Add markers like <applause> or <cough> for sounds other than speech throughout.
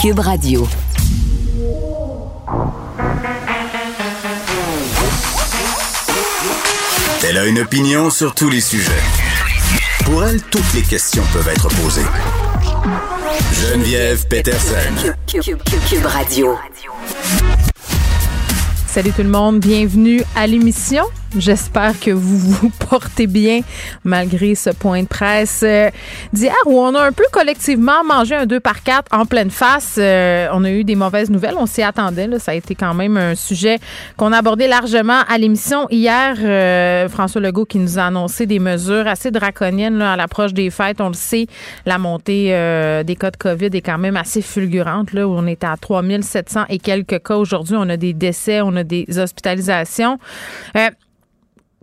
Cube Radio. Elle a une opinion sur tous les sujets. Pour elle, toutes les questions peuvent être posées. Geneviève Peterson. Cube, Radio. Salut tout le monde, bienvenue à l'émission. J'espère que vous <laughs> vous portez bien malgré ce point de presse euh, d'hier où on a un peu collectivement mangé un 2 par 4 en pleine face. Euh, on a eu des mauvaises nouvelles, on s'y attendait. Là. Ça a été quand même un sujet qu'on a abordé largement à l'émission hier. Euh, François Legault qui nous a annoncé des mesures assez draconiennes là, à l'approche des fêtes. On le sait, la montée des cas de COVID est quand même assez fulgurante. Là, où on est à 3700 et quelques cas aujourd'hui. On a des décès, on a des hospitalisations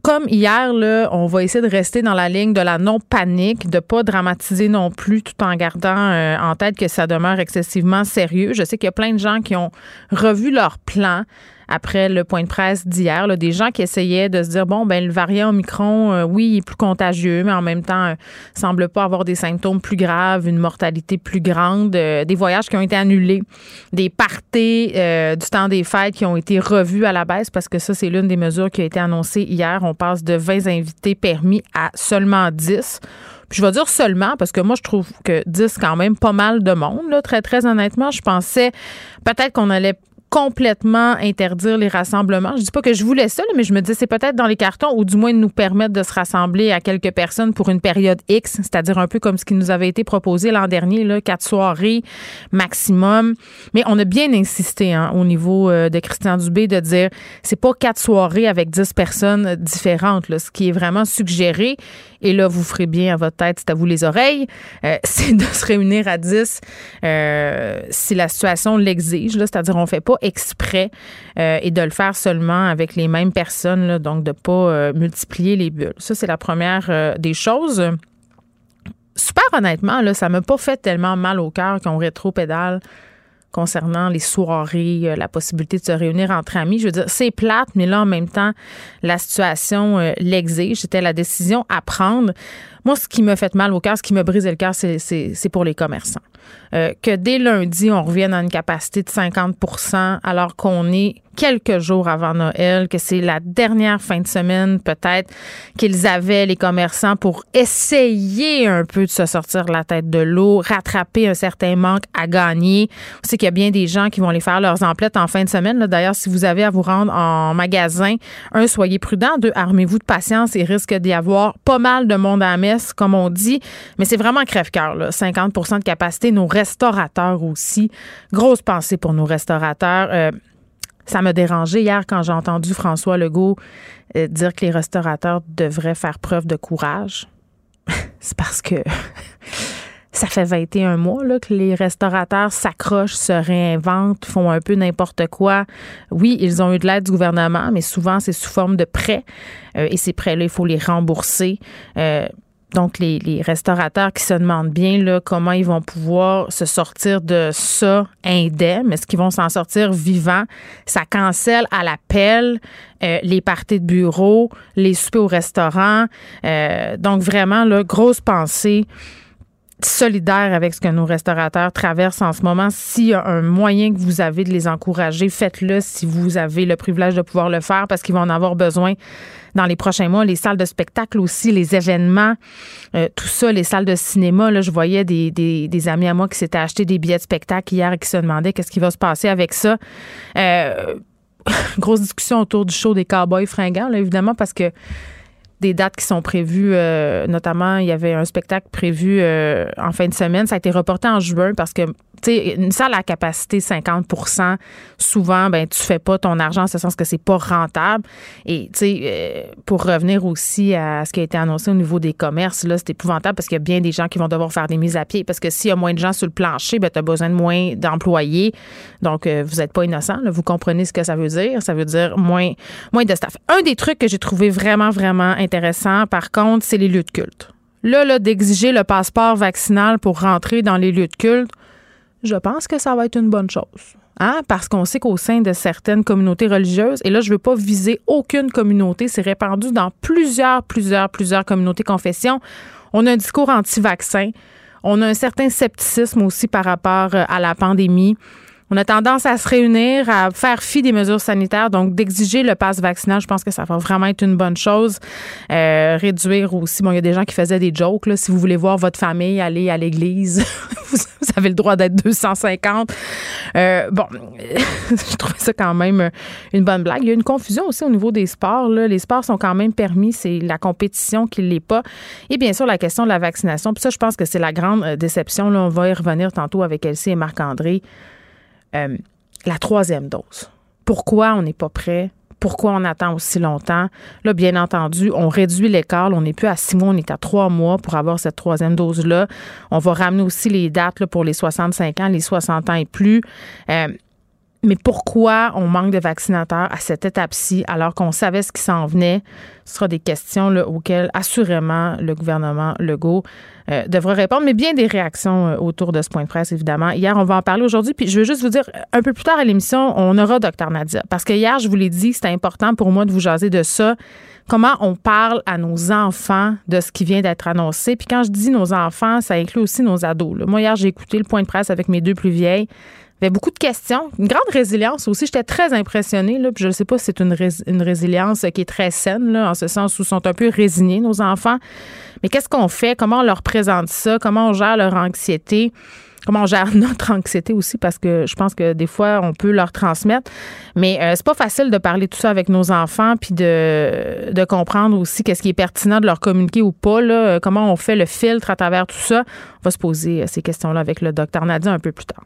comme hier, là, on va essayer de rester dans la ligne de la non-panique, de pas dramatiser non plus, tout en gardant euh, en tête que ça demeure excessivement sérieux. Je sais qu'il y a plein de gens qui ont revu leur plan après le point de presse d'hier, des gens qui essayaient de se dire bon ben le variant Omicron, euh, oui, il est plus contagieux, mais en même temps euh, semble pas avoir des symptômes plus graves, une mortalité plus grande, euh, des voyages qui ont été annulés, des parties du temps des fêtes qui ont été revus à la baisse parce que ça c'est l'une des mesures qui a été annoncée hier. On passe de 20 invités permis à seulement 10. Puis je vais dire seulement parce que moi, je trouve que 10, quand même, pas mal de monde. Là, très, très honnêtement, je pensais peut-être qu'on allait complètement interdire les rassemblements. Je dis pas que je voulais ça, mais je me dis c'est peut-être dans les cartons ou du moins nous permettre de se rassembler à quelques personnes pour une période X, c'est-à-dire un peu comme ce qui nous avait été proposé l'an dernier, quatre soirées maximum. Mais on a bien insisté hein, au niveau euh, de Christian Dubé de dire c'est pas quatre soirées avec dix personnes différentes. Là, ce qui est vraiment suggéré, et là vous ferez bien à votre tête, c'est à vous les oreilles, euh, <laughs> c'est de se réunir à dix euh, si la situation l'exige. C'est-à-dire on fait pas exprès euh, et de le faire seulement avec les mêmes personnes, donc de ne pas euh, multiplier les bulles. Ça, c'est la première euh, des choses. Super honnêtement, ça m'a pas fait tellement mal au cœur qu'on rétro-pédale concernant les soirées, la possibilité de se réunir entre amis. Je veux dire, c'est plate, mais là, en même temps, la situation l'exige. C'était la décision à prendre. Moi, ce qui me fait mal au cœur, ce qui me brise le cœur, c'est pour les commerçants. Euh, que dès lundi, on revienne à une capacité de 50 alors qu'on est quelques jours avant Noël, que c'est la dernière fin de semaine peut-être qu'ils avaient les commerçants pour essayer un peu de se sortir la tête de l'eau, rattraper un certain manque à gagner. On sait qu'il y a bien des gens qui vont aller faire leurs emplettes en fin de semaine. D'ailleurs, si vous avez à vous rendre en magasin, un, soyez prudent, deux, armez-vous de patience. Il risque d'y avoir pas mal de monde à la messe, comme on dit, mais c'est vraiment crève-cœur. 50% de capacité, nos restaurateurs aussi. Grosse pensée pour nos restaurateurs. Euh, ça m'a dérangé hier quand j'ai entendu François Legault euh, dire que les restaurateurs devraient faire preuve de courage. <laughs> C'est parce que <laughs> ça fait 21 mois que les restaurateurs s'accrochent, se réinventent, font un peu n'importe quoi. Oui, ils ont eu de l'aide du gouvernement, mais souvent c'est sous forme de prêts. Euh, et ces prêts-là, il faut les rembourser donc les, restaurateurs qui se demandent bien là, comment ils vont pouvoir se sortir de ça indemne, est-ce qu'ils vont s'en sortir vivants? Ça cancelle à l'appel euh, les parties de bureau, les soupers au restaurant. Euh, donc vraiment, là, grosse pensée solidaire avec ce que nos restaurateurs traversent en ce moment. S'il y a un moyen que vous avez de les encourager, faites-le si vous avez le privilège de pouvoir le faire parce qu'ils vont en avoir besoin dans les prochains mois. Les salles de spectacle aussi, les événements, euh, tout ça, les salles de cinéma. Là, je voyais des, des, amis à moi qui s'étaient achetés des billets de spectacle hier et qui se demandaient qu'est-ce qui va se passer avec ça. Euh, <laughs> grosse discussion autour du show des Cowboys fringants, là, évidemment, parce que des dates qui sont prévues, euh, notamment, il y avait un spectacle prévu euh, en fin de semaine. Ça a été reporté en juin parce que une salle à capacité 50% souvent, ben tu fais pas ton argent en ce sens que c'est pas rentable. Et tu sais, euh, pour revenir aussi à ce qui a été annoncé au niveau des commerces, là, c'est épouvantable parce qu'il y a bien des gens qui vont devoir faire des mises à pied. Parce que s'il y a moins de gens sur le plancher, ben tu as besoin de moins d'employés. Donc, vous n'êtes pas innocent. Vous comprenez ce que ça veut dire. Ça veut dire moins, moins de staff. Un des trucs que j'ai trouvé vraiment, vraiment intéressant, par contre, c'est les lieux de culte. Là, là d'exiger le passeport vaccinal pour rentrer dans les lieux de culte, je pense que ça va être une bonne chose. Hein? Parce qu'on sait qu'au sein de certaines communautés religieuses, et là, je ne veux pas viser aucune communauté, c'est répandu dans plusieurs, plusieurs, plusieurs communautés confessions, on a un discours anti-vaccin. On a un certain scepticisme aussi par rapport euh, à la pandémie. On a tendance à se réunir, à faire fi des mesures sanitaires, donc d'exiger le pass vaccinal. Je pense que ça va vraiment être une bonne chose. Euh, réduire aussi. Bon, il y a des gens qui faisaient des jokes. Là, si vous voulez voir votre famille aller à l'église, <laughs> vous, avez le droit d'être 250. Euh, bon, <laughs> je trouvais ça quand même une bonne blague. Il y a une confusion aussi au niveau des sports. Là. Les sports sont quand même permis. C'est la compétition qui ne l'est pas. Et bien sûr, la question de la vaccination. Puis ça, je pense que c'est la grande euh, déception. Là, on va y revenir tantôt avec Elsie et Marc-André. Euh, la troisième dose. Pourquoi on n'est pas prêt? Pourquoi on attend aussi longtemps? Là, bien entendu, on réduit l'écart. On n'est plus à six mois, on est à trois mois pour avoir cette troisième dose-là. On va ramener aussi les dates pour les 65 ans, les 60 ans et plus. Euh, mais pourquoi on manque de vaccinateurs à cette étape-ci alors qu'on savait ce qui s'en venait? Ce sera des questions auxquelles assurément le gouvernement Legault euh, devra répondre, mais bien des réactions euh, autour de ce point de presse, évidemment. Hier, on va en parler aujourd'hui, puis je veux juste vous dire, un peu plus tard à l'émission, on aura Dr Nadia, parce que hier, je vous l'ai dit, c'était important pour moi de vous jaser de ça. Comment on parle à nos enfants de ce qui vient d'être annoncé. Puis quand je dis nos enfants, ça inclut aussi nos ados. Moi, hier, j'ai écouté le point de presse avec mes deux plus vieilles. Beaucoup de questions, une grande résilience aussi. J'étais très impressionnée. Là, puis je ne sais pas si c'est une, une résilience qui est très saine, là, en ce sens où sont un peu résignés, nos enfants. Mais qu'est-ce qu'on fait? Comment on leur présente ça? Comment on gère leur anxiété? comment on gère <laughs> notre anxiété aussi? Parce que je pense que des fois on peut leur transmettre mais euh, c'est pas facile de parler tout ça avec nos enfants puis de, de comprendre aussi qu'est-ce qui est pertinent de leur communiquer ou pas là, comment on fait le filtre à travers tout ça on va se poser euh, ces questions là avec le docteur Nadia un peu plus tard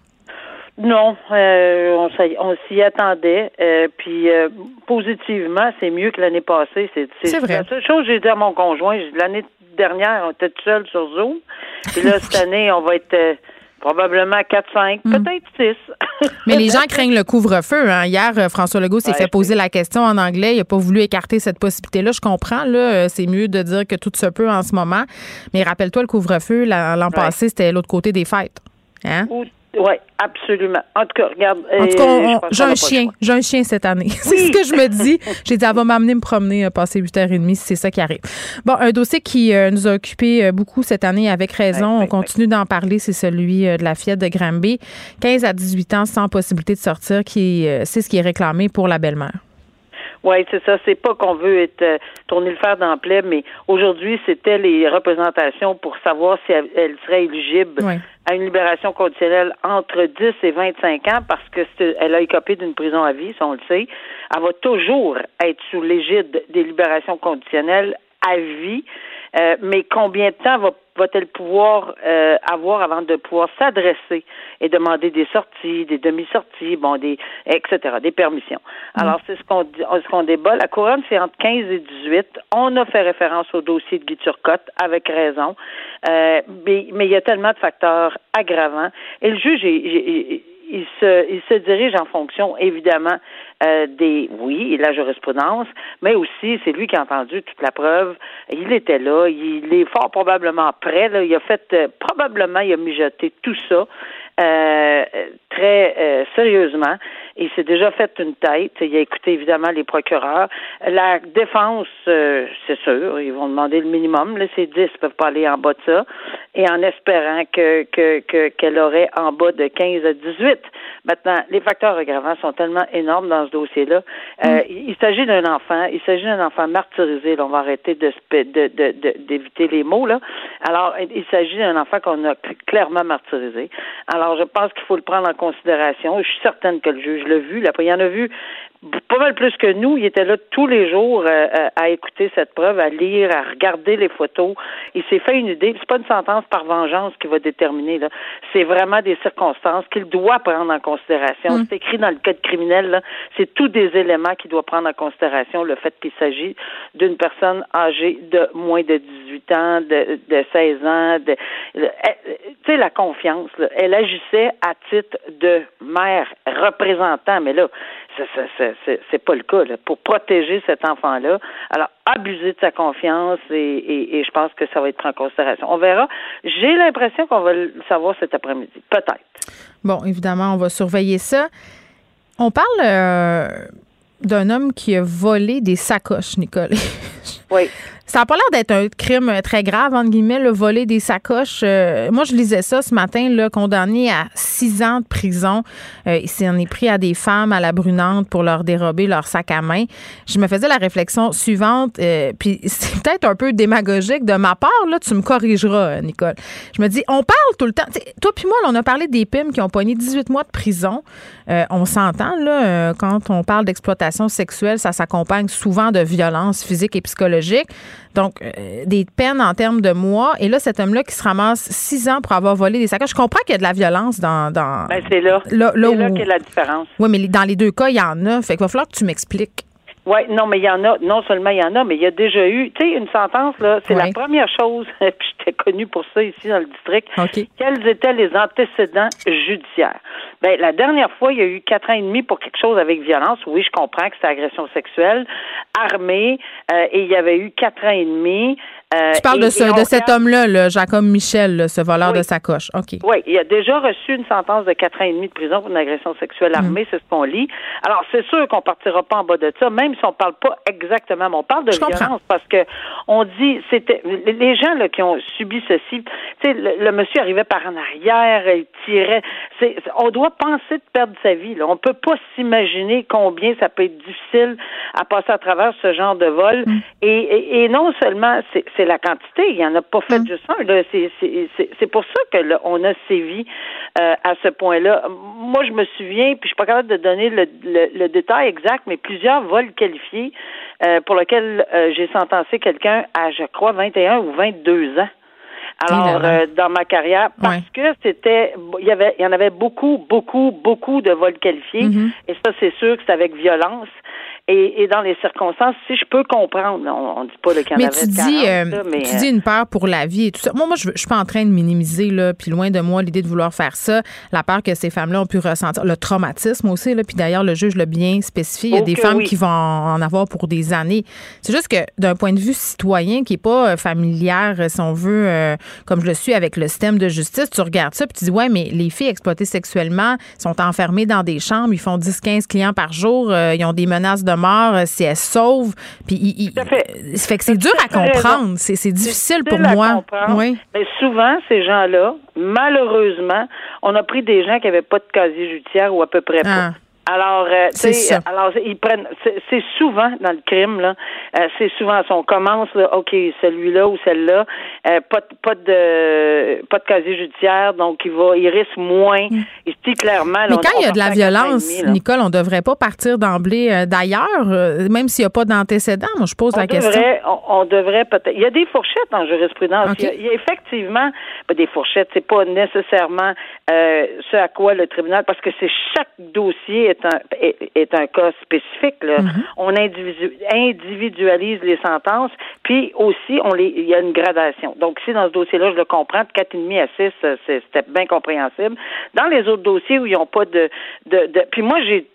Non, euh, on, s'y attendait. Euh, puis euh, positivement, c'est mieux que l'année passée. C'est, vrai. La seule chose que j'ai dit à mon conjoint, l'année dernière, on était tout seul sur Zoom. Puis là, <laughs> cette année, on va être probablement 4-5, mm. peut-être 6. <laughs> Mais les gens craignent le couvre-feu. Hein. Hier, François Legault s'est fait poser la question en anglais. Il n'a pas voulu écarter cette possibilité-là. Je comprends. Là, c'est mieux de dire que tout se peut en ce moment. Mais rappelle-toi, le couvre-feu, l'an passé, c'était l'autre côté des fêtes. Hein? Oui, absolument. En tout cas, regarde. En tout cas, euh, j'ai un chien. J'ai un chien cette année. <laughs> c'est ce que je me dis. J'ai dit, elle va m'amener me promener, euh, passer 8h30 si c'est ça qui arrive. Bon, un dossier qui euh, nous a occupé beaucoup cette année avec raison. On continue d'en parler. C'est celui de la fillette de Granby. 15 à 18 ans sans possibilité de sortir, qui c'est ce qui est réclamé pour la belle-mère. Oui, c'est ça. C'est pas qu'on veut être euh, tourner le fer dans mais aujourd'hui, c'était les représentations pour savoir si elle, serait éligible à une libération conditionnelle entre 10 et 25 ans parce que elle a écopé d'une prison à vie, ça on le sait. Elle va toujours être sous l'égide des libérations conditionnelles à vie. Euh, mais combien de temps va va-t-elle pouvoir euh, avoir avant de pouvoir s'adresser et demander des sorties, des demi-sorties, bon, des etc., des permissions? Mm. Alors c'est ce qu'on ce qu'on débat. La couronne c'est entre 15 et 18. On a fait référence au dossier de Guy Turcotte avec raison, euh, mais, mais il y a tellement de facteurs aggravants. Et le juge est, il se, il se dirige en fonction, évidemment, euh, des, oui, la jurisprudence, mais aussi, c'est lui qui a entendu toute la preuve. Il était là, il est fort probablement prêt, là, il a fait, euh, probablement, il a mijoté tout ça euh, très euh, sérieusement. Il s'est déjà fait une tête. Il a écouté évidemment les procureurs. La défense, euh, c'est sûr, ils vont demander le minimum. Là, ces 10 ne peuvent pas aller en bas de ça. Et en espérant que, que, qu'elle aurait en bas de 15 à 18. Maintenant, les facteurs aggravants sont tellement énormes dans ce dossier-là. Mm. Il, s'agit d'un enfant. Il s'agit d'un enfant martyrisé. Là, on va arrêter de, de, de, d'éviter les mots. Là. Alors, il s'agit d'un enfant qu'on a clairement martyrisé. Alors, je pense qu'il faut le prendre en considération. Je suis certaine que le juge l'a vu. Là, il y en a vu pas mal plus que nous. Il était là tous les jours euh, euh, à écouter cette preuve, à lire, à regarder les photos. Il s'est fait une idée. C'est pas une sentence par vengeance qui va déterminer. Là. C'est vraiment des circonstances qu'il doit prendre en considération. Mm. C'est écrit dans le code criminel. Là. C'est tous des éléments qu'il doit prendre en considération. Le fait qu'il s'agit d'une personne âgée de moins de 18 ans, de, de 16 ans. De, tu sais, la confiance. Là. Elle agissait à titre de mère représentant, mais là, c'est pas le cas. Là. Pour protéger cet enfant-là, alors abuser de sa confiance et, et, je pense que ça va être pris en considération. On verra. J'ai l'impression qu'on va le savoir cet après-midi. Peut-être. Bon, évidemment, on va surveiller ça. On parle euh, d'un homme qui a volé des sacoches, Nicole. oui. Ça n'a pas l'air d'être un crime très grave, entre guillemets, le voler des sacoches. Euh, moi, je lisais ça ce matin, là, condamné à six ans de prison. Euh, il s'en est pris à des femmes à la brunante pour leur dérober leur sac à main. Je me faisais la réflexion suivante, euh, puis <laughs> c'est peut-être un peu démagogique de ma part, là, tu me corrigeras, Nicole. Je me dis, on parle tout le temps. toi puis moi, on a parlé des PIM qui ont pogné 18 mois de prison. on s'entend, là, quand on parle d'exploitation sexuelle, ça s'accompagne souvent de violences physiques et psychologiques. Donc, euh, des peines en termes de mois. Et là, cet homme-là qui se ramasse six ans pour avoir volé des sacoches. Je comprends qu'il y a de la violence dans. dans ben, c'est là. Là, là, là qu'est la différence. Oui, mais dans les deux cas, il y en a. Fait qu'il va falloir que tu m'expliques. Oui, non, mais il y en a, non seulement il y en a, mais il y a déjà eu, tu sais, une sentence, là, c'est la première chose, <laughs> puis j'étais connu pour ça ici dans le district, quels étaient les antécédents judiciaires. Ben, la dernière fois, il y a eu quatre ans et demi pour quelque chose avec violence. Oui, je comprends que c'était agression sexuelle, armée, euh, et il y avait eu quatre ans et demi. Euh, tu parles de, ce, de cet homme-là, là, Jacob Michel, ce voleur de sacoche. OK. Oui, il a déjà reçu une sentence de quatre ans et demi de prison pour une agression sexuelle armée, mm. c'est ce qu'on lit. Alors, c'est sûr qu'on partira pas en bas de ça, même si on parle pas exactement, mais on parle de violence parce que on dit, c'était les gens là, qui ont subi ceci, tu sais, le, monsieur arrivait par en arrière, il tirait. C'est, on doit penser de perdre sa vie. Là. On peut pas s'imaginer combien ça peut être difficile à passer à travers ce genre de vol. Mm. Et, et, non seulement c'est c'est la quantité. Il n'y en a pas fait mm. juste un. C'est pour ça que on a sévi euh, à ce point-là. Moi, je me souviens, puis je suis pas capable de donner le, le, détail exact, mais plusieurs vols qualifiés euh, pour lesquels euh, j'ai sentencé quelqu'un à, je crois, 21 ou 22 ans. Alors, dans ma carrière, parce que c'était, il y avait, il y en avait beaucoup, beaucoup, beaucoup de vols qualifiés, mm-hmm. et ça, c'est sûr que c'est avec violence. Et, dans les circonstances, si je peux comprendre, on, ne dit pas le Canada. Mais tu dis, euh, mais, tu dis euh, une peur pour la vie et tout ça. Moi, moi, je, je suis pas en train de minimiser là, puis loin de moi l'idée de vouloir faire ça. La peur que ces femmes-là ont pu ressentir, le traumatisme aussi là. Puis d'ailleurs, le juge l'a bien spécifié. Il y a des femmes qui vont en avoir pour des années. C'est juste que d'un point de vue citoyen, qui est pas euh, familière, si on veut, comme je le suis avec le système de justice, tu regardes ça puis tu dis ouais, mais les filles exploitées sexuellement sont enfermées dans des chambres, ils font 10-15 clients par jour, ils ont des menaces de mort, euh, si elle sauve. Puis, il, fait. que c'est dur à comprendre. C'est difficile pour moi. Oui. Mais souvent, ces gens-là, malheureusement, on a pris des gens qui n'avaient pas de casier judiciaire ou à peu près pas. Alors, euh, alors ils prennent. C'est souvent dans le crime là. Euh, c'est souvent on commence là, ok, celui-là ou celle-là, euh, pas pas de pas de casier judiciaire, donc il va, il risque moins. Mm. Il dit clairement. Mais quand il y a de la violence, Nicole, on devrait pas partir d'emblée d'ailleurs, même s'il n'y a pas d'antécédent. Moi, je pose la question. On, devrait peut-être. Il y a des fourchettes en jurisprudence. Il, y a, effectivement ben, des fourchettes. C'est pas nécessairement ce à quoi le tribunal, parce que c'est chaque dossier est un, est, un cas spécifique. Là. Mm-hmm. On individualise les sentences, puis aussi, on les, il y a une gradation. Donc, si dans ce dossier-là, je le comprends, de 4,5 à 6, c'était bien compréhensible. Dans les autres dossiers où ils n'ont pas de, de, de... Puis moi, j'ai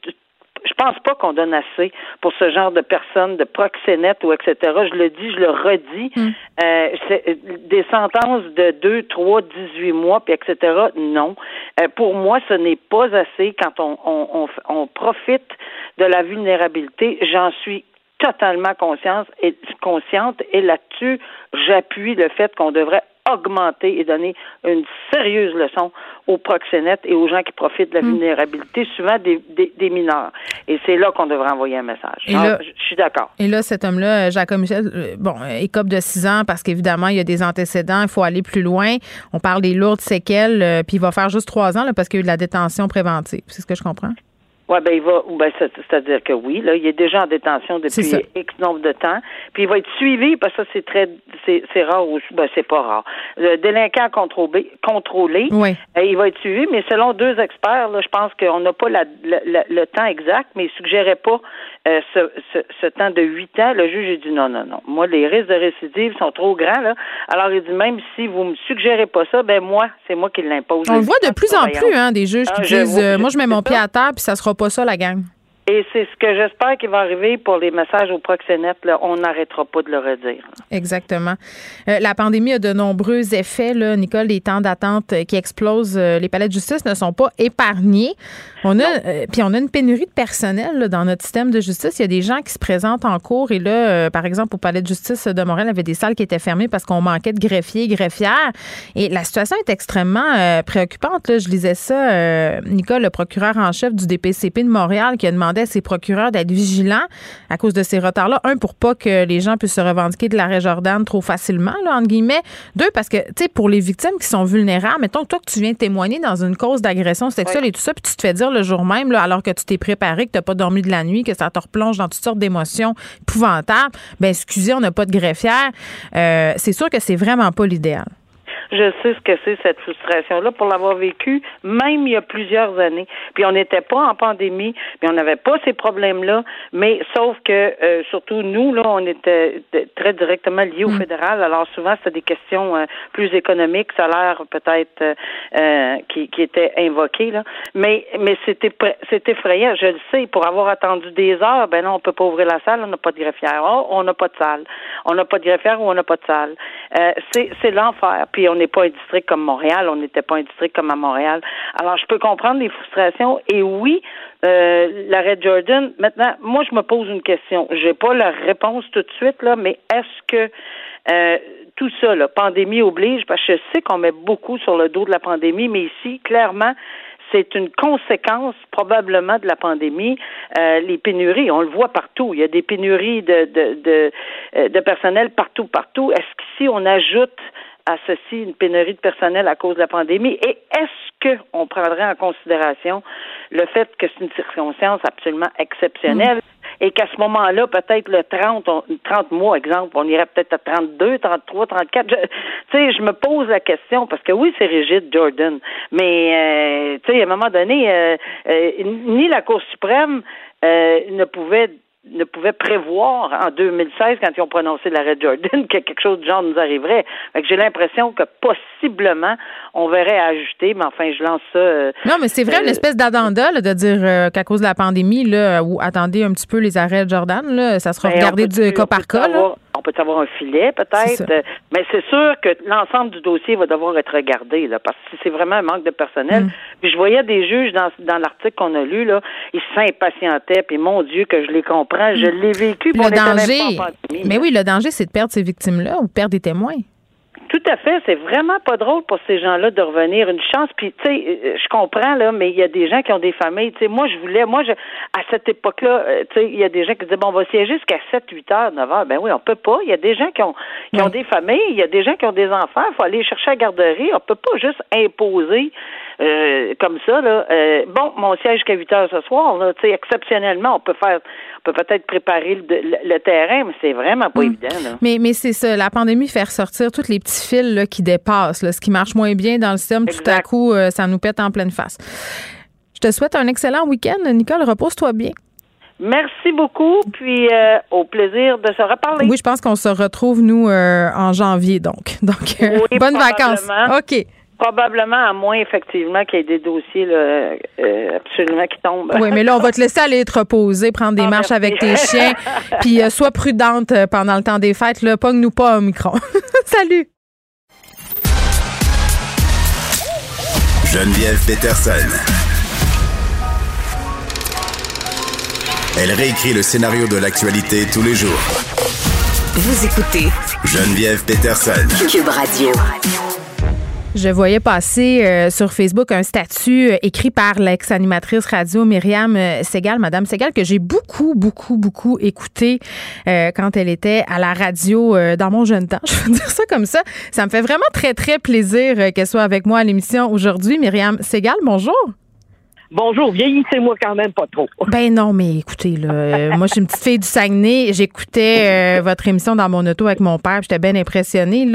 je pense pas qu'on donne assez pour ce genre de personnes, de proxénètes ou etc. Je le dis, je le redis. Mm. Euh, des sentences de 2, 3, 18 mois, puis etc. Non. Euh, pour moi, ce n'est pas assez quand on, on, on, on profite de la vulnérabilité. J'en suis totalement et consciente et là-dessus, j'appuie le fait qu'on devrait augmenter et donner une sérieuse leçon aux proxénètes et aux gens qui profitent de la hmm. vulnérabilité, souvent des, des, mineurs. Et c'est là qu'on devrait envoyer un message. je suis d'accord. Et là, cet homme-là, Jacques Michel, euh, bon, écope de six ans parce qu'évidemment, il y a des antécédents, il faut aller plus loin. On parle des lourdes séquelles, euh, puis il va faire juste trois ans là, parce qu'il y a eu de la détention préventive. C'est ce que je comprends? Oui, ben il va, ben, c'est-à-dire que oui, là, il est déjà en détention depuis X nombre de temps, puis il va être suivi, parce que ça, c'est très, c'est, rare aussi, ben, c'est pas rare. Le délinquant contrôlé, contrôlé oui. Euh, il va être suivi, mais selon deux experts, là, je pense qu'on n'a pas la, le temps exact, mais il suggérait pas euh, ce, ce, ce, temps de huit ans. Le juge a dit non, non, non. Moi, les risques de récidive sont trop grands, là. Alors, il dit même si vous me suggérez pas ça, ben moi, c'est moi qui l'impose. On le voit de plus en plus, hein, des juges qui ah, disent, euh, moi, je mets mon pied à terre, puis ça sera pas ça, la gang. Et c'est ce que j'espère qu'il va arriver pour les messages au proxénète. Là, on n'arrêtera pas de le redire. Exactement. Euh, la pandémie a de nombreux effets. Là, Nicole, les temps d'attente qui explosent. Euh, les palais de justice ne sont pas épargnés. On a, euh, puis on a une pénurie de personnel dans notre système de justice. Il y a des gens qui se présentent en cours et là, par exemple, au palais de justice de Montréal, il y avait des salles qui étaient fermées parce qu'on manquait de greffiers, greffières. Et la situation est extrêmement préoccupante. Là. Je lisais ça, Nicole, le procureur en chef du DPCP de Montréal, qui a demandé à ses procureurs d'être vigilants à cause de ces retards-là. Un, pour pas que les gens puissent se revendiquer de l'arrêt Jordan trop facilement, là, entre guillemets. Deux, parce que, tu sais, pour les victimes qui sont vulnérables, mettons, toi que tu viens témoigner dans une cause d'agression sexuelle et tout ça, puis tu te fais dire le jour même, là, alors que tu t'es préparé, que tu n'as pas dormi de la nuit, que ça te replonge dans toutes sortes d'émotions épouvantables, ben excusez, on n'a pas de greffière. Euh, c'est sûr que c'est vraiment pas l'idéal. Je sais ce que c'est cette frustration-là pour l'avoir vécu, même il y a plusieurs années. Puis on n'était pas en pandémie, mais on n'avait pas ces problèmes-là. Mais sauf que euh, surtout nous, là, on était très directement liés au mm. fédéral. Alors souvent, c'était des questions euh, plus économiques, salaire peut-être euh, qui, qui étaient invoquées. Là. Mais mais c'était c'est effrayant. Je le sais. Pour avoir attendu des heures, ben non, on peut pas ouvrir la salle. On n'a pas de greffière. Oh, on n'a pas de salle. On n'a pas de greffière ou on n'a pas de salle. c'est c'est l'enfer. Puis on n'est pas un district comme Montréal, on n'était pas un district comme à Montréal. Alors, je peux comprendre les frustrations. Et oui, euh, l'arrêt Jordan, maintenant, moi, je me pose une question. J'ai pas la réponse tout de suite, là, mais est-ce que euh, tout ça, la pandémie oblige, parce que je sais qu'on met beaucoup sur le dos de la pandémie, mais ici, clairement, c'est une conséquence probablement de la pandémie. Euh, les pénuries, on le voit partout. Il y a des pénuries de, de, de, euh, de personnel partout, partout. Est-ce qu'ici on ajoute à ceci une pénurie de personnel à cause de la pandémie? Et est-ce qu'on prendrait en considération le fait que c'est une circonstance absolument exceptionnelle? Mm. et qu'à ce moment-là, peut-être le 30, 30 mois, exemple, on irait peut-être à 32, 33, 34. Tu sais, je me pose la question parce que oui, c'est rigide, Jordan, mais euh, tu sais, à un moment donné, euh, euh, ni la Cour suprême ne pouvait ne pouvait prévoir en 2016, quand ils ont prononcé l'arrêt Jordan, <laughs> que quelque chose de genre nous arriverait. J'ai l'impression que possiblement, on verrait ajouter, mais enfin, je lance ça. Euh, non, mais c'est vrai, une euh, espèce d'addenda de dire euh, qu'à cause de la pandémie, là, ou attendez un petit peu les arrêts de Jordan, là, ça sera ben, regardé du cas par cas. on peut avoir un filet, peut-être, mais c'est sûr que l'ensemble du dossier va devoir être regardé, là, parce que c'est vraiment un manque de personnel. Mm. Puis je voyais des juges dans, dans l'article qu'on a lu, là, ils s'impatientaient, puis mon Dieu, que je les comprends, je mm. l'ai vécu. Le danger, mais oui, le danger, c'est de perdre ces victimes-là ou perdre des témoins. Tout à fait. C'est vraiment pas drôle pour ces gens-là de revenir. Une chance. Puis, tu sais, euh, je comprends, là, mais il y a des gens qui ont des familles. Tu sais, moi, je voulais, moi, je, à cette époque-là, euh, tu sais, il y a des gens qui disaient, bon, on va siéger jusqu'à 7, 8 heures, 9 heures. Ben oui, on peut pas. Il y a des gens qui ont, qui ont des familles. Il y a des gens qui ont des enfants. Il faut aller chercher à la garderie. On peut pas juste imposer euh, comme ça, là. bon, mon siège jusqu'à 8 heures ce soir, là, tu sais, exceptionnellement, on peut faire, on peut peut-être préparer le, terrain, mais c'est vraiment pas mm. évident, là. Mais, mais c'est ça. La pandémie fait ressortir toutes les petits fils qui dépassent. ce qui marche moins bien dans le système, tout à coup, euh, ça nous pète en pleine face. Je te souhaite un excellent week-end. Nicole, repose-toi bien. Merci beaucoup, puis euh, au plaisir de se reparler. Oui, je pense qu'on se retrouve, nous, euh, en janvier, donc. Donc, <laughs> bonnes vacances. OK. Probablement, à moins effectivement qu'il y ait des dossiers là, euh, absolument qui tombent. Oui, mais là, on va te laisser aller te reposer, prendre des ah, marches avec tes chiens, <laughs> puis euh, sois prudente euh, pendant le temps des fêtes. Là, pogne-nous pas au micro. <laughs> Salut. Geneviève Peterson. Elle réécrit le scénario de l'actualité tous les jours. Vous écoutez Geneviève Peterson. Cube Radio. Je voyais passer euh, sur Facebook un statut euh, écrit par l'ex-animatrice radio Myriam euh, Segal, Madame Segal, que j'ai beaucoup, beaucoup, beaucoup écouté quand elle était à la radio dans mon jeune temps. <laughs> Je veux dire ça comme ça. Ça me fait vraiment très, très plaisir qu'elle soit avec moi à l'émission aujourd'hui. Myriam Segal, bonjour. Bonjour, vieillissez-moi quand même pas trop. <laughs> Ben non, mais écoutez, là, euh, moi, je suis une petite fille du Saguenay. J'écoutais euh, votre émission dans mon auto avec mon père. J'étais bien impressionnée.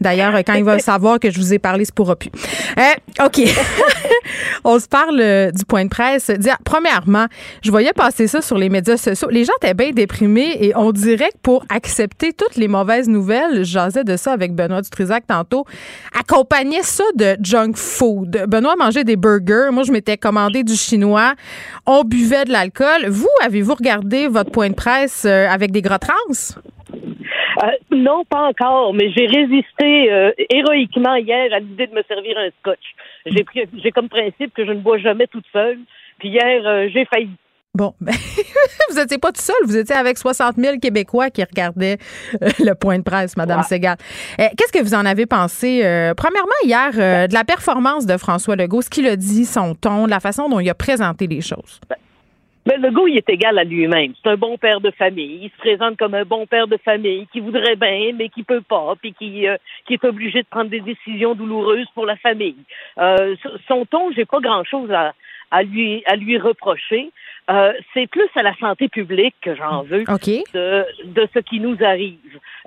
D'ailleurs, quand il va savoir que je vous ai parlé, c'est pour plus. Euh, OK. <laughs> On se parle du point de presse. premièrement, je voyais passer ça sur les médias sociaux. Les gens étaient bien déprimés et on dirait que pour accepter toutes les mauvaises nouvelles, j'asais de ça avec Benoît Dutrisac tantôt, accompagnait ça de junk food. Benoît mangeait des burgers. Moi, je m'étais commandé du chinois, on buvait de l'alcool. Vous, avez-vous regardé votre point de presse euh, avec des gras trans? Euh, non, pas encore, mais j'ai résisté euh, héroïquement hier à l'idée de me servir un scotch. J'ai comme principe que je ne bois jamais toute seule. Puis hier, j'ai failli. Bon, ben, <laughs> vous n'étiez pas tout seul, vous étiez avec 60 000 Québécois qui regardaient euh, <laughs> le point de presse, Madame Segal. Euh, qu'est-ce que vous en avez pensé, euh, premièrement, hier, de la performance de François Legault, ce qu'il a dit, son ton, la façon dont il a présenté les choses? Ben, ben Legault, il est égal à lui-même. C'est un bon père de famille. Il se présente comme un bon père de famille qui voudrait bien, mais qui peut pas, puis qui, qui est obligé de prendre des décisions douloureuses pour la famille. son ton, j'ai pas grand-chose à, à lui à lui reprocher. Euh, c'est plus à la santé publique que j'en veux de, de ce qui nous arrive.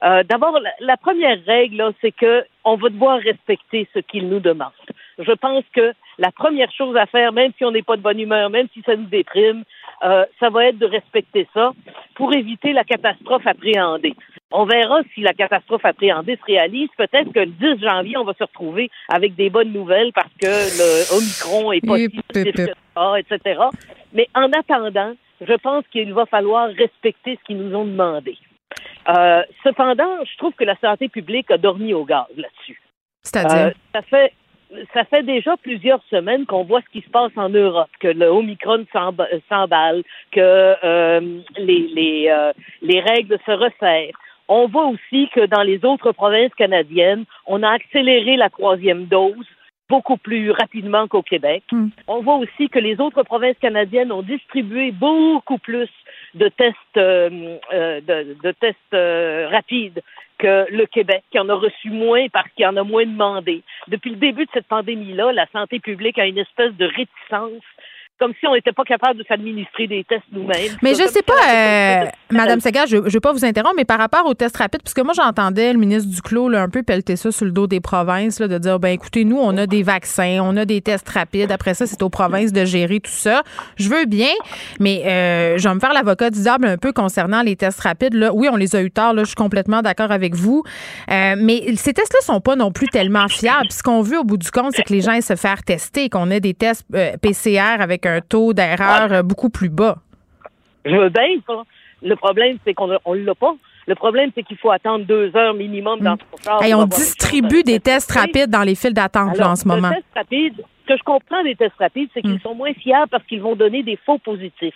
Euh, D'abord, la, première règle, c'est que on va devoir respecter ce qu'il nous demande. Je pense que la première chose à faire, même si on n'est pas de bonne humeur, même si ça nous déprime, euh, ça va être de respecter ça pour éviter la catastrophe appréhendée. On verra si la catastrophe appréhendée se réalise. Peut-être que le 10 janvier, on va se retrouver avec des bonnes nouvelles parce que le <laughs> Omicron est pas si etc. Mais en attendant, je pense qu'il va falloir respecter ce qu'ils nous ont demandé. Euh, cependant, je trouve que la santé publique a dormi au gaz là-dessus. C'est-à-dire? Euh, ça fait ça fait déjà plusieurs semaines qu'on voit ce qui se passe en Europe, que le Omicron s'emballe, que euh, les, les, euh, les règles se resserrent. On voit aussi que dans les autres provinces canadiennes, on a accéléré la troisième dose beaucoup plus rapidement qu'au Québec. Hmm. On voit aussi que les autres provinces canadiennes ont distribué beaucoup plus de tests, euh, euh de, de, tests euh, rapides que le Québec, qui en a reçu moins parce qu'il en a moins demandé. Depuis le début de cette pandémie-là, la santé publique a une espèce de réticence comme si on n'était pas capable de s'administrer des tests nous-mêmes. Mais je ne sais pas, euh, Madame Segal, je ne veux pas vous interrompre, mais par rapport aux tests rapides, parce que moi, j'entendais le ministre Duclos là, un peu pelleter ça sur le dos des provinces, là, de dire, ben écoutez, nous, on a des vaccins, on a des tests rapides. Après ça, c'est aux provinces de gérer tout ça. Je veux bien, mais euh, je vais me faire l'avocat du diable un peu concernant les tests rapides. Là. Oui, on les a eu tard, là, je suis complètement d'accord avec vous. Euh, mais ces tests-là sont pas non plus tellement fiables. Ce qu'on veut au bout du compte, c'est que les gens aient se faire tester, qu'on ait des tests PCR avec un taux d'erreur euh, beaucoup plus bas. Je veux bien ça. Le problème, c'est qu'on ne l'a pas. Le problème, c'est qu'il faut attendre deux heures minimum dans ce Et on distribue des tests rapides dans les files d'attente en ce moment. Tests rapides, ce que je comprends des tests rapides, c'est qu'ils mm. sont moins fiables parce qu'ils vont donner des faux positifs.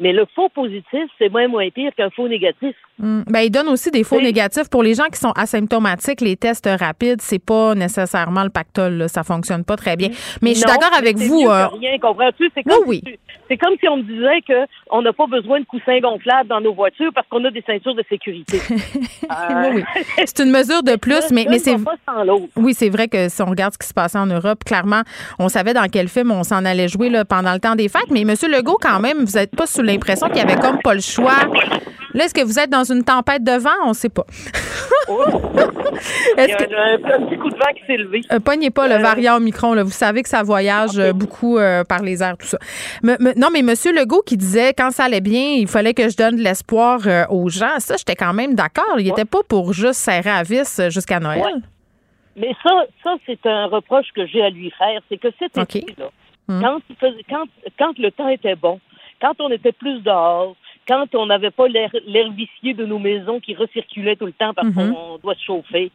Mais le faux positif, c'est moins moins pire qu'un faux négatif. Hmm. Ben, il donne aussi des faux négatifs. Pour les gens qui sont asymptomatiques, les tests rapides, c'est pas nécessairement le pactole. Là. Ça fonctionne pas très bien. Mais je suis d'accord avec vous. Euh... Rien, comprends-tu? C'est comme, oui, c'est comme si on me disait qu'on n'a pas besoin de coussins gonflables dans nos voitures parce qu'on a des ceintures de sécurité. <laughs> oui, <laughs> C'est une mesure de plus, mais, mais c'est. Oui, c'est vrai que si on regarde ce qui se passait en Europe, clairement, on savait dans quel film on s'en allait jouer là, pendant le temps des fêtes. Mais M. Legault, quand même, vous n'êtes pas sous l'impression qu'il y avait comme pas le choix. Là, est-ce que vous êtes dans une tempête de vent? On ne sait pas. Oh. <laughs> Il y a un, petit coup de vent qui s'est levé. Euh, pognez pas le euh. variant Omicron. Là. Vous savez que ça voyage euh, beaucoup par les airs, tout ça. non, mais M. Legault qui disait quand ça allait bien, il fallait que je donne de l'espoir aux gens. Ça, j'étais quand même d'accord. Il n'était pas pour juste serrer à vis jusqu'à Noël. Mais ça, ça c'est un reproche que j'ai à lui faire. C'est que cet été-là, hmm. quand, quand, quand le temps était bon, quand on était plus dehors, quand on n'avait pas l'air vicié de nos maisons qui recirculait tout le temps parce mhm. qu'on doit se chauffer,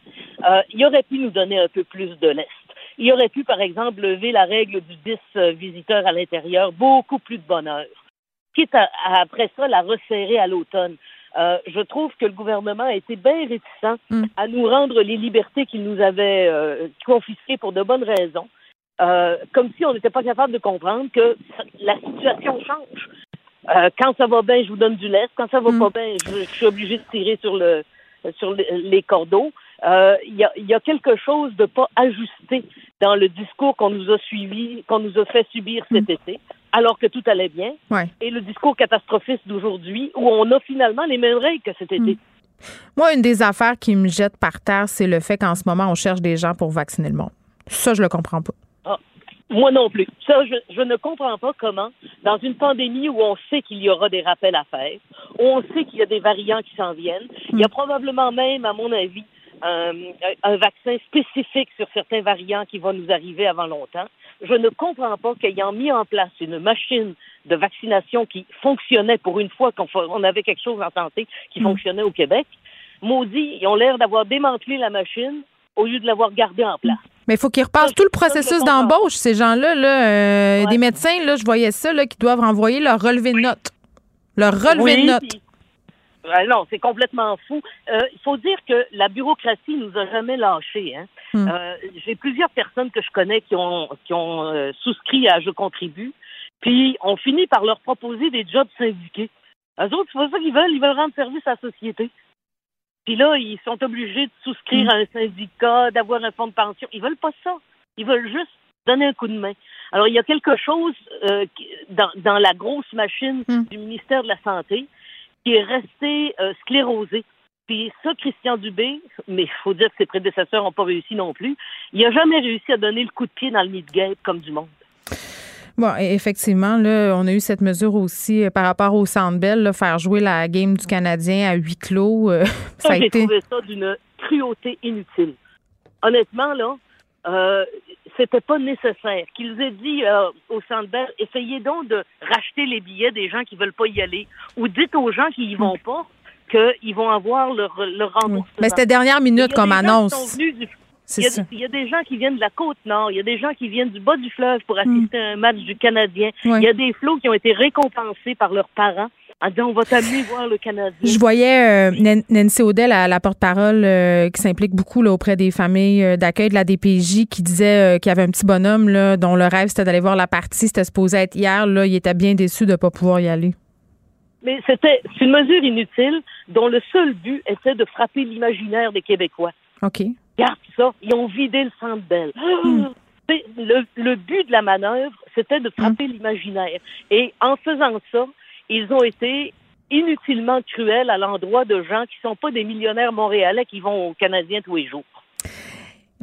euh, il aurait pu nous donner un peu plus de l'Est. Il aurait pu, par exemple, lever la règle du 10 euh, visiteurs à l'intérieur, beaucoup plus de bonheur. Quitte à, après ça, la resserrer à l'automne. Euh, je trouve que le gouvernement a été bien réticent mm. à nous rendre les libertés qu'il nous avait euh, confisquées pour de bonnes raisons. Euh, comme si on n'était pas capable de comprendre que la situation change. Euh, quand ça va bien, je vous donne du lest. Quand ça va mm. pas bien, je, suis obligé de tirer sur le sur les cordeaux. Euh, il y, a, y, a, quelque chose de pas ajusté dans le discours qu'on nous a suivi, qu'on nous a fait subir cet mm. été, alors que tout allait bien, et le discours catastrophiste d'aujourd'hui, où on a finalement les mêmes règles que cet été. Mm. Moi, une des affaires qui me jette par terre, c'est le fait qu'en ce moment, on cherche des gens pour vacciner le monde. Ça, je le comprends pas. Ah, moi non plus. Ça, je, je, ne comprends pas comment, dans une pandémie où on sait qu'il y aura des rappels à faire, où on sait qu'il y a des variants qui s'en viennent, il y a mm. probablement même, à mon avis, un, un, vaccin spécifique sur certains variants qui vont nous arriver avant longtemps. Je ne comprends pas qu'ayant mis en place une machine de vaccination qui fonctionnait pour une fois qu'on avait quelque chose en santé qui mm. fonctionnait au Québec, maudits, ils ont l'air d'avoir démantelé la machine au lieu de l'avoir gardée en place. Mais il faut qu'ils repassent tout le processus d'embauche, ces gens-là. Là, euh, Des médecins, là, je voyais ça, là, qui doivent renvoyer leur relevé de notes. Leur relevé de notes. Ah non, c'est complètement fou. Euh, il faut dire que la bureaucratie nous a jamais lâchés. Hein. Hmm. Euh, j'ai plusieurs personnes que je connais qui ont, qui ont souscrit à Je contribue, puis on finit par leur proposer des jobs syndiqués. Eux autres, c'est pas ça qu'ils veulent, ils veulent rendre service à la société. Puis là, ils sont obligés de souscrire hmm. à un syndicat, d'avoir un fonds de pension. Ils veulent pas ça. Ils veulent juste donner un coup de main. Alors, il y a quelque chose dans, dans, la grosse machine hmm. du ministère de la Santé qui est resté euh, sclérosé. Puis ça, Christian Dubé, mais il faut dire que ses prédécesseurs n'ont pas réussi non plus, il n'a jamais réussi à donner le coup de pied dans le guêpe comme du monde. Bon, effectivement, là, on a eu cette mesure aussi euh, par rapport au Centre Bell, faire jouer la game du Canadien à huis clos. Euh, <laughs> ça, j'ai trouvé ça d'une cruauté inutile. Honnêtement, là, euh, c'était pas nécessaire. Qu'ils aient dit euh, au Centre Bell, essayez donc de racheter les billets des gens qui veulent pas y aller, ou dites aux gens qui y vont pas qu'ils vont avoir leur, leur remboursement. Mais c'était dernière minute comme annonce. Il y, a, des gens qui viennent de la côte nord, il y a des gens qui viennent du bas du fleuve pour assister à un match du Canadien. Il y a des flots qui ont été récompensés par leurs parents en disant on va t'amener voir le Canadien. Je voyais euh, Nancy Odell, la, porte-parole euh, qui s'implique beaucoup là, auprès des familles euh, d'accueil de la DPJ, qui disait qu'il y avait un petit bonhomme là, dont le rêve c'était d'aller voir la partie, c'était supposé être hier. Là, il était bien déçu de ne pas pouvoir y aller. Mais c'était une mesure inutile dont le seul but était de frapper l'imaginaire des Québécois. OK. Regarde ça, ils ont vidé le centre belle. Hmm. Le, but de la manœuvre, c'était de frapper hmm. l'imaginaire. Et en faisant ça, ils ont été inutilement cruels à l'endroit de gens qui ne sont pas des millionnaires montréalais qui vont aux Canadiens tous les jours.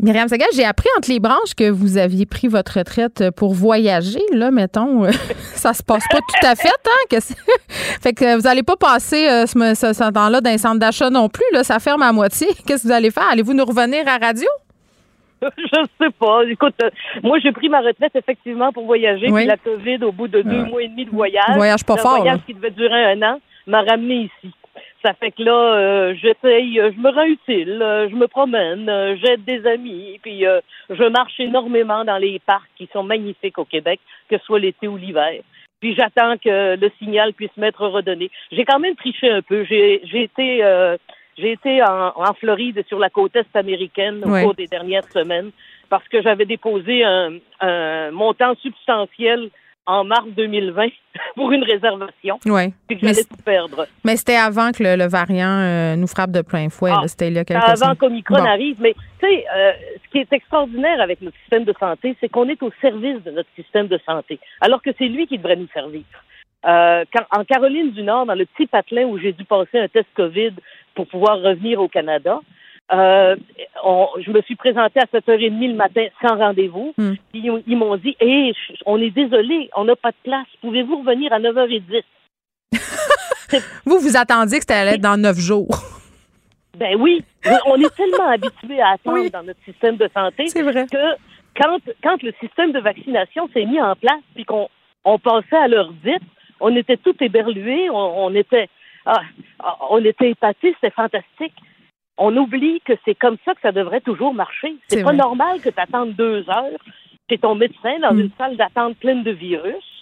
Myriam Saga, j'ai appris entre les branches que vous aviez pris votre retraite pour voyager, là, mettons. <laughs> ça se passe pas tout à fait, hein? Que <laughs> fait que vous n'allez pas passer euh, ce, temps-là dans un centre d'achat non plus, là. Ça ferme à moitié. <laughs> Qu'est-ce que vous allez faire? Allez-vous nous revenir à radio? Je sais pas. Écoute, euh, moi, j'ai pris ma retraite effectivement pour voyager. Puis la COVID, au bout de deux mois et demi de voyage, voyage pas un voyage qui devait durer un an, m'a ramené ici. Ça fait que là, euh, j'essaye, euh, je me rends utile, euh, je me promène, j'aide des amis, puis je marche énormément dans les parcs qui sont magnifiques au Québec, que ce soit l'été ou l'hiver. Puis j'attends que le signal puisse m'être redonné. J'ai quand même triché un peu. J'ai, été, j'ai été en, en, Floride sur la côte est américaine au cours des dernières semaines parce que j'avais déposé un, un montant substantiel en mars 2020 <laughs> pour une réservation. Oui. Puis que j'allais tout perdre. Mais c'était avant que le, variant euh, nous frappe de plein fouet. Ah, c'était là quelques Avant qu'Omicron arrive. Mais tu sais, euh, ce qui est extraordinaire avec notre système de santé, c'est qu'on est au service de notre système de santé, alors que c'est lui qui devrait nous servir. Euh, en Caroline du Nord, dans le petit patelin où j'ai dû passer un test COVID pour pouvoir revenir au Canada, euh, je me suis présentée à 7h30 le matin sans rendez-vous. Hmm. Ils, m'ont dit hey, on est désolé, on n'a pas de place. Pouvez-vous revenir à 9h10? <laughs> vous, vous attendiez que c'était allait être dans 9 jours. Ben oui. on est tellement <laughs> habitués à attendre dans notre système de santé que quand, quand le système de vaccination s'est mis en place puis qu'on on passait à l'heure dite, on était tout éberlués, on, était ah, on était épatés, c'était fantastique on oublie que c'est comme ça que ça devrait toujours marcher. C'est pas normal que tu attendes deux heures chez ton médecin dans hmm. une salle d'attente pleine de virus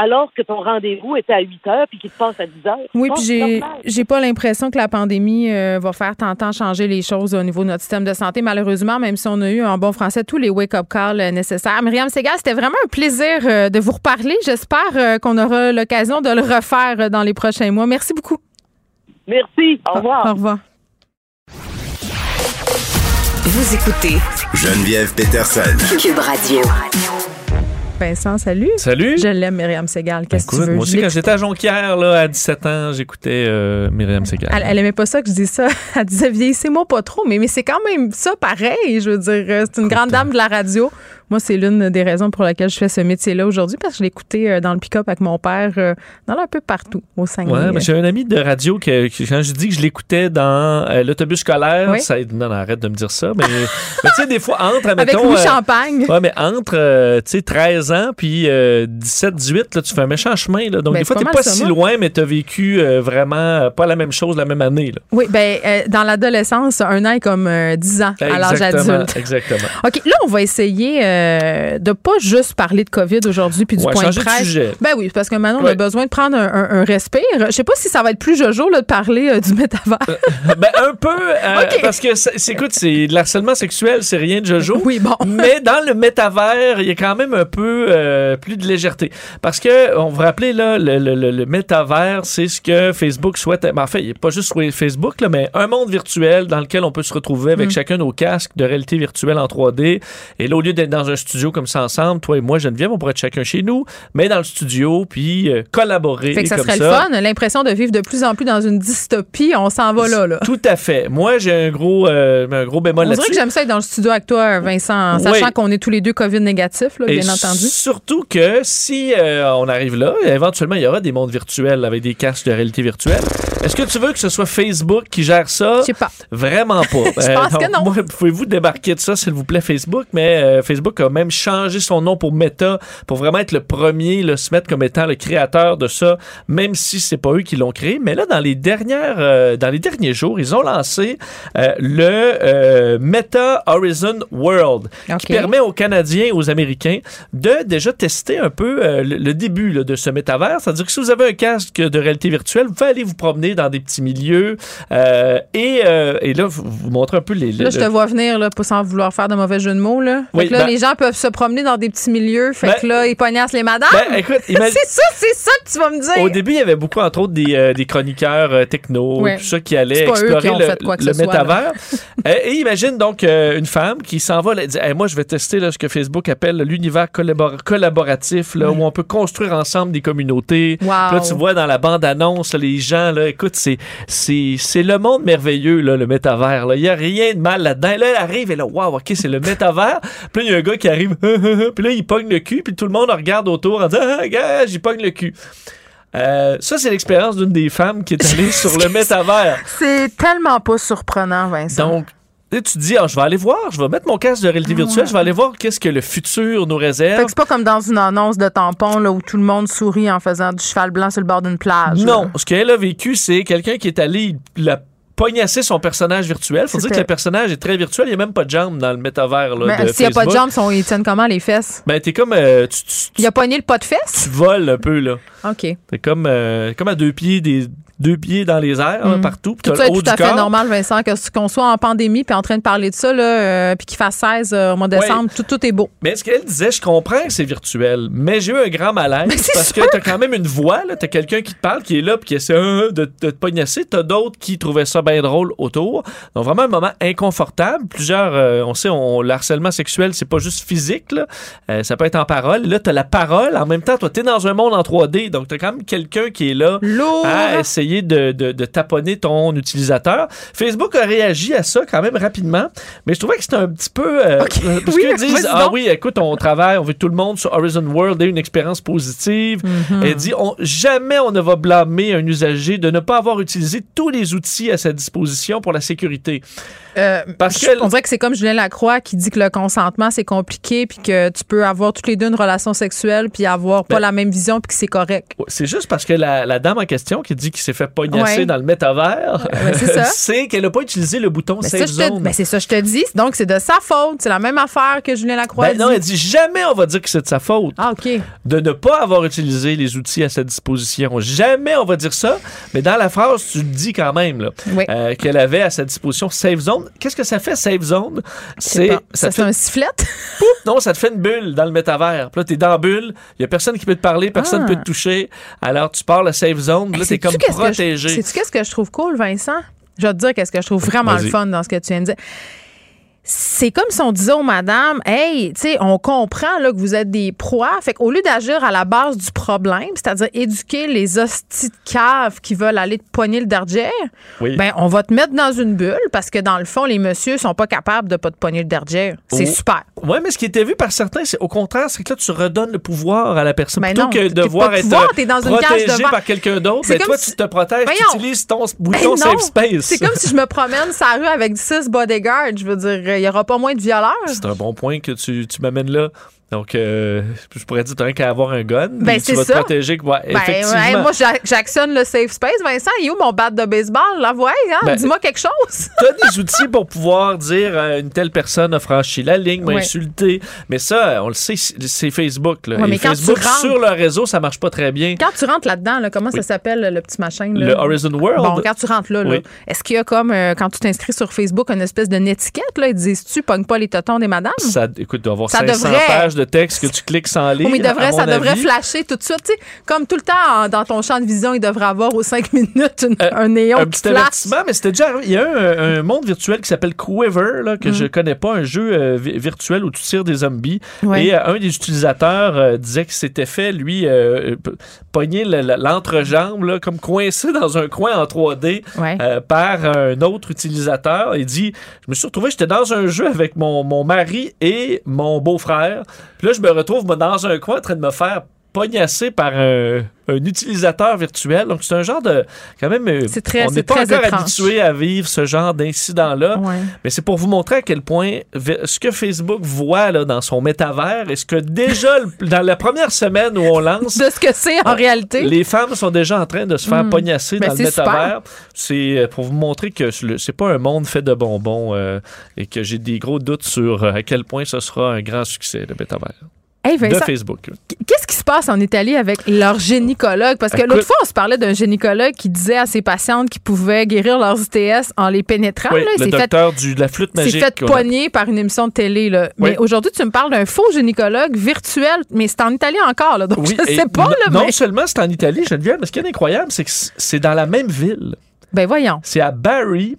alors que ton rendez-vous était à 8 heures puis qu'il te passe à 10 heures. Oui, puis j'ai, j'ai pas l'impression que la pandémie euh, va faire tant changer les choses au niveau de notre système de santé. Malheureusement, même si on a eu en bon français tous les wake-up calls euh, nécessaires. Myriam Segal, c'était vraiment un plaisir euh, de vous reparler. J'espère qu'on aura l'occasion de le refaire dans les prochains mois. Merci beaucoup. Merci. Au revoir. Au revoir. Vous écoutez Geneviève Peterson. Cube Radio. Vincent, salut. Salut. Je l'aime, Myriam Segal. Qu'est-ce que tu Écoute, veux? moi aussi, quand j'étais à Jonquière, là, à 17 ans, j'écoutais euh, Myriam Segal. Elle, elle aimait pas ça que je dise ça. <laughs> Elle disait vieillissez-moi pas trop, mais, mais c'est quand même ça pareil. Je veux dire, euh, c'est une grande dame de la radio. Moi, c'est l'une des raisons pour lesquelles je fais ce métier-là aujourd'hui parce que je l'écoutais euh, dans le pick-up avec mon père, euh, dans un peu partout au Saguenay. Ouais, mais j'ai un ami de radio que, que quand je dis que je l'écoutais dans euh, l'autobus scolaire, Oui. ça non, non, arrête de me dire ça, mais, mais tu sais des fois entre avec admettons, euh, Champagne. Ouais, mais entre euh, tu sais 13 ans puis euh, 17 18 là, tu fais un méchant chemin là. Donc Ben, des fois t'es pas si loin mais t'as vécu vraiment pas la même chose la même année là. Oui, ben dans l'adolescence, un an est comme euh, 10 ans à l'âge adulte. Exactement. OK, là, on va essayer euh, de pas juste parler de COVID aujourd'hui puis du Ouais, point de changer de presse. sujet. Ben oui, parce que maintenant, on a besoin de prendre un, un- un respire. Je sais pas si ça va être plus jojo là, de parler euh, du métavers. <laughs> ben un peu euh, <laughs> parce que c'est écoute, c'est de l'harcèlement sexuel, c'est rien de jojo. Oui, bon. <laughs> Mais dans le métavers, il y a quand même un peu euh, plus de légèreté. Parce que, on vous rappelez, là, le, le, le, le métavers, c'est ce que Facebook souhaite. Ben, en fait, il n'y a pas juste sur Facebook, là, mais un monde virtuel dans lequel on peut se retrouver avec Mm. chacun nos casques de réalité virtuelle en 3D. Et là, au lieu d'être dans un studio comme ça ensemble, toi et moi, Geneviève, on pourrait être chacun chez nous, mais dans le studio, puis euh, collaborer. Fait que ça comme serait le fun, l'impression de vivre de plus en plus dans une dystopie. On s'en va là, là. Tout à fait. Moi, j'ai un gros, euh, un gros bémol On dirait là-dessus. que j'aime ça être dans le studio avec toi, Vincent, en sachant Oui. qu'on est tous les deux COVID négatifs, là, Et bien entendu. Surtout que si euh, on arrive là, éventuellement, il y aura des mondes virtuels avec des casques de réalité virtuelle. Est-ce que tu veux que ce soit Facebook qui gère ça? Je sais pas. Vraiment pas. <laughs> Je pense que non. Pouvez-vous débarquer de ça, s'il vous plaît, Facebook? Mais euh, Facebook a même changé son nom pour Meta pour vraiment être le premier, là, se mettre comme étant le créateur de ça, même si c'est pas eux qui l'ont créé. Mais là, dans les dernières, euh, dans les derniers jours, ils ont lancé euh, le euh, Meta Horizon World, qui permet aux Canadiens et aux Américains de déjà tester un peu le, le début là, de ce métavers. C'est-à-dire que si vous avez un casque de réalité virtuelle, vous pouvez aller vous promener dans des petits milieux et, et là, vous, vous montrez un peu les... Là, je te vois venir, là, sans vouloir faire de mauvais jeux de mots, là. Oui, là, ben- les gens peuvent se promener dans des petits milieux. Fait Ben- que là, ils pognassent les madames. Ben, écoute, <laughs> imagine- c'est ça, c'est ça que tu vas me dire. Au début, il y avait beaucoup, entre autres, des, euh, des chroniqueurs euh, techno, Ouais. tout ça, qui allaient explorer qui le, soit, métavers. <laughs> Euh, et imagine donc euh, une femme qui s'en va, elle dit Hey, Moi, je vais tester là, ce que Facebook appelle l'univers collabor- collaboratif, là, où on peut construire ensemble des communautés. Wow. Là, tu vois dans la bande-annonce, les gens, là, écoute, c'est, le monde merveilleux, là, le métavers. là. Il n'y a rien de mal là-dedans. Là, elle arrive et là, waouh, OK, c'est le métavers. puis il y a un gars qui arrive, <laughs> puis là, il pogne le cul, puis tout le monde regarde autour en disant <laughs> Ah, gars, j'y pogne le cul. Euh, ça, c'est l'expérience d'une des femmes qui est allée <laughs> sur le métavers. C'est tellement pas surprenant, Vincent. Donc, là, tu te dis, ah, je vais aller voir, je vais mettre mon casque de réalité virtuelle, je vais aller voir qu'est-ce que le futur nous Fait réserve. que c'est pas comme dans une annonce de tampon là, où tout le monde sourit en faisant du cheval blanc sur le bord d'une plage. Non, là. ce qu'elle a vécu, c'est quelqu'un qui est allé la pognasser son personnage virtuel. Faut dire que le personnage est très virtuel. Il n'y a même pas de jambes dans le métavers là, s'il n'y a pas de jambes, sont- ils tiennent comment les fesses? Ben, t'es comme... euh, tu, tu- Il a pogné le pas de fesses? tu voles un peu, là. OK. T'es comme, euh, comme à deux pieds, des deux pieds dans les airs, là, Mm. partout. Tout t'as ça le est haut tout à fait corps. normal, Vincent, que- qu'on soit en pandémie puis en train de parler de ça, là, euh, puis qu'il fasse 16 euh, au mois de Ouais. décembre, tout, tout est beau. Mais ce qu'elle disait, je comprends que c'est virtuel, mais j'ai eu un grand malaise parce sûr. que t'as quand même une voix, là, t'as quelqu'un qui te parle, qui est là, puis qui essaie euh, de, de te pognasser. T'as d'autres qui trouvaient ça bien drôle autour. Donc vraiment un moment inconfortable. Plusieurs, euh, on sait, on, le harcèlement sexuel, c'est pas juste physique, là. Ça peut être en parole. Là, t'as la parole. En même temps, toi, t'es dans un monde en 3D, donc t'as quand même quelqu'un qui est là Lourd! à essayer de, de, de taponner ton utilisateur. Facebook a réagi à ça quand même rapidement, mais je trouvais que c'était un petit peu... euh, euh, parce <laughs> Oui, qu'ils disent, ah oui, écoute, on travaille, on veut que tout le monde sur Horizon World ait une expérience positive. Mhm. Elle dit, on, jamais on ne va blâmer un usager de ne pas avoir utilisé tous les outils à sa disposition pour la sécurité. Euh, Parce que- on dirait que c'est comme Julien Lacroix qui dit que le consentement, c'est compliqué, puis que tu peux avoir toutes les deux une relation sexuelle, puis avoir pas Ben- la même vision, puis que c'est correct. C'est juste parce que la, la dame en question qui dit qu'il s'est fait pognasser Ouais. dans le métavers, Ouais, <laughs> c'est qu'elle n'a pas utilisé le bouton Mais je te- Zone. ben, c'est ça, je te dis. Donc, c'est de sa faute. C'est la même affaire que Julien Lacroix Ben non, elle dit jamais on va dire que c'est de sa faute. Ah, OK. de ne pas avoir utilisé les outils à sa disposition. Jamais on va dire ça, mais dans la phrase, tu le dis quand même là, Oui. euh, qu'elle avait à sa disposition Save Zone. Qu'est-ce que ça fait, Save Zone? C'est ça ça, te c'est fait, un sifflet. <laughs> non, ça te fait une bulle dans le métavers. Puis là, t'es dans la bulle, il y a personne qui peut te parler, personne Ah. peut te toucher. Alors, tu parles à Save Zone, là, t'es comme qu'est-ce protégé. Sais-tu qu'est-ce que je trouve cool, Vincent? Je vais te dire qu'est-ce que je trouve vraiment le fun dans ce que tu viens de dire. C'est comme si on disait aux madames, hey, tu sais, on comprend là, que vous êtes des proies. Fait qu'au lieu d'agir à la base du problème, c'est-à-dire éduquer les hosties de caves qui veulent aller te poigner le derrière, ben, on va te mettre dans une bulle parce que dans le fond, les messieurs sont pas capables de pas te poigner le derrière. C'est Oh. super. Oui, mais ce qui était vu par certains, c'est au contraire, c'est que là, tu redonnes le pouvoir à la personne. Ben Plutôt non, que de voir être pouvoir, dans une protégé par quelqu'un d'autre, C'est mais comme toi, si- tu te protèges, tu utilises ton Ben bouton non. safe space. C'est comme si je me promène sur la rue avec six bodyguards. Je veux dire, il y aura pas moins de violeurs. C'est un bon point que tu, tu m'amènes là. Donc, euh, je pourrais dire, tu n'as qu'à avoir un gun. Ben, tu vas ça. te protéger. Ouais, Ben, effectivement. ouais, moi, j'ac- j'actionne le safe space. Vincent, il est où mon bat de baseball? La voix, hein? Ben, Dis-moi quelque chose. <laughs> tu as des outils pour pouvoir dire euh, une telle personne a franchi la ligne, m'a Ouais. insulté. Mais ça, on le sait, c'est Facebook. Là. Ouais, Et mais Facebook, rentres- sur le réseau, ça marche pas très bien. Quand tu rentres là-dedans, là, comment ça s'appelle, le petit machin? là? Le Horizon World? Bon, quand tu rentres là, là, est-ce qu'il y a comme, euh, quand tu t'inscris sur Facebook, une espèce de netiquette? Là, ils disent, tu pognes pas les totons des madames? Ça, écoute, doit avoir Ça 500 devrait- pages de texte que tu cliques sans lire. Mais devrait, ça devrait avis. flasher tout de suite. Tu sais, comme tout le temps, dans ton champ de vision, il devrait avoir aux cinq <laughs> minutes une- Euh, un néon un qui petit avertissement, mais c'était déjà. Il y a un, un monde virtuel qui s'appelle Quiver, là, Mm. que je connais pas, un jeu euh, vi- virtuel où tu tires des zombies. Ouais. Et euh, un des utilisateurs disait que s'était fait, lui, pogner le- le- l'entrejambe, comme coincé dans un coin en 3D Ouais. euh, par un autre utilisateur. Il dit Je me suis retrouvé, j'étais dans un jeu avec mon, mon mari et mon beau-frère. Puis là, je me retrouve dans un coin en train de me faire pognasser par un, un utilisateur virtuel. Donc, c'est un genre de. Quand même. euh, très- on n'est pas encore habitué à vivre ce genre d'incident-là. Ouais. Mais c'est pour vous montrer à quel point ce que Facebook voit là, dans son métavers et ce que déjà, <laughs> dans la première semaine où on lance, De ce que c'est en réalité. les femmes sont déjà en train de se faire Mm. pognasser Ben, dans le métavers. C'est euh, pour vous montrer que c'est pas un monde fait de bonbons euh, et que j'ai des gros doutes sur euh, à quel point ce sera un grand succès, le métavers. Hey, De Facebook. Qu'est-ce qui se passe en Italie avec leur gynécologue? Parce que l'autre fois, on se parlait d'un gynécologue qui disait à ses patientes qu'ils pouvaient guérir leurs ITS en les pénétrant. Oui, là. le C'est fait, docteur du, de la flûte c'est magique. fait qu'on a- poigner par une émission de télé. Là. Oui. Mais aujourd'hui, tu me parles d'un faux gynécologue virtuel, mais c'est en Italie encore. Là, donc, Oui, je sais pas. non- Là, non mais... seulement c'est en Italie, Geneviève, mais ce qui est incroyable, c'est que c'est dans la même ville. Ben voyons. C'est à Barry.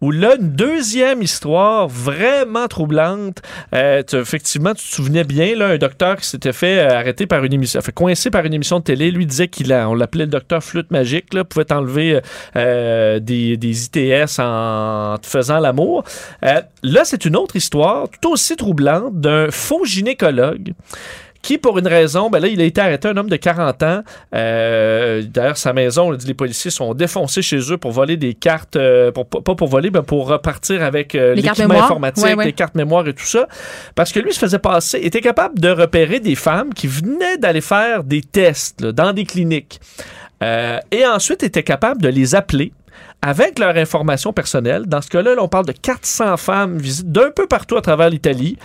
Où là, une deuxième histoire vraiment troublante. Euh, tu- effectivement, tu te souvenais bien, là, un docteur qui s'était fait euh, arrêter par une émission, fait coincé par une émission de télé. Lui disait qu'il a, on l'appelait le docteur flûte magique, là, pouvait enlever euh, euh, des, des ITS en te faisant l'amour. Euh, là, c'est une autre histoire, tout aussi troublante, d'un faux gynécologue qui, pour une raison, ben là, il a été arrêté, un homme de 40 ans. Euh, D'ailleurs, sa maison, on dit, les policiers sont défoncés chez eux pour voler des cartes, euh, pour, pas pour voler, mais pour repartir avec euh, Les cartes l'équipement informatique, Ouais, ouais. les cartes mémoire et tout ça. Parce que lui se faisait passer, était capable de repérer des femmes qui venaient d'aller faire des tests là, dans des cliniques. Euh, et ensuite était capable de les appeler avec leur information personnelle. Dans ce cas-là, là, on parle de 400 femmes visites d'un peu partout à travers l'Italie.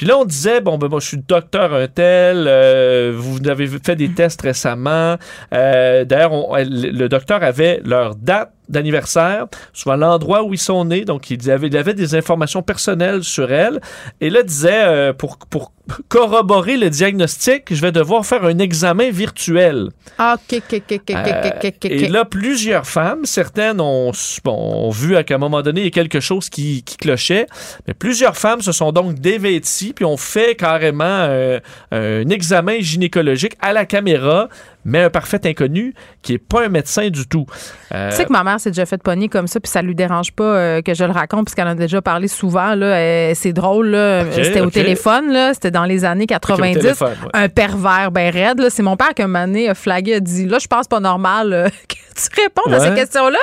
Puis là, on disait, bon, ben moi, je suis docteur un tel, euh, vous avez fait des tests récemment. Euh, D'ailleurs, le docteur avait leur date d'anniversaire, soit l'endroit où ils sont nés. Donc, il avait, il avait des informations personnelles sur elle. Et là, disait, euh, pour, pour corroborer le diagnostic, je vais devoir faire un examen virtuel. Ah, OK, OK, OK, OK, Euh. Et là, plusieurs femmes, certaines ont, bon, ont vu qu'à un moment donné, il y a quelque chose qui, qui clochait, mais plusieurs femmes se sont donc dévêties puis ont fait carrément euh, un examen gynécologique à la caméra, mais un parfait inconnu qui est pas un médecin du tout. Euh, Tu sais que ma mère s'est déjà fait pogner comme ça, puis ça lui dérange pas euh, que je le raconte, puisqu'elle en a déjà parlé souvent. Là, Euh, c'est drôle. là. Ok, c'était au téléphone. Là, c'était dans les années ok, au 90. téléphone, ouais. Un pervers ben raide. là. C'est mon père qui, un moment donné, a flagué, a dit Là, je pense pas normal euh, <laughs> que tu répondes à ces questions-là.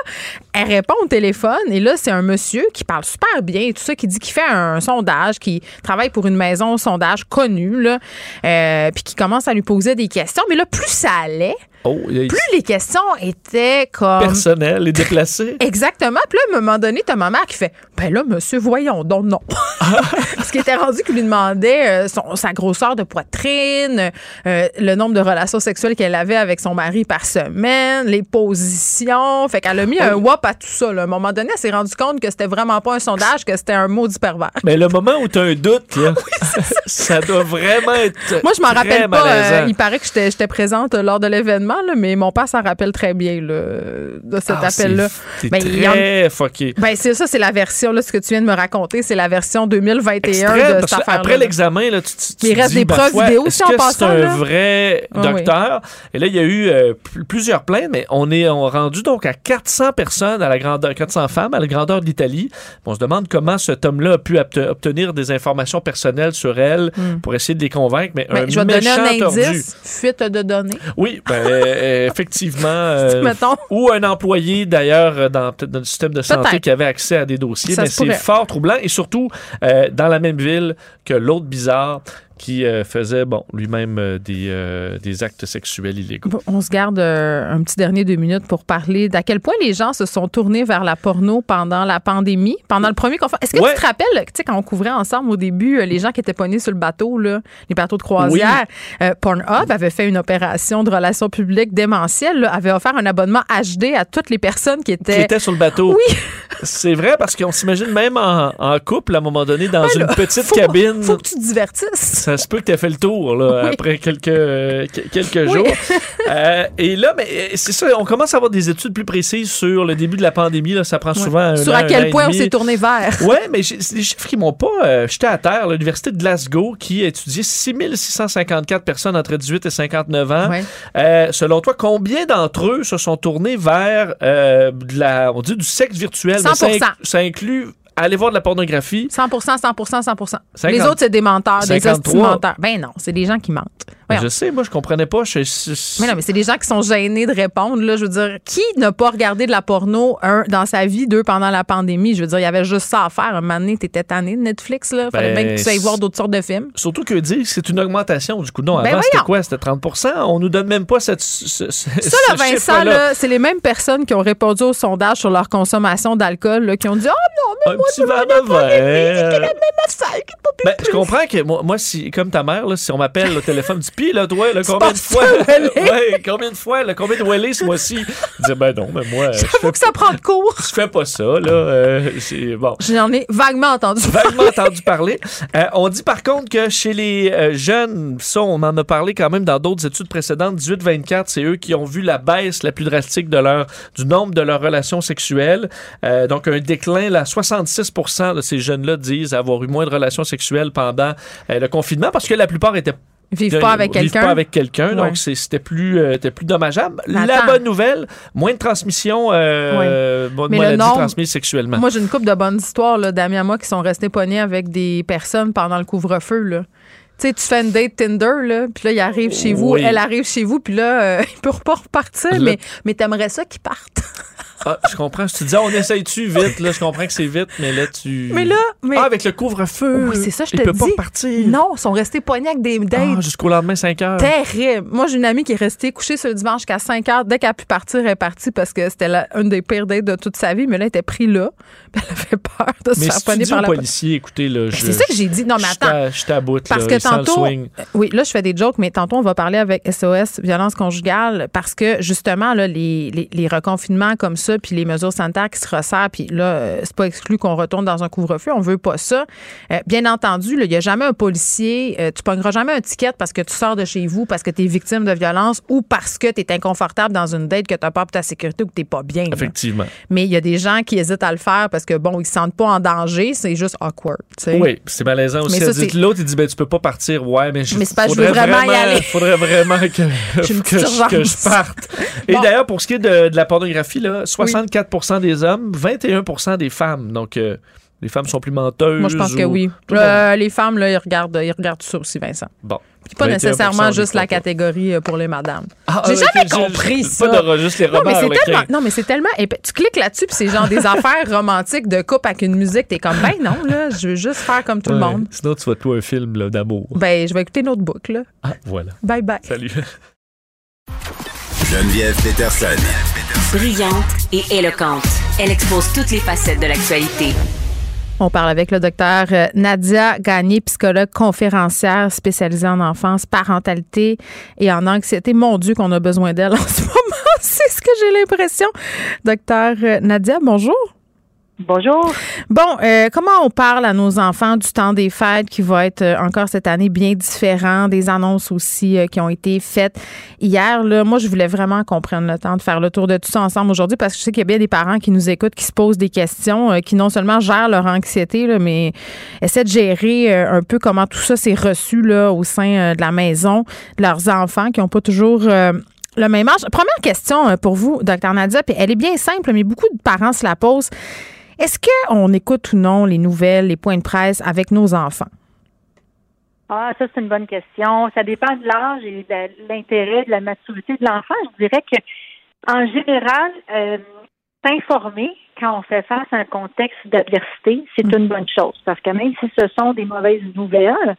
Elle répond au téléphone, et là, c'est un monsieur qui parle super bien, et tout ça, qui dit qu'il fait un sondage, qui travaille pour une maison sondage connue, là, euh, puis qui commence à lui poser des questions. Mais là, plus ça allait, Oh, a- plus les questions étaient comme. personnel et déplacé. <laughs> Exactement. Puis là, à un moment donné, t'as ma mère qui fait Ben là, monsieur, voyons donc, non. <laughs> Parce qu'il était rendu qu'il lui demandait euh, son- sa grosseur de poitrine, euh, le nombre de relations sexuelles qu'elle avait avec son mari par semaine, les positions. Fait qu'elle a mis un whop à tout ça. là. À un moment donné, elle s'est rendue compte que c'était vraiment pas un sondage, que c'était un maudit pervers. Mais le moment où tu as un doute, là, <laughs> ça doit vraiment être. Moi, je m'en rappelle pas. euh, il paraît que j'étais présente lors de l'événement. Là, mais mon père s'en rappelle très bien là, de cet Ah, appel-là. C'est Ben, y en- très fucké. Ben, c'est ça, c'est la version, là, ce que tu viens de me raconter, c'est la version 2021 Extrême, de cette après l'examen, tu, tu- il te reste dis, des ma preuves vidéo en que passant, C'est un vrai Ah oui. docteur? Et là, il y a eu euh, pl- plusieurs plaintes, mais on est on rendu donc à 400 personnes à la grandeur, 400 femmes à la grandeur de l'Italie. On se demande comment cet homme-là a pu obte- obtenir des informations personnelles sur elle pour essayer de les convaincre, mais Ben, un je vais te donner méchant un tordu. indice, fuite de données. Oui, ben, euh, effectivement. <laughs> euh, ou un employé d'ailleurs euh, dans peut-être dans le système de santé qui avait accès à des dossiers, Ça mais c'est fort troublant. Et surtout dans la même ville que l'autre bizarre qui euh, faisait bon lui-même euh, des, euh, des actes sexuels illégaux. On se garde un petit dernier deux minutes pour parler d'à quel point les gens se sont tournés vers la porno pendant la pandémie, pendant le premier confinement. Est-ce que Ouais. tu te rappelles, tu sais, quand on couvrait ensemble au début, les gens qui étaient pognés sur le bateau, là, les bateaux de croisière, Pornhub avait fait une opération de relations publiques démentielle, là, avait offert un abonnement HD à toutes les personnes qui Qui étaient... sur le bateau. Oui. C'est vrai parce qu'on s'imagine même en, en couple à un moment donné dans une là, petite faut- cabine. Faut que tu te divertisses. Ça se peut que tu aies fait le tour là, Oui. après quelques, euh, que- quelques Oui. jours. <laughs> Euh, et là, mais euh, c'est ça, on commence à avoir des études plus précises sur le début de la pandémie. Là, ça prend souvent un Sur an, à un an quel et point on s'est tourné vers. <laughs> Ouais, mais c'est des chiffres qui m'ont pas euh, jeté à terre. L'Université de Glasgow, qui a étudié 6654 personnes entre 18 et 59 ans. Euh, selon toi, combien d'entre eux se sont tournés vers euh, de la, on dit du sexe virtuel? mais ça, 100%. inc- ça inclut aller voir de la pornographie. 100 100 100% 100% Les 50. autres, c'est des menteurs, des 53. hosties menteurs. Ben non, c'est des gens qui mentent. Voyons. Je sais, moi, je comprenais pas. Je- je- Mais non, mais c'est des gens qui sont gênés de répondre. Là. Je veux dire, qui n'a pas regardé de la porno, un, dans sa vie, deux, pendant la pandémie? Je veux dire, il y avait juste ça à faire. Un moment donné, t'étais tanné de Netflix, là. Fallait Ben, bien que tu ailles voir d'autres sortes de films. Surtout que dire que c'est une augmentation. Du coup, non, Ben avant, c'était quoi? C'était 30% On nous donne même pas cette, ce, ce- Ça, ce là, Vincent, là, c'est les mêmes personnes qui ont répondu au sondage sur leur consommation d'alcool, qui ont dit, oh non, mais moi, Ben, je comprends que moi, moi, si, comme ta mère, là, si on m'appelle au téléphone, dis pis là, toi, là, <laughs> combien de fois, <laughs> ouais, combien de fois, là, combien de Welly ce mois-ci? Je dis, ben non, mais moi, <laughs> je fais, que ça prend de cours. je fais pas ça, là, euh, bon. J'en ai vaguement entendu Vaguement entendu parler. Euh, on dit par contre que chez les euh, jeunes, ça, on en a parlé quand même dans d'autres études précédentes, 18-24, c'est eux qui ont vu la baisse la plus drastique de leur, du nombre de leurs relations sexuelles. Euh, donc, un déclin, là, 66 de ces jeunes-là disent avoir eu moins de relations sexuelles pendant euh, le confinement parce que la plupart étaient Vivent pas avec quelqu'un. pas avec quelqu'un, Ouais. donc c'était plus, euh, plus dommageable. La bonne nouvelle, moins de transmission euh, Mais le nombre- sexuellement. Moi, j'ai une couple de bonnes histoires d'amis à moi qui sont restés pognés avec des personnes pendant le couvre-feu. Tu sais, tu fais une date Tinder, là, puis là, il arrive chez vous, elle arrive chez vous, puis là, euh, <laughs> il peut pas repartir, Le- mais, mais t'aimerais ça qu'il parte. <laughs> Ah, je comprends. Je te disais, on essaye-tu vite? Là, je comprends que c'est vite, mais là, tu. Mais là, mais. Ah, avec le couvre-feu. Oui, c'est ça, je te dis. pas repartir. Non, ils sont restés pognés avec des dates. Ah, jusqu'au lendemain, 5 heures. Terrible. Moi, j'ai une amie qui est restée couchée ce dimanche jusqu'à 5 heures. Dès qu'elle a pu partir, elle est partie parce que c'était une des pires dates de toute sa vie. Mais là, elle était pris là. <laughs> Elle avait peur de se Mais faire si tu pogner par la policiers, écoutez, là, je. C'est ça que j'ai dit. Non, mais je attends. Je t'aboute, Parce là, que tantôt, euh, oui, là, je fais des jokes, mais tantôt, on va parler avec SOS, violence conjugale, parce que justement, là, les, les, les reconfinements comme ça, puis les mesures sanitaires qui se resserrent, puis là, euh, c'est pas exclu qu'on retourne dans un couvre-feu, on veut pas ça. Euh, bien entendu, il y a jamais un policier, euh, tu pogneras jamais un ticket parce que tu sors de chez vous, parce que tu es victime de violence ou parce que tu es inconfortable dans une date, que tu as peur pour ta sécurité ou que tu pas bien. là. Effectivement. Mais il y a des gens qui hésitent à le faire parce que, bon, ils se sentent pas en danger, c'est juste awkward. tu sais. Oui, c'est malaisant aussi. L'autre, il dit, ben, tu peux pas partir. Ouais, mais je, Mais je faudrait veux vraiment y aller. faudrait vraiment que, <laughs> que, je, que je urgence. parte. Et Bon. d'ailleurs, pour ce qui est de, de la pornographie, là, 64% des hommes, 21% des femmes. Donc, euh, les femmes sont plus menteuses. Moi, je pense que ou- oui. Euh, les femmes, là, ils regardent, ils regardent ça aussi, Vincent. Bon. Puis pas 21% nécessairement juste la catégorie euh, pour les madames. Ah, J'ai jamais compris ça. Pas de juste les Non, mais romans c'est tellement. Non, mais c'est tellement. épais. Tu cliques là-dessus, puis c'est genre des <laughs> affaires romantiques de couple avec une musique. T'es comme, ben non, là, je veux juste faire comme tout le monde. Sinon, tu vas te un film d'amour. Ben, je vais écouter Notebook, là. Ah, voilà. Bye bye. Salut. Geneviève Peterson. Brillante et éloquente. Elle expose toutes les facettes de l'actualité. On parle avec le docteur euh, Nadia Gagné, psychologue conférencière spécialisée en enfance, parentalité et en anxiété. Mon Dieu, qu'on a besoin d'elle en ce <laughs> moment. C'est ce que j'ai l'impression. Docteur euh, Nadia, bonjour. Bonjour. Bon, euh, comment on parle à nos enfants du temps des fêtes qui va être euh, encore cette année bien différent, des annonces aussi euh, qui ont été faites hier. Là, moi, je voulais vraiment qu'on prenne le temps de faire le tour de tout ça ensemble aujourd'hui parce que je sais qu'il y a bien des parents qui nous écoutent, qui se posent des questions, qui non seulement gèrent leur anxiété, là, mais essaient de gérer un peu comment tout ça s'est reçu là, au sein de la maison de leurs enfants qui n'ont pas toujours le même âge. Première question pour vous, docteur Nadia, puis elle est bien simple, mais beaucoup de parents se la posent. Est-ce qu'on écoute ou non les nouvelles, les points de presse avec nos enfants? Ah, ça, c'est une bonne question. Ça dépend de l'âge et de l'intérêt, de la maturité de l'enfant. Je dirais que, en général, euh, s'informer quand on fait face à un contexte d'adversité, c'est une bonne chose. Parce que même si ce sont des mauvaises nouvelles,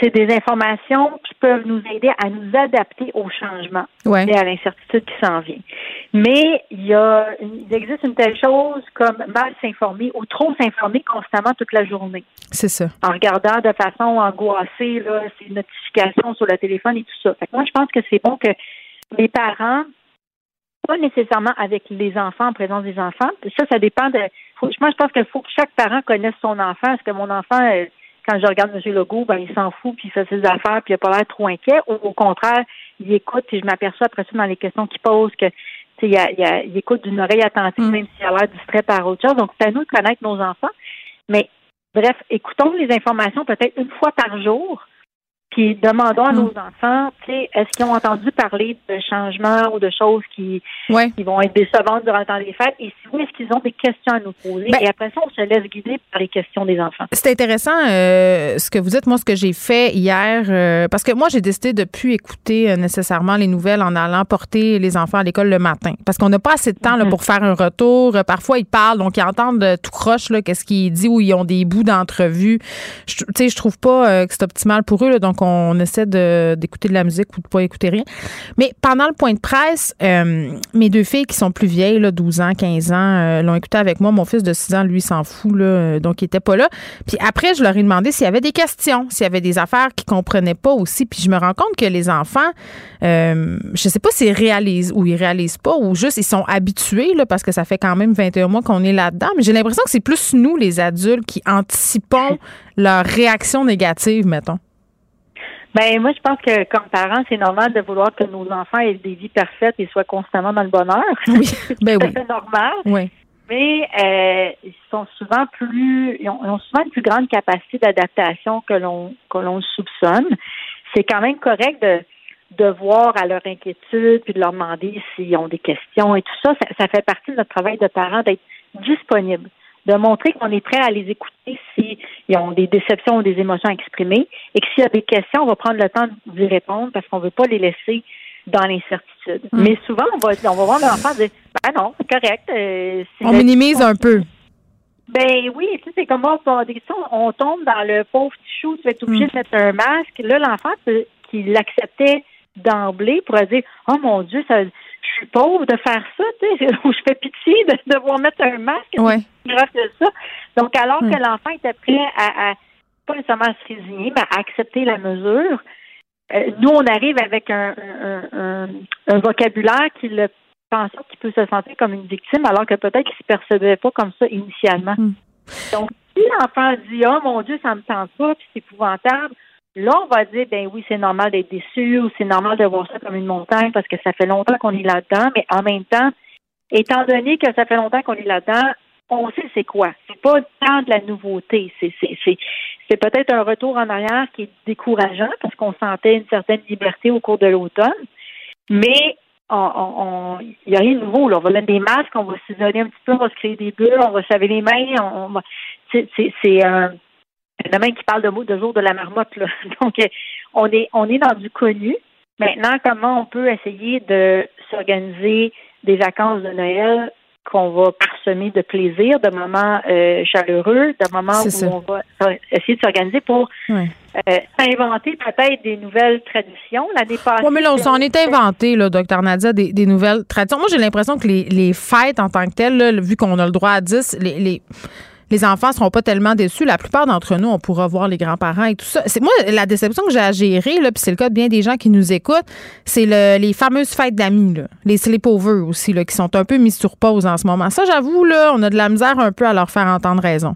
c'est des informations peuvent nous aider à nous adapter au changement et à l'incertitude qui s'en vient. Mais il y a, il existe une telle chose comme mal s'informer ou trop s'informer constamment toute la journée. C'est ça. En regardant de façon angoissée là, ces notifications sur le téléphone et tout ça. Fait moi, je pense que c'est bon que les parents pas nécessairement avec les enfants en présence des enfants. Ça, ça dépend de. moi, je pense qu'il faut que chaque parent connaisse son enfant. Est-ce que mon enfant, euh, quand je regarde M. Legault, ben, il s'en fout, puis il fait ses affaires, puis il n'a pas l'air trop inquiet. Ou au contraire, il écoute, et je m'aperçois après ça dans les questions qu'il pose que il, il, écoute d'une oreille attentive, mm. même s'il a l'air distrait par autre chose. Donc, c'est à nous de connaître nos enfants. Mais bref, écoutons les informations peut-être une fois par jour puis demandons à nos mm. enfants, est-ce qu'ils ont entendu parler de changements ou de choses qui, qui vont être décevantes durant le temps des fêtes? Et si oui, est-ce qu'ils ont des questions à nous poser? Ben et après ça, on se laisse guider par les questions des enfants. C'est intéressant euh, ce que vous dites. Moi, ce que j'ai fait hier, euh, parce que moi, j'ai décidé de plus écouter euh, nécessairement les nouvelles en allant porter les enfants à l'école le matin. Parce qu'on n'a pas assez de temps là, mm-hmm. pour faire un retour. Parfois, ils parlent, donc ils entendent tout croche, qu'est-ce qu'ils disent ou ils ont des bouts d'entrevue. Tu sais, je trouve pas que c'est optimal pour eux. Là, donc, on essaie d'écouter de, la musique ou de pas écouter rien. Mais pendant le point de presse, euh, mes deux filles qui sont plus vieilles, là, 12 ans, 15 ans, euh, l'ont écouté avec moi. Mon fils de 6 ans, lui, s'en fout, là, donc il était pas là. Puis après, je leur ai demandé s'il y avait des questions, s'il y avait des affaires qu'ils comprenaient pas aussi. Puis je me rends compte que les enfants, euh, je sais pas s'ils réalisent ou ils réalisent pas ou juste ils sont habitués, là, parce que ça fait quand même 21 mois qu'on est là-dedans. Mais j'ai l'impression que c'est plus nous, les adultes, qui anticipons <laughs> leur réaction négative, mettons. Ben moi, je pense que comme parents, c'est normal de vouloir que nos enfants aient des vies parfaites et soient constamment dans le bonheur. <laughs> Oui, ben oui. <laughs> c'est normal. Oui. Mais euh, ils sont souvent plus, ils ont, souvent une plus grande capacité d'adaptation que l'on que l'on soupçonne. C'est quand même correct de de voir à leur inquiétude puis de leur demander s'ils ont des questions et tout ça. Ça, ça fait partie de notre travail de parents d'être disponible de montrer qu'on est prêt à les écouter s'ils ont des déceptions ou des émotions à exprimer et que s'il y a des questions, on va prendre le temps d'y répondre parce qu'on ne veut pas les laisser dans l'incertitude. Mm. Mais souvent, on va, on va voir l'enfant dire Ben non, c'est correct. Euh, on minimise un peu. Ben oui, tu sais, c'est comme on, on tombe dans le pauvre petit chou, tu vas être obligé mm. de mettre un masque. Là, l'enfant qui l'acceptait d'emblée pourrait dire Oh mon Dieu, ça je suis pauvre de faire ça, tu sais, <laughs> je fais pitié de devoir mettre un masque. Ouais. que ça. Donc, alors que l'enfant était prêt à, pas nécessairement à se résigner, mais à accepter la mesure, euh, nous, on arrive avec un, un, un, vocabulaire qui le pense qu'il peut se sentir comme une victime, alors que peut-être qu'il ne se percevait pas comme ça initialement. Hmm. Donc, si l'enfant dit Oh mon Dieu, ça me tente pas, puis c'est épouvantable, Là, on va dire, ben oui, c'est normal d'être déçu ou c'est normal de voir ça comme une montagne parce que ça fait longtemps qu'on est là-dedans, mais en même temps, étant donné que ça fait longtemps qu'on est là-dedans, on sait c'est quoi. C'est pas tant de la nouveauté. C'est, c'est, peut-être un retour en arrière qui est décourageant parce qu'on sentait une certaine liberté au cours de l'automne. Mais on, il n'y a rien de nouveau. Là. On va mettre des masques, on va s'isoler un petit peu, on va se créer des bulles, on va se laver les mains. On, c'est, c'est, même qui parle de mots de jour de la marmotte. Là. <laughs> Donc, euh, on est, on est dans du connu. Maintenant, comment on peut essayer de s'organiser des vacances de Noël qu'on va parsemer de plaisir, de moments euh, chaleureux, de moments où on va essayer de s'organiser pour euh, inventer peut-être des nouvelles traditions. L'année passée. Oui, mais là, on s'en est inventé, là, docteur Nadia, des, nouvelles traditions. Moi, j'ai l'impression que les, les, fêtes en tant que telles, vu qu'on a le droit à 10, les les enfants seront pas tellement déçus. La plupart d'entre nous, on pourra voir les grands-parents et tout ça. C'est moi la déception que j'ai à gérer là, puis c'est le cas de bien des gens qui nous écoutent, c'est le, les fameuses fêtes d'amis, là. les sleepovers aussi, là, qui sont un peu mis sur pause en ce moment. Ça, j'avoue, là, on a de la misère un peu à leur faire entendre raison.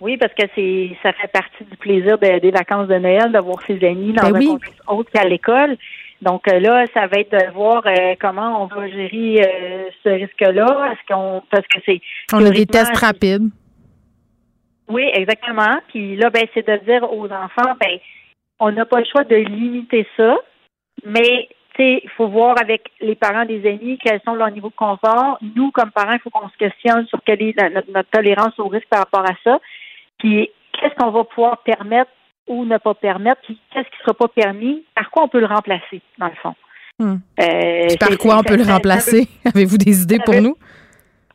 Oui, parce que c'est ça fait partie du plaisir des vacances de Noël de voir ses amis dans Ben un oui. contexte autre qu'à l'école. Donc euh, là, ça va être de voir euh, comment on va gérer euh, ce risque-là. Est-ce qu'on parce que c'est On a des tests rapides. Oui, exactement. Puis là, ben, c'est de dire aux enfants, ben, on n'a pas le choix de limiter ça, mais tu sais, il faut voir avec les parents des amis quels sont leurs niveaux de confort. Nous, comme parents, il faut qu'on se questionne sur quelle est notre tolérance au risque par rapport à ça. Puis qu'est-ce qu'on va pouvoir permettre ou ne pas permettre, puis qu'est-ce qui ne sera pas permis, par quoi on peut le remplacer, dans le fond? Hmm. Euh, par quoi on peut le remplacer? <laughs> Avez-vous des idées pour nous?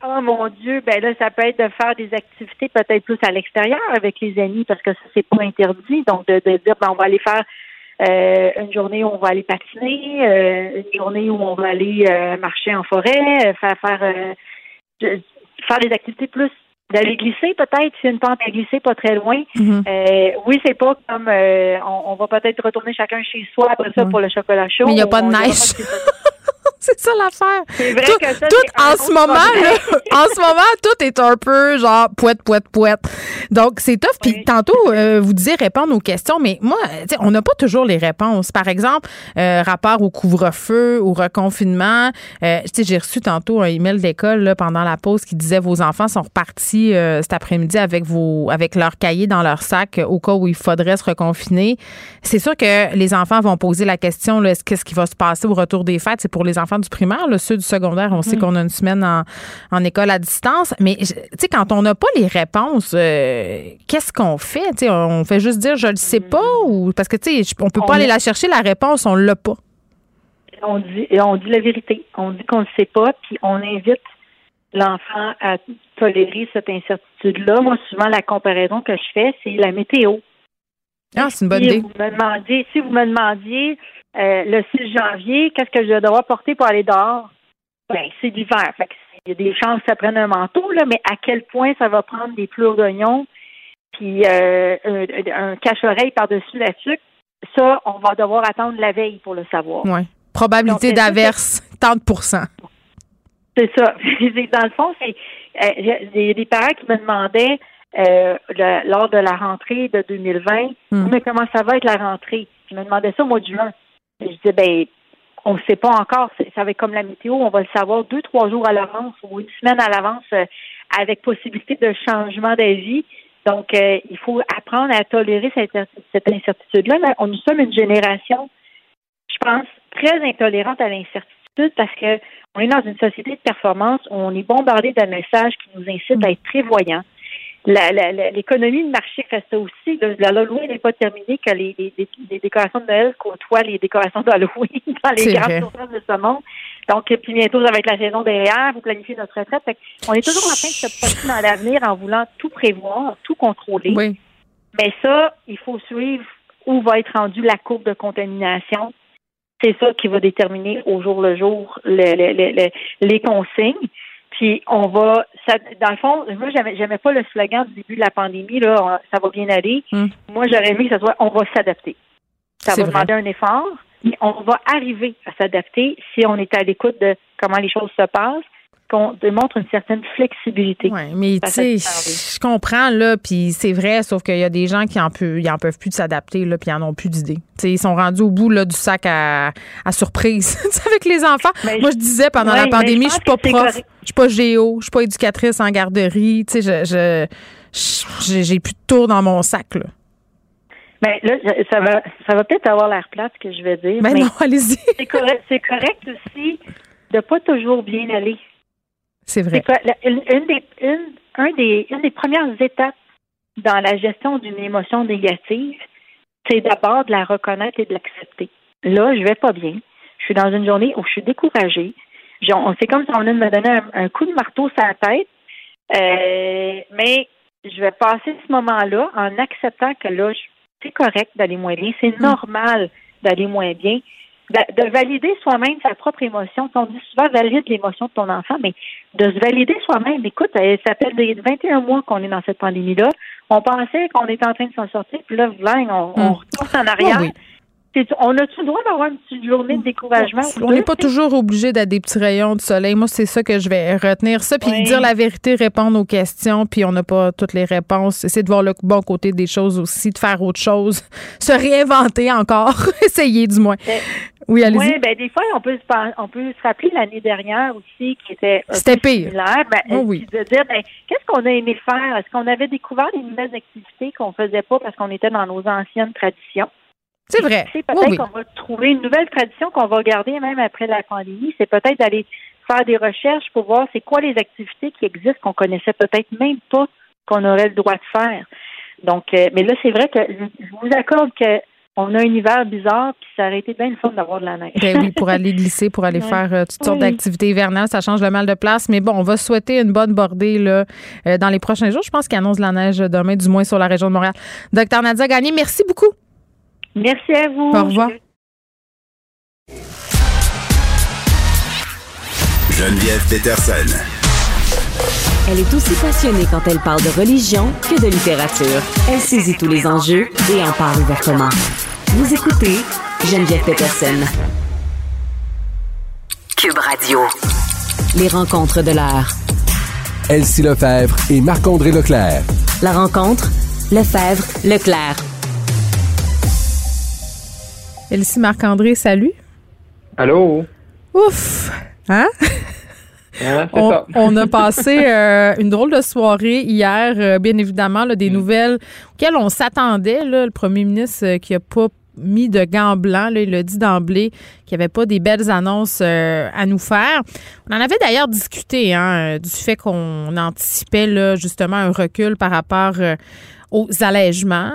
Oh mon Dieu, ben là, ça peut être de faire des activités peut-être plus à l'extérieur avec les amis parce que ça, c'est pas interdit. Donc, de, de dire, ben, on va aller faire euh, une journée où on va aller patiner, euh, une journée où on va aller euh, marcher en forêt, faire faire faire des activités plus d'aller glisser peut-être, si une pente à glisser pas très loin. Mhm. Euh, oui, c'est pas comme euh, on, on va peut-être retourner chacun chez soi après ça pour le chocolat chaud. Mais il n'y a pas de neige. C'est ça l'affaire. C'est vrai Tout, que ça, tout c'est un en ce moment, là, en ce moment, tout est un peu genre poète, poète, poète. Donc, c'est tough. Puis Oui. tantôt, euh, vous disiez répondre aux questions, mais moi, tu sais, on n'a pas toujours les réponses. Par exemple, euh, rapport au couvre-feu, au reconfinement. Euh, tu sais, j'ai reçu tantôt un email d'école là, pendant la pause qui disait vos enfants sont repartis euh, cet après-midi avec vos avec leur cahier dans leur sac au cas où il faudrait se reconfiner. C'est sûr que les enfants vont poser la question là, qu'est-ce qui va se passer au retour des fêtes? C'est pour les enfants du primaire, là, ceux du secondaire, on sait qu'on a une semaine en, en école à distance, mais tu sais quand on n'a pas les réponses, euh, qu'est-ce qu'on fait? Tu sais, on fait juste dire je le sais pas ou parce que tu sais, on peut pas On aller la chercher la réponse, on l'a pas. on dit on dit la vérité. On dit qu'on ne sait pas, puis on invite l'enfant à tolérer cette incertitude-là. Moi, souvent, la comparaison que je fais, c'est la météo. Ah, c'est une bonne si idée. Vous me demandiez, si vous me demandiez euh, le 6 janvier, qu'est-ce que je vais devoir porter pour aller dehors? Ben, c'est l'hiver. Il y a des chances que ça prenne un manteau, là, mais à quel point ça va prendre des pleurs d'oignons puis euh, un, un cache-oreille par-dessus la sucre, ça, on va devoir attendre la veille pour le savoir. Ouais. Probabilité d'averse, 30% C'est ça. <laughs> Dans le fond, c'est euh, des parents qui me demandaient euh, le- lors de la rentrée de 2020, Hmm. mais comment ça va être la rentrée? Ils me demandaient ça au mois de juin. Je disais, ben, on ne sait pas encore. Ça va être comme la météo, on va le savoir deux, trois jours à l'avance ou une semaine à l'avance euh, avec possibilité de changement d'avis. Donc, euh, il faut apprendre à tolérer cette, incertitude-là. Mais on, nous sommes une génération, je pense, très intolérante à l'incertitude parce que on est dans une société de performance où on est bombardé de messages qui nous incitent à être prévoyants. L'économie de marché fait ça aussi. La Halloween n'est pas terminée que les, les- les- les décorations de Noël côtoient les décorations d'Halloween <laughs> dans les grandes surfaces de ce monde. Donc, puis bientôt, ça va être la saison derrière. Vous planifiez notre retraite. Fait on est toujours en train de se projeter dans l'avenir en voulant tout prévoir, tout contrôler. Oui. Mais ça, il faut suivre où va être rendue la courbe de contamination. C'est ça qui va déterminer au jour le jour le- le- le- les consignes. Puis on va, ça, dans le fond, moi j'aimais, j'aimais pas le slogan du début de la pandémie là, ça va bien aller. Hmm. Moi j'aurais aimé que ça soit, on va s'adapter. Ça C'est va vrai. demander un effort, mais on va arriver à s'adapter si on est à l'écoute de comment les choses se passent, qu'on démontre une certaine flexibilité. Oui, mais tu sais, je comprends, là, puis c'est vrai, sauf qu'il y a des gens qui en, peuvent, ils en peuvent plus de s'adapter, là, puis ils en ont plus d'idées. Tu sais, ils sont rendus au bout là, du sac à, à surprise <laughs> Tu sais, avec les enfants. Mais Moi, je- disais pendant Ouais, la pandémie, je je suis pas prof, correct. Je suis pas géo, je suis pas éducatrice en garderie. Tu sais, je, je, j'ai- plus de tour dans mon sac, là. Mais là, ça va, ça va peut-être avoir l'air plate ce que je vais dire, Ben mais non, allez-y. <laughs> c'est correct, c'est correct aussi de pas toujours bien aller. C'est C'est vrai. quoi, la- une, une des, une, un des, une des premières étapes dans la gestion d'une émotion négative, c'est d'abord de la reconnaître et de l'accepter. Là, je vais pas bien. Je suis dans une journée où je suis découragée. On- C'est comme si on venait de me donner un, un coup de marteau sur la tête. Euh, mais je vais passer ce moment-là en acceptant que là, c'est correct d'aller moins bien. C'est normal d'aller moins bien. de, valider soi-même sa propre émotion. On dit souvent valide l'émotion de ton enfant, mais de se valider soi-même. Écoute, ça fait des 21 mois qu'on est dans cette pandémie-là. On pensait qu'on était en train de s'en sortir, puis là, on, on hmm. retourne en arrière. oui. On a-tu le droit d'avoir une petite journée de découragement? On n'est pas toujours obligé d'être des petits rayons de soleil. Moi, c'est ça que je vais retenir. Ça, puis dire la vérité, répondre aux questions, puis on n'a pas toutes les réponses. Essayer de voir le bon côté des choses aussi, de faire autre chose, <laughs> se réinventer encore, <laughs> essayer du moins. Ben, oui, allez-y. Oui, ben, des fois, on peut, on peut se rappeler l'année dernière aussi qui était. C'était pire. Ben, oh oui. De dire, ben, qu'est-ce qu'on a aimé faire? Est-ce qu'on avait découvert des nouvelles activités qu'on faisait pas parce qu'on était dans nos anciennes traditions? C'est vrai. peut-être qu'on va trouver une nouvelle tradition qu'on va garder même après la pandémie. C'est peut-être d'aller faire des recherches pour voir c'est quoi les activités qui existent qu'on connaissait peut-être même pas qu'on aurait le droit de faire. Donc, euh, mais là, c'est vrai que je vous accorde que on a un hiver bizarre, puis ça aurait été bien le fun d'avoir de la neige. Ben oui, pour aller glisser, pour aller <laughs> faire euh, toutes sortes d'activités hivernales, ça change le mal de place. Mais bon, on va souhaiter une bonne bordée là, euh, dans les prochains jours. Je pense qu'il annonce de la neige demain, du moins sur la région de Montréal. Docteur Nadia Gagné, merci beaucoup. Merci à vous. Au revoir. Geneviève Peterson. Elle est aussi passionnée quand elle parle de religion que de littérature. Elle saisit tous les enjeux et en parle ouvertement. Vous écoutez Geneviève Peterson. Cube Radio. Les rencontres de l'heure. Elsie Lefebvre et Marc-André Leclerc. La rencontre, Lefebvre, Leclerc. Elsie Marc-André, salut. Allô? Ouf! Hein? hein <laughs> on, a passé euh, une drôle de soirée hier, euh, bien évidemment, des mm. nouvelles auxquelles on s'attendait. Le premier ministre euh, qui a pas mis de gants blancs, il a dit d'emblée qu'il n'y avait pas des belles annonces à nous faire. On en avait d'ailleurs discuté hein, du fait qu'on anticipait justement un recul par rapport aux allègements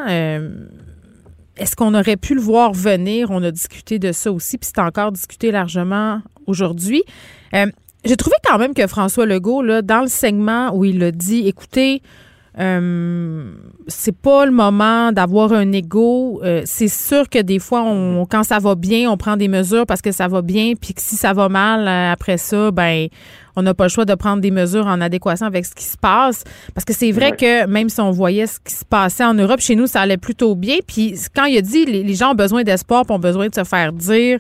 est-ce qu'on aurait pu le voir venir? On a discuté de ça aussi, puis c'est encore discuté largement aujourd'hui. Euh, j'ai trouvé quand même que François Legault, dans le segment où il a dit, écoutez, euh, c'est pas le moment d'avoir un ego. Euh, c'est sûr que des fois, quand ça va bien, on prend des mesures parce que ça va bien, puis que si ça va mal après ça, ben on n'a pas le choix de prendre des mesures en adéquation avec ce qui se passe. Parce que c'est vrai que même si on voyait ce qui se passait en Europe, chez nous, ça allait plutôt bien. Puis quand il a dit les, gens ont besoin d'espoir, ont besoin de se faire dire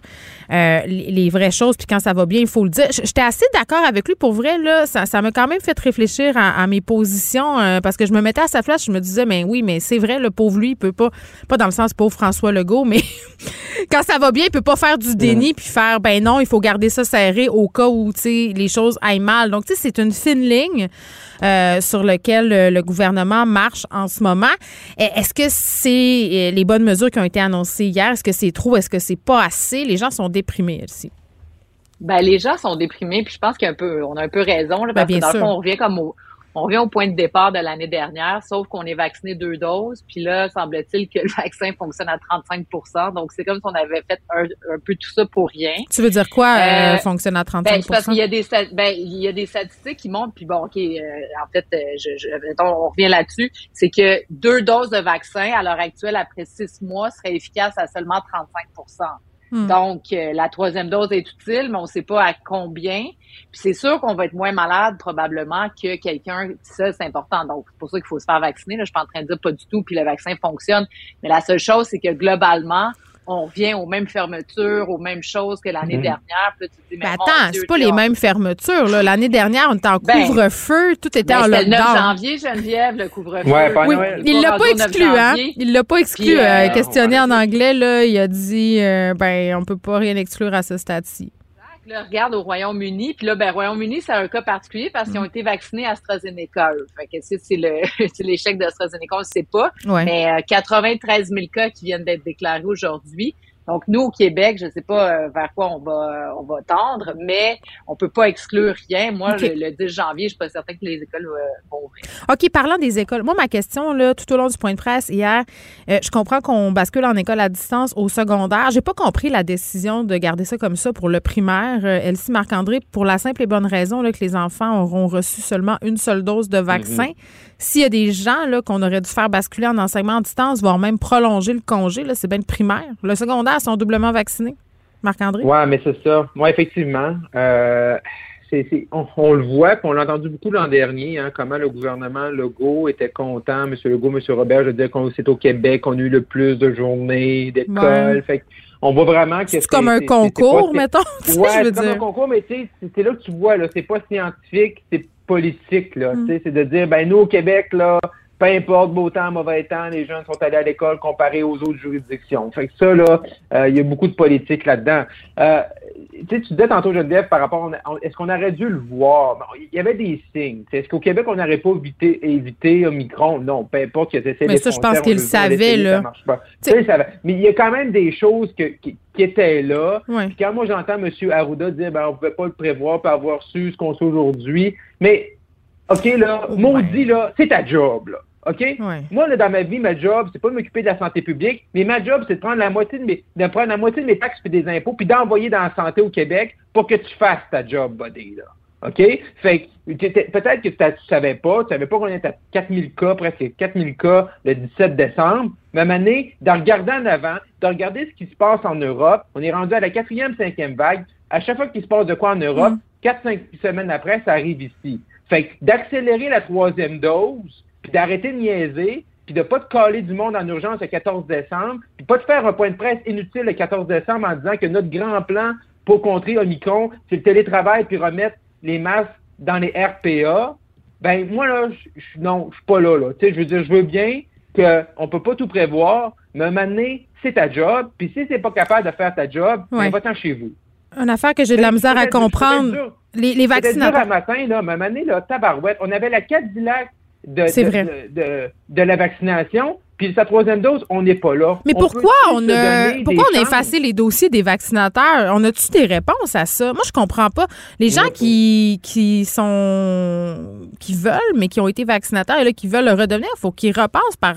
euh, les, vraies choses, puis quand ça va bien, il faut le dire. J'étais assez d'accord avec lui. Pour vrai, là, ça m'a quand même fait réfléchir à, mes positions euh, parce que je me mettais à sa place, je me disais, mais oui, mais c'est vrai, le pauvre lui, il peut pas, pas dans le sens pauvre François Legault, mais <laughs> quand ça va bien, il peut pas faire du déni puis faire, ben non, il faut garder ça serré au cas où, tu sais, les choses aille mal. Donc, tu sais, c'est une fine ligne euh, sur laquelle euh, le, gouvernement marche en ce moment. Est-ce que c'est euh, les bonnes mesures qui ont été annoncées hier? Est-ce que c'est trop? Est-ce que c'est pas assez? Les gens sont déprimés ici. Ben, les gens sont déprimés, puis je pense qu'on peu, on a un peu raison, là, ben, que dans le fond, on revient comme au, on revient au point de départ de l'année dernière, sauf qu'on est vacciné deux doses, puis là, semble-t-il que le <laughs> vaccin fonctionne à 35% Donc, c'est comme si on avait fait un, peu tout ça pour rien. Tu veux dire quoi, euh, euh fonctionne à 35 ben, Parce qu'il y a des ben, il y a des statistiques qui montrent, puis bon, OK, euh, en fait, euh, je, je, on revient là-dessus, c'est que deux doses de vaccin, à l'heure actuelle, après six mois, seraient efficaces à seulement 35 Hmm. Donc, euh, la troisième dose est utile, mais on ne sait pas à combien. Puis c'est sûr qu'on va être moins malade probablement que quelqu'un. Ça, c'est important. Donc, c'est pour ça qu'il faut se faire vacciner. Là, je suis pas en train de dire pas du tout, puis le vaccin fonctionne. Mais la seule chose, c'est que globalement, on revient aux mêmes fermetures, aux mêmes choses que l'année mhm. dernière. Puis tu mais, attends, c'est pas les mêmes fermetures. L'année dernière, on était en ben, couvre-feu, tout était ben, en lockdown. le 9 janvier, Geneviève, le couvre-feu. Ouais, oui, il l'a pas exclu, hein? Il l'a pas exclu. Euh, questionné en anglais, là, il a dit, euh, ben, on peut pas rien exclure à ce stade-ci. Là, regarde au Royaume-Uni, puis là, ben, Royaume-Uni, c'est un cas particulier parce qu'ils ont été vaccinés à AstraZeneca. Fait que c'est le, <laughs> l'échec d'AstraZeneca, on ne sait pas. Mais 93 euh, 000 cas qui viennent d'être déclarés aujourd'hui. Donc, nous, au Québec, je ne sais pas euh, vers quoi on va, euh, on va tendre, mais on peut pas exclure rien. Moi, le, 10 janvier, je suis pas certain que les écoles euh, vont ouvrir. OK, parlant des écoles, moi, ma question, là, tout au long du point de presse hier, je comprends qu'on bascule en école à distance au secondaire. J'ai pas compris la décision de garder ça comme ça pour le primaire. Elsie Marc-André, pour la simple et bonne raison là, que les enfants auront reçu seulement une seule dose de vaccin. Mm-hmm. S'il y a des gens là, qu'on aurait dû faire basculer en enseignement à distance, voire même prolonger le congé, là, c'est bien le primaire. Le secondaire, sont doublement vaccinés. Marc-André? Oui, mais c'est ça. Moi, effectivement. Euh, on, le voit, puis on l'a entendu beaucoup l'an dernier, hein, comment le gouvernement Legault était content, M. Legault, M. Robert, je veux dire qu'on c'est au Québec qu'on a eu le plus de journées d'école. on voit vraiment que c'est comme un concours, mettons? Ouais, c'est comme un concours, mais tu sais, c'est là que tu vois, là, c'est pas scientifique, c'est politique, là. Mm. C'est de dire, ben nous au Québec, là, peu importe, beau temps, mauvais temps, les jeunes sont allés à l'école comparé aux autres juridictions. Fait que ça, là, euh, il y a beaucoup de politique là-dedans. Euh, tu disais tantôt, Geneviève, par rapport, est-ce qu'on aurait dû le voir? Il y avait des signes. Est-ce qu'au Québec, on n'aurait pas évité, évité Omicron? Non, peu importe qu'il y ait Mais ça, je pense qu'il savait, là. marche pas. Mais il y a quand même des choses qui, étaient là. Puis quand moi, j'entends M. Arruda dire, ben, on ne pouvait pas le prévoir, pas avoir su ce qu'on sait aujourd'hui. Mais, OK, là, maudit, là, c'est ta job, là. OK? Moi, là, dans ma vie, ma job, c'est pas de m'occuper de la santé publique, mais ma job, c'est de prendre la moitié de mes, de prendre la moitié de mes taxes et des impôts, puis d'envoyer dans la santé au Québec pour que tu fasses ta job, buddy, là. OK? Fait peut-être que tu savais pas, tu savais pas qu'on était à 4000 cas, presque 4000 cas le 17 décembre. Même année, de regarder en avant, de regarder ce qui se passe en Europe, on est rendu à la quatrième, cinquième vague. À chaque fois qu'il se passe de quoi en Europe, mm. quatre, cinq semaines après, ça arrive ici. Fait d'accélérer la troisième dose, puis d'arrêter de niaiser, puis de pas te coller du monde en urgence le 14 décembre, puis pas de faire un point de presse inutile le 14 décembre en disant que notre grand plan pour contrer Omicron, c'est le télétravail puis remettre les masques dans les RPA. Ben moi là, je, non, je suis pas là là. Tu sais, je veux dire, je veux bien qu'on peut pas tout prévoir, mais à un moment donné, c'est ta job. Puis si c'est pas capable de faire ta job, ben, va-t'en chez vous. Une affaire que j'ai de la misère à comprendre. Les, les vaccinateurs. matin, là, mais à un moment donné, là, tabarouette, on avait la Cadillac de, de, la vaccination. Puis sa troisième dose, on n'est pas là. Mais pourquoi on a pourquoi on a effacé les dossiers des vaccinateurs? On a-tu des réponses à ça? Moi, je comprends pas. Les gens qui, qui sont qui veulent, mais qui ont été vaccinateurs et là, qui veulent le redevenir, il faut qu'ils repassent par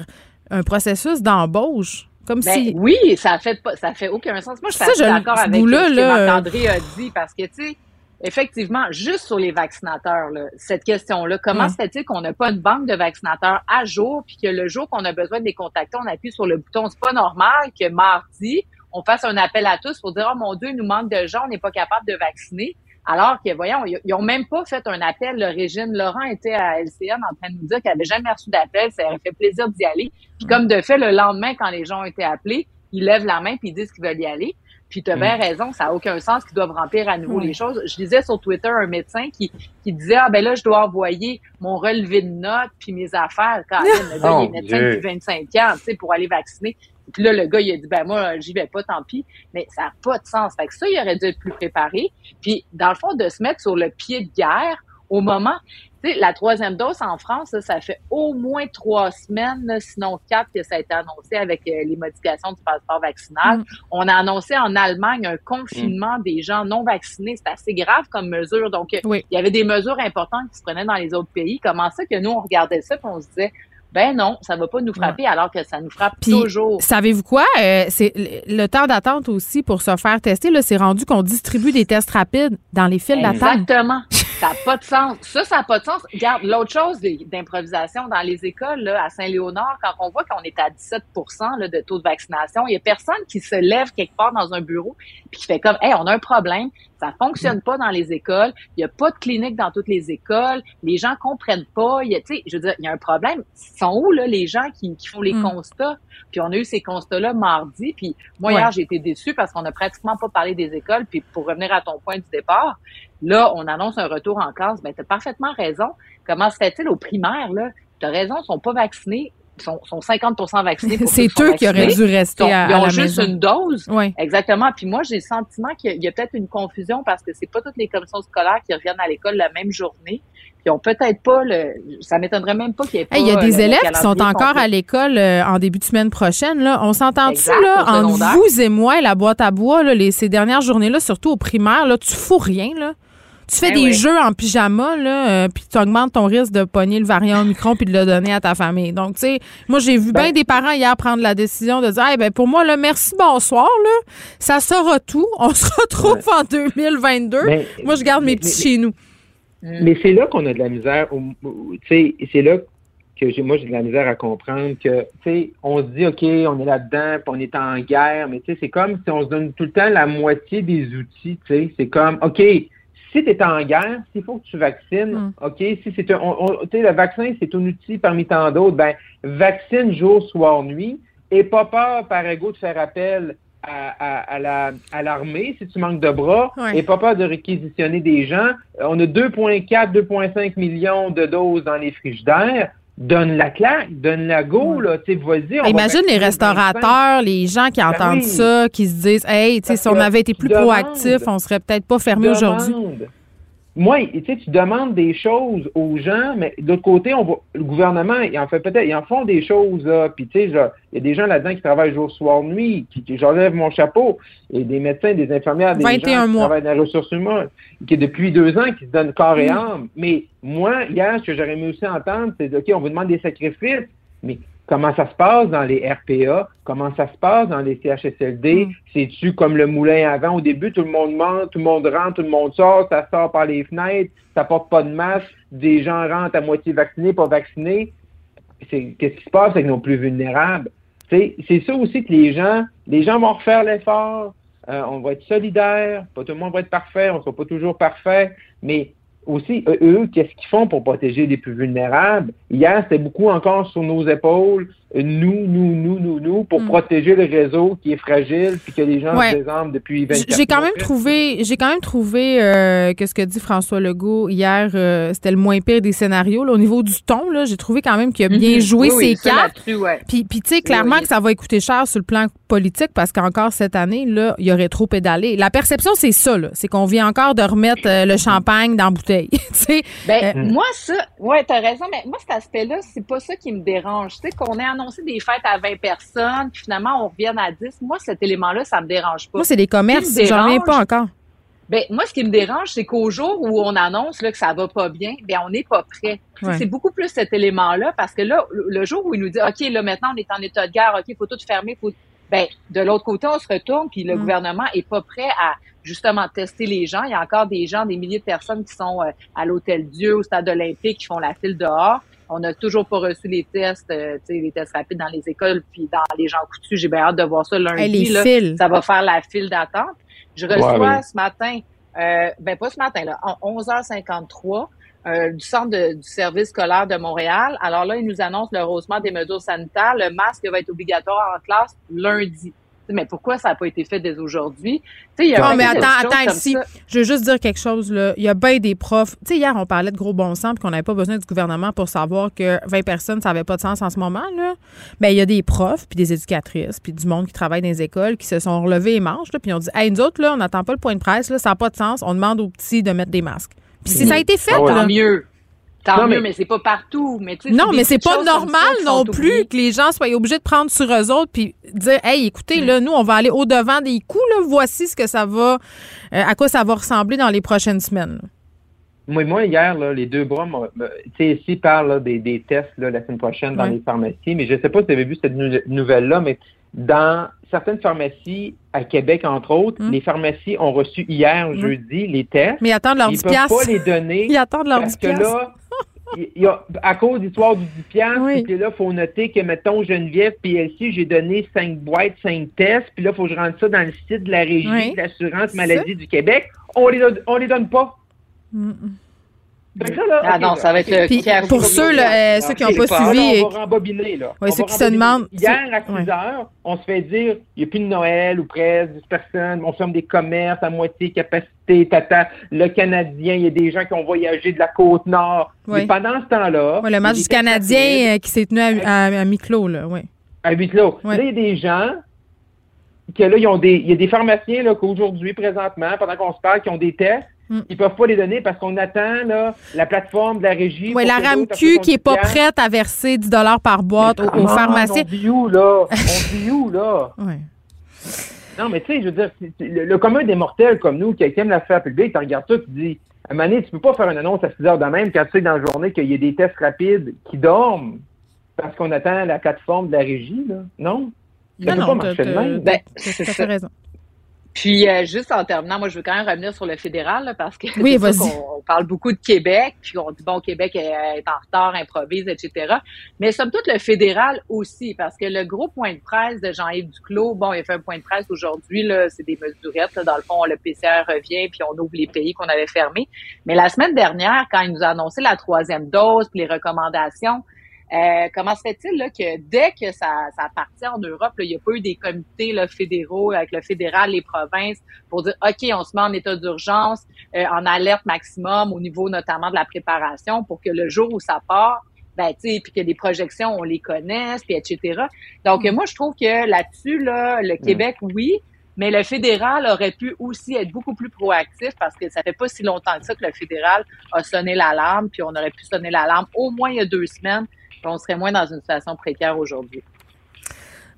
un processus d'embauche. Comme ben si... Oui, ça fait pas, ça fait aucun sens. Moi, je suis d'accord avec ce que Marc-André a dit parce que, tu sais, Effectivement, juste sur les vaccinateurs, cette question-là, comment se fait-il qu'on n'a pas une banque de vaccinateurs à jour, puis que le jour qu'on a besoin de les contacter, on appuie sur le bouton. C'est pas normal que mardi, on fasse un appel à tous pour dire, oh mon Dieu, il nous manque de gens, on n'est pas capable de vacciner. Alors que, voyons, ils ont même pas fait un appel. Le Régine Laurent était à LCN en train de nous dire qu'elle avait jamais reçu d'appel. Ça aurait fait plaisir d'y aller. Puis comme de fait, le lendemain, quand les gens ont été appelés, ils lèvent la main puis ils disent qu'ils veulent y aller. Puis tu as bien mm. raison, ça n'a aucun sens qu'ils doivent remplir à nouveau les choses. Je lisais sur Twitter un médecin qui, qui disait Ah ben là, je dois envoyer mon relevé de notes puis mes affaires quand le gars, il <laughs> est médecin depuis 25 ans, tu sais, pour aller vacciner. Puis là, le gars, il a dit, ben moi, j'y vais pas, tant pis. Mais ça n'a pas de sens. Fait que ça, il aurait dû être plus préparé. Puis, dans le fond, de se mettre sur le pied de guerre au moment, la troisième dose en France, ça fait au moins trois semaines, sinon quatre, que ça a été annoncé avec euh, les modifications du passeport vaccinal. Mm. On a annoncé en Allemagne un confinement des gens non vaccinés. C'est assez grave comme mesure. Donc, il y avait des mesures importantes qui se prenaient dans les autres pays. Comment ça que nous, on regardait ça et on se disait, ben non, ça va pas nous frapper alors que ça nous frappe toujours. Savez-vous quoi? Euh, c'est le temps d'attente aussi pour se faire tester. Là, c'est rendu qu'on distribue des tests rapides dans les files d'attente. Exactement. <laughs> ça n'a pas de sens. Ça, ça n'a pas de sens. Regarde, l'autre chose d'improvisation dans les écoles là, à Saint-Léonard, quand on voit qu'on est à 17 là, de taux de vaccination, il y a personne qui se lève quelque part dans un bureau puis qui fait comme, hey, on a un problème. Ça fonctionne pas dans les écoles. Il y a pas de clinique dans toutes les écoles. Les gens comprennent pas. Il y a, tu sais, je veux dire, il y a un problème. Ils sont où, là, les gens qui, qui font les mm. constats? Puis on a eu ces constats-là mardi. Puis moi, hier, j'ai été déçue parce qu'on a pratiquement pas parlé des écoles. Puis pour revenir à ton point du départ, là, on annonce un retour en classe. Ben, tu as parfaitement raison. Comment se fait-il aux primaires, là? Tu as raison, ils sont pas vaccinés sont, sont 50 vaccinés. <laughs> C'est eux qui auraient dû rester à, Ils ont juste une dose. Oui. Exactement. Puis moi, j'ai le sentiment qu'il y a, peut-être une confusion parce que c'est pas toutes les commissions scolaires qui reviennent à l'école la même journée. Puis ont peut-être pas le. Ça m'étonnerait même pas qu'il y ait pas. Il y a des élèves qui sont encore à l'école euh, en début de semaine prochaine. Là. On s'entend-tu là entre vous et moi, la boîte à bois, là, les, ces dernières journées-là, surtout au primaire, là, tu fous rien là? Tu fais ben des jeux en pyjama, là, euh, puis tu augmentes ton risque de pogner le variant Omicron puis de le donner à ta famille. Donc, tu sais, moi, j'ai vu ben bien des parents hier prendre la décision de dire, hey, ben, pour moi, là, merci, bonsoir, là. Ça sera tout. On se retrouve en 2022. moi, je garde mes petits chez nous. Mais c'est là qu'on a de la misère. Tu sais, c'est là que moi j'ai de la misère à comprendre que tu sais on se dit ok on est là-dedans puis on est en guerre mais tu sais c'est comme si on se donne tout le temps la moitié des outils tu sais c'est comme ok si tu es en guerre s'il faut que tu vaccines mm. ok si c'est un le vaccin c'est un outil parmi tant d'autres ben vaccine jour soir nuit et pas peur par ego de faire appel à, à l'armée si tu manques de bras et pas peur de réquisitionner des gens. On a 2,4, 2,5 millions de doses dans les frigidaires donne la claque, donne la go, là, tu sais, vas-y. Imagine les restaurateurs, les gens qui ben entendent ça, qui se disent, hey, tu sais, si on avait été plus proactif, on serait peut-être pas fermé aujourd'hui moi, tu sais, tu demandes des choses aux gens, mais de l'autre côté, on le gouvernement, il en fait peut-être, ils en font des choses, là. Puis, tu sais, il y a des gens là-dedans qui travaillent jour, soir, nuit, qui, j'enlève mon chapeau, et des médecins, des infirmières, des gens qui travaillent dans les ressources humaines, qui depuis deux ans, qui se donnent corps et âme. Mais moi, hier, ce que j'aurais aimé aussi entendre, c'est, OK, on vous demande des sacrifices, mais comment ça se passe dans les RPA, comment ça se passe dans les CHSLD. Mm. C'est-tu comme le moulin avant? Au début, tout le monde ment, tout le monde rentre, tout le monde sort, ça sort par les fenêtres, ça porte pas de masque, des gens rentrent à moitié vaccinés, pas vaccinés. Qu'est-ce qui se passe avec nos plus vulnérables? C'est ça aussi que les gens, les gens vont refaire l'effort. Euh, on va être solidaires, pas tout le monde va être parfait, on ne sera pas toujours parfait, mais aussi, eux, qu'est-ce qu'ils font pour protéger les plus vulnérables? Hier, c'était beaucoup encore sur nos épaules, nous, nous, nous, nous, nous, pour hmm. protéger le réseau qui est fragile puis que les gens se présentent depuis 24 J'ai quand même trouvé, j'ai quand même trouvé euh, que ce que dit François Legault hier, euh, c'était le moins pire des scénarios. Là, au niveau du ton, là, j'ai trouvé quand même qu'il a bien mhm. joué ses cartes. Puis, puis tu sais, clairement que ça va coûter cher sur le plan politique parce qu'encore cette année, là, il y aurait trop pédalé. La perception, c'est ça, là. C'est qu'on vient encore de remettre euh, le champagne dans la bouteille. <laughs> ben, moi, ça, ouais, t'as raison, mais moi, cet aspect-là, c'est pas ça qui me dérange. Tu sais, qu'on ait annoncé des fêtes à 20 personnes, puis finalement, on revienne à 10. Moi, cet élément-là, ça me dérange pas. Moi, c'est des commerces, j'en reviens pas encore. Ben, moi, ce qui me dérange, c'est qu'au jour où on annonce là, que ça va pas bien, ben, on n'est pas prêt. C'est beaucoup plus cet élément-là, parce que là, le jour où il nous dit, OK, là, maintenant, on est en état de guerre, OK, il faut tout fermer, faut... Ben, de l'autre côté, on se retourne, puis le mm. gouvernement est pas prêt à justement tester les gens. Il y a encore des gens, des milliers de personnes qui sont euh, à l'Hôtel Dieu, au Stade olympique, qui font la file dehors. On n'a toujours pas reçu les tests, euh, les tests rapides dans les écoles puis dans les gens coutus. J'ai bien hâte de voir ça lundi. là, Ça va faire la file d'attente. Je reçois ce matin, euh, ben pas ce matin, là, en 11h53, euh, du centre du service scolaire de Montréal. Alors là, ils nous annoncent le rehaussement des mesures sanitaires. Le masque va être obligatoire en classe lundi mais pourquoi ça n'a pas été fait dès aujourd'hui? Non, mais attends, attends, ici, je veux juste dire quelque chose, là. Il y a bien des profs. Tu sais, hier, on parlait de gros bon sens puis qu'on n'avait pas besoin du gouvernement pour savoir que 20 personnes, ça n'avait pas de sens en ce moment, là. Mais il y a des profs, puis des éducatrices, puis du monde qui travaille dans les écoles qui se sont relevés les manches, puis on dit, hey, nous autres, là, on n'attend pas le point de presse, là, ça n'a pas de sens. On demande aux petits de mettre des masques. Puis si ça a été fait, ah là, mieux. Tant mieux, mais, c'est pas partout. Mais non, mais c'est pas normal non plus que les gens soient obligés de prendre sur eux autres puis dire, hey, écoutez, là, nous, on va aller au devant des coups. Là, voici ce que ça va, euh, à quoi ça va ressembler dans les prochaines semaines. Moi, moi, hier, là, les deux bras, tu sais, ici, parlent des, des, tests là, la semaine prochaine dans les pharmacies, mais je ne sais pas si vous avez vu cette nouvelle-là, mais dans certaines pharmacies à Québec, entre autres, hum. les pharmacies ont reçu hier, hum. jeudi, les tests. Mais ils attendent leur Ils ne peuvent pas les donner. <laughs> Ils attendent leur parce que là, il y a, à cause de l'histoire du 10 puis là, il faut noter que, mettons, Geneviève PLC, j'ai donné cinq boîtes, cinq tests, puis là, il faut que je rentre ça dans le site de la Régie de l'assurance maladie du Québec. On les, on les donne pas. Ah non, ça va être le Pour ceux, là, euh, ceux qui n'ont pas suivi. on va rembobiner, là. Oui, ceux qui se demandent. Hier, à 6 heures, on se fait dire il n'y a plus de Noël ou presque, 10 personnes, on ferme des commerces à moitié capacité, tata. Le Canadien, il y a des gens qui ont voyagé de la côte nord. Pendant ce temps-là. le match du Canadien euh, qui s'est tenu à, à, mi-clos, là, oui. À mi-clos. Là, il y a des gens que là, ils ont des, il y a des pharmaciens, là, qu'aujourd'hui, présentement, pendant qu'on se parle, qui ont des tests Mm. Ils peuvent pas les donner parce qu'on attend là, la plateforme de la régie. Oui, la RAMQ qui est pas prête à verser 10 par boîte aux, pharmaciens. On dit où, là? <laughs> On dit où, là? oui. Non, mais tu sais, je veux dire, le, commun des mortels comme nous, qui aime l'affaire publique, tu regardes ça, tu dis, à un moment donné, tu peux pas faire une annonce à 6 heures de même quand tu sais dans la journée qu'il y a des tests rapides qui dorment parce qu'on attend la plateforme de la régie, là. Non? Ça non, non, pas marcher de même. Ben, c'est raison. Puis, euh, juste en terminant, moi, je veux quand même revenir sur le fédéral, parce que oui, c'est qu'on parle beaucoup de Québec, puis on dit, bon, Québec est, en retard, improvise, etc. Mais somme toute, le fédéral aussi, parce que le gros point de presse de Jean-Yves Duclos, bon, il a fait un point de presse aujourd'hui, là, c'est des mesurettes, là, dans le fond, le PCR revient, puis on ouvre les pays qu'on avait fermés. Mais la semaine dernière, quand il nous a annoncé la troisième dose, puis les recommandations, euh, comment se fait-il là, que dès que ça, ça partit en Europe, il n'y a pas eu des comités là, fédéraux avec le fédéral, les provinces, pour dire OK, on se met en état d'urgence, euh, en alerte maximum au niveau notamment de la préparation pour que le jour où ça part, ben, tu puis que les projections, on les connaisse, puis etc. Donc, mm. moi, je trouve que là-dessus, là, le mm. Québec, oui, mais le fédéral aurait pu aussi être beaucoup plus proactif parce que ça fait pas si longtemps que ça que le fédéral a sonné l'alarme, puis on aurait pu sonner l'alarme au moins il y a deux semaines on serait moins dans une situation précaire aujourd'hui.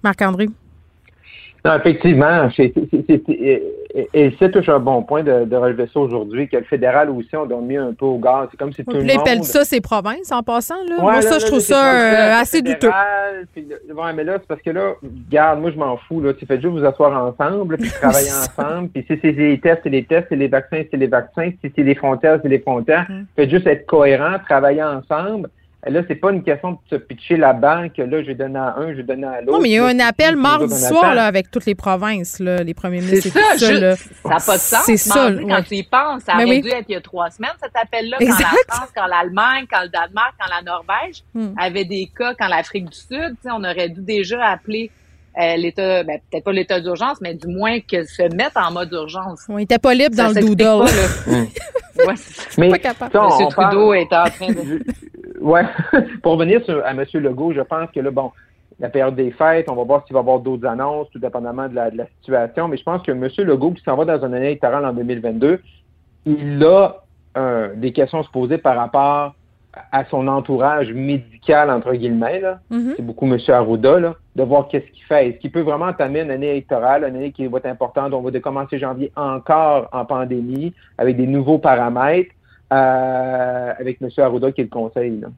Marc-André? Non, effectivement, et c'est toujours un bon point de, relever ça aujourd'hui, que le fédéral aussi, on a mis un peu au gaz. C'est comme si tout le monde... ça ses provinces en passant. Là. moi, ça, je trouve ça euh, assez douteux. ouais, mais là, c'est parce que là, regarde, moi, je m'en fous. Là. Tu fais juste vous asseoir ensemble, puis <laughs> travailler ensemble. Puis si c'est les tests, c'est les tests, c'est les vaccins, c'est les vaccins. Si c'est les frontières, c'est les frontières. Mm. Faites juste être cohérent, travailler ensemble. Là, c'est pas une question de se pitcher la banque. Là, je vais donner à un, je vais donner à l'autre. Non, mais il y a eu un appel mardi soir là, avec toutes les provinces, là, les premiers ministres. C'est ça, ça, ça n'a pas de sens. C'est ça. Quand tu y penses, ça aurait dû être il y a trois semaines, cet appel-là, quand la France, quand l'Allemagne, quand le Danemark, quand la Norvège hmm. avaient des cas, quand l'Afrique du Sud, on aurait dû déjà appeler euh, l'état, ben, peut-être pas l'état d'urgence, mais du moins que se mettre en mode urgence. On n'était pas libre dans le doodle. <laughs> ouais, mais pas capable. M. Trudeau est en train de... ouais. <laughs> Pour revenir à M. Legault, je pense que là, bon, la période des fêtes, on va voir s'il va y avoir d'autres annonces, tout dépendamment de la, situation, mais je pense que M. Legault, qui s'en va dans une année électorale en 2022, il a euh, des questions à se poser par rapport à son entourage médical, entre guillemets, mm-hmm. c'est beaucoup M. Arruda, là, de voir qu'est-ce qu'il fait. Est-ce qu'il peut vraiment entamer une année électorale, une année qui va être importante, on va commencer janvier encore en pandémie, avec des nouveaux paramètres, avec M. Arruda qui est le conseil. Là.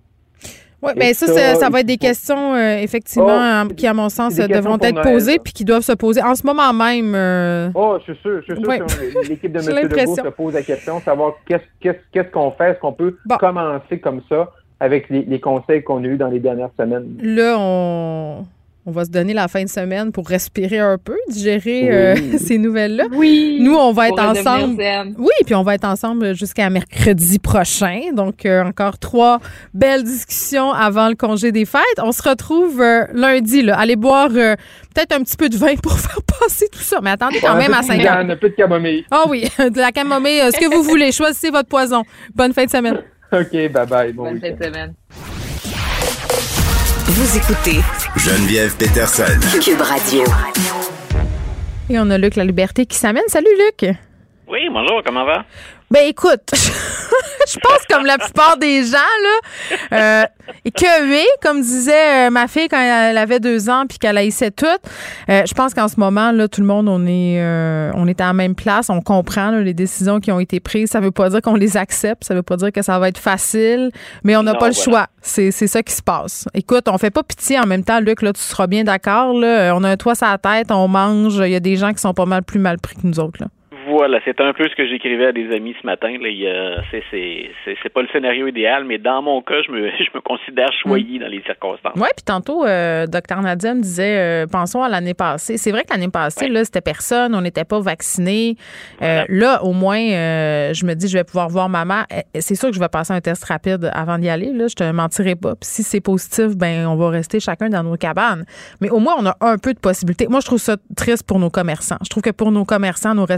Oui, mais ça, ça, va être des questions, euh, effectivement, oh, qui, à mon sens, devront être posées puis qui doivent se poser en ce moment même. Euh, oh, je suis sûr. Je suis sûr que l'équipe de <laughs> M. Legault se pose la question, savoir qu'est-ce qu'on fait, est-ce qu'on peut commencer comme ça avec les, les conseils qu'on a eus dans les dernières semaines? Là, on on va se donner la fin de semaine pour respirer un peu, digérer euh, <laughs> ces nouvelles-là. Oui. Nous, on va être ensemble. Oui, puis on va être ensemble jusqu'à mercredi prochain. Donc, euh, encore trois belles discussions avant le congé des fêtes. On se retrouve euh, lundi. Là. Allez boire peut-être un petit peu de vin pour <laughs> faire passer tout ça. Mais attendez quand même à 5 heures. Un peu de camomille. Ah oui, <laughs> de la camomille, ce que vous voulez. Choisissez votre poison. Bonne fin de semaine. OK, bye-bye. Bonne fin de semaine. Vous écoutez Geneviève Peterson. Cube Radio. Et on a Luc La Liberté qui s'amène. Salut Luc. Oui, bonjour, comment va? Ben écoute, <laughs> je pense comme la plupart des gens là, euh, que comme disait euh, ma fille quand elle avait deux ans puis qu'elle haïssait tout. Euh, je pense qu'en ce moment là, tout le monde on est euh, on est à la même place, on comprend les décisions qui ont été prises. Ça veut pas dire qu'on les accepte, ça veut pas dire que ça va être facile, mais on n'a pas le choix. C'est c'est ça qui se passe. Écoute, on fait pas pitié en même temps, Luc là, tu seras bien d'accord là. On a un toit sur la tête, on mange. Il y a des gens qui sont pas mal plus mal pris que nous autres là. Voilà, c'est un peu ce que j'écrivais à des amis ce matin. C'est pas le scénario idéal, mais dans mon cas, je me, <laughs> je me considère choyé dans les circonstances. Oui, puis tantôt, euh, Dr Nadia me disait, euh, pensons à l'année passée. C'est vrai que l'année passée, là, c'était personne, on n'était pas vacciné. Euh, là, au moins, je me dis, je vais pouvoir voir maman. C'est sûr que je vais passer un test rapide avant d'y aller. Là, je te mentirai pas. Puis si c'est positif, ben on va rester chacun dans nos cabanes. Mais au moins, on a un peu de possibilités. Moi, je trouve ça triste pour nos commerçants. Je trouve que pour nos commerçants, nos ben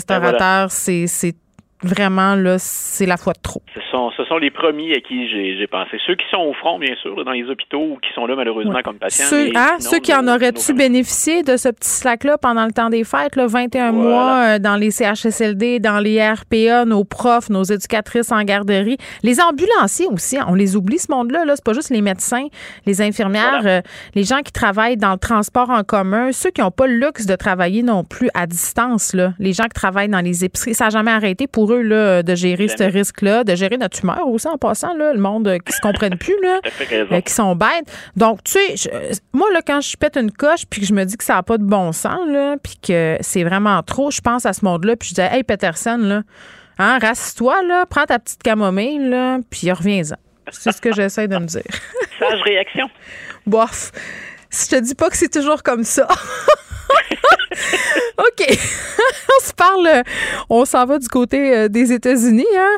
c'est vraiment, là, c'est la fois de trop. Ce sont les premiers à qui j'ai pensé. Ceux qui sont au front, bien sûr, dans les hôpitaux ou qui sont là malheureusement comme patients. Ceux, hein, ceux qui en auraient-tu bénéficié de ce petit slack-là pendant le temps des fêtes, là, 21 mois euh, dans les CHSLD, dans les RPA, nos profs, nos éducatrices en garderie, les ambulanciers aussi, on les oublie ce monde-là. -là, c'est pas juste les médecins, les infirmières, euh, les gens qui travaillent dans le transport en commun, ceux qui n'ont pas le luxe de travailler non plus à distance, là, les gens qui travaillent dans les épiceries, ça n'a jamais arrêté pour de gérer ce risque-là, de gérer notre humeur aussi en passant, là, le monde euh, qui se comprenne plus, là, <laughs> euh, qui sont bêtes. Donc, tu sais, moi, là, quand je pète une coche puis que je me dis que ça n'a pas de bon sens, là, puis que c'est vraiment trop, je pense à ce monde-là, puis je dis, hey, Peterson, là, Hein, rasse-toi, là, prends ta petite camomille, là, puis reviens-en. C'est ce que j'essaie de me dire. Sage réaction. <laughs> Bof. Je te dis pas que c'est toujours comme ça. <laughs> OK. <laughs> on se parle, on s'en va du côté euh, des États-Unis. Hein?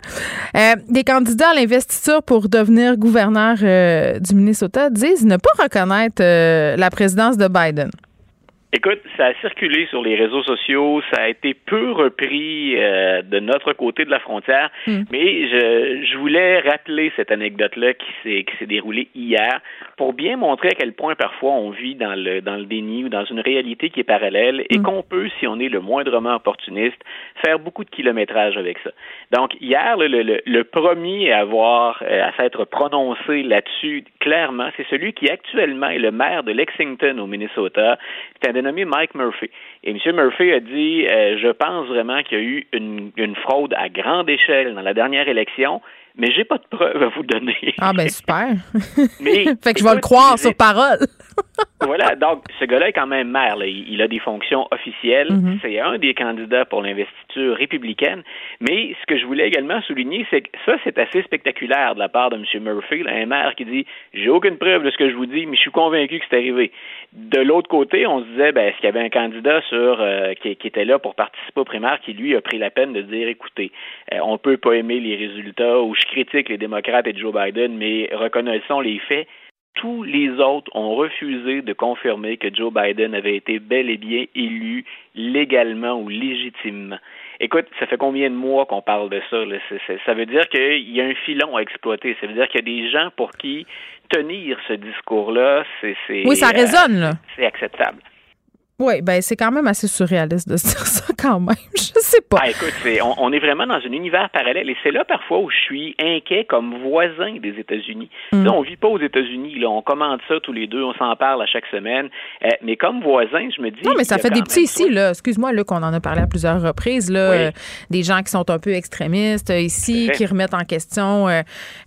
Euh, des candidats à l'investiture pour devenir gouverneur euh, du Minnesota disent ne pas reconnaître la présidence de Biden. Écoute, ça a circulé sur les réseaux sociaux, ça a été peu repris euh, de notre côté de la frontière, hmm. mais je, je, voulais rappeler cette anecdote-là qui s'est qui s'est déroulée hier pour bien montrer à quel point parfois on vit dans le dans le déni ou dans une réalité qui est parallèle et hmm. qu'on peut, si on est le moindrement opportuniste, faire beaucoup de kilométrage avec ça. Donc hier, le, premier à avoir euh, à s'être prononcé là-dessus clairement, c'est celui qui actuellement est le maire de Lexington au Minnesota. C'est un nommé Mike Murphy. Et M. Murphy a dit euh, Je pense vraiment qu'il y a eu une fraude à grande échelle dans la dernière élection mais j'ai pas de preuves à vous donner. Ah ben super. <laughs> mais <laughs> fait que je vais le croire sur parole. <laughs> voilà, donc ce gars-là est quand même maire. Il, a des fonctions officielles. Mm-hmm. C'est un des candidats pour l'investiture républicaine. Mais ce que je voulais également souligner, c'est que ça, c'est assez spectaculaire de la part de M. Murphy, un maire qui dit j'ai aucune preuve de ce que je vous dis, mais je suis convaincu que c'est arrivé. De l'autre côté, on se disait ben, est-ce qu'il y avait un candidat sur euh, qui, était là pour participer aux primaires qui lui a pris la peine de dire écoutez, euh, on peut pas aimer les résultats ou critique les démocrates et Joe Biden, mais reconnaissons les faits. Tous les autres ont refusé de confirmer que Joe Biden avait été bel et bien élu légalement ou légitimement. Écoute, ça fait combien de mois qu'on parle de ça? Ça veut dire qu'il y a un filon à exploiter. Ça veut dire qu'il y a des gens pour qui tenir ce discours-là, c'est... Oui, ça résonne, là. C'est acceptable. Oui, ben c'est quand même assez surréaliste de se dire ça quand même. <laughs> Je sais pas. Ah, écoute, on, est vraiment dans un univers parallèle et c'est là parfois où je suis inquiet comme voisin des États-Unis. Mm. Là, on vit pas aux États-Unis. Là, on commande ça tous les deux, on s'en parle à chaque semaine. Euh, mais comme voisin, je me dis. Non, mais ça fait des petits ici là. Excuse-moi là qu'on en a parlé à plusieurs reprises là. Euh, des gens qui sont un peu extrémistes euh, ici, qui remettent en question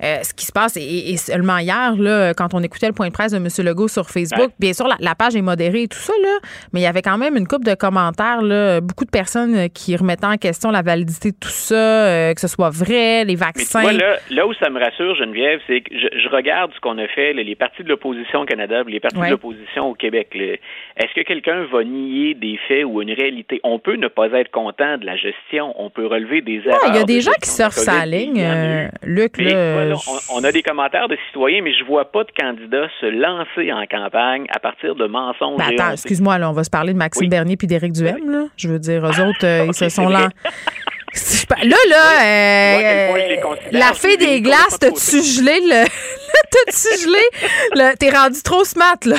ce qui se passe. Et, seulement hier là, quand on écoutait le point de presse de M. Legault sur Facebook, bien sûr la, page est modérée et tout ça là, mais il y avait quand même une couple de commentaires, là, beaucoup de personnes qui remettaient en question la validité de tout ça, euh, que ce soit vrai, les vaccins. Mais là, où ça me rassure, Geneviève, c'est que je, regarde ce qu'on a fait, les partis de l'opposition au Canada, les partis de l'opposition au Québec. Est-ce que quelqu'un va nier des faits ou une réalité? On peut ne pas être content de la gestion, on peut relever des erreurs. Il y a des gens qui surfent sa ligne, euh, Luc. on, a des commentaires de citoyens, mais je vois pas de candidats se lancer en campagne à partir de mensonges. Ben, attends, excuse-moi, là, on va parler de Maxime Bernier puis d'Éric Duhem. Là. Je veux dire, eux autres, euh, ils se sont là. <laughs> Là, là, euh, la fée des glaces, t'as-tu gelé le. <laughs> t'as-tu gelé? T'es rendu trop smart, là.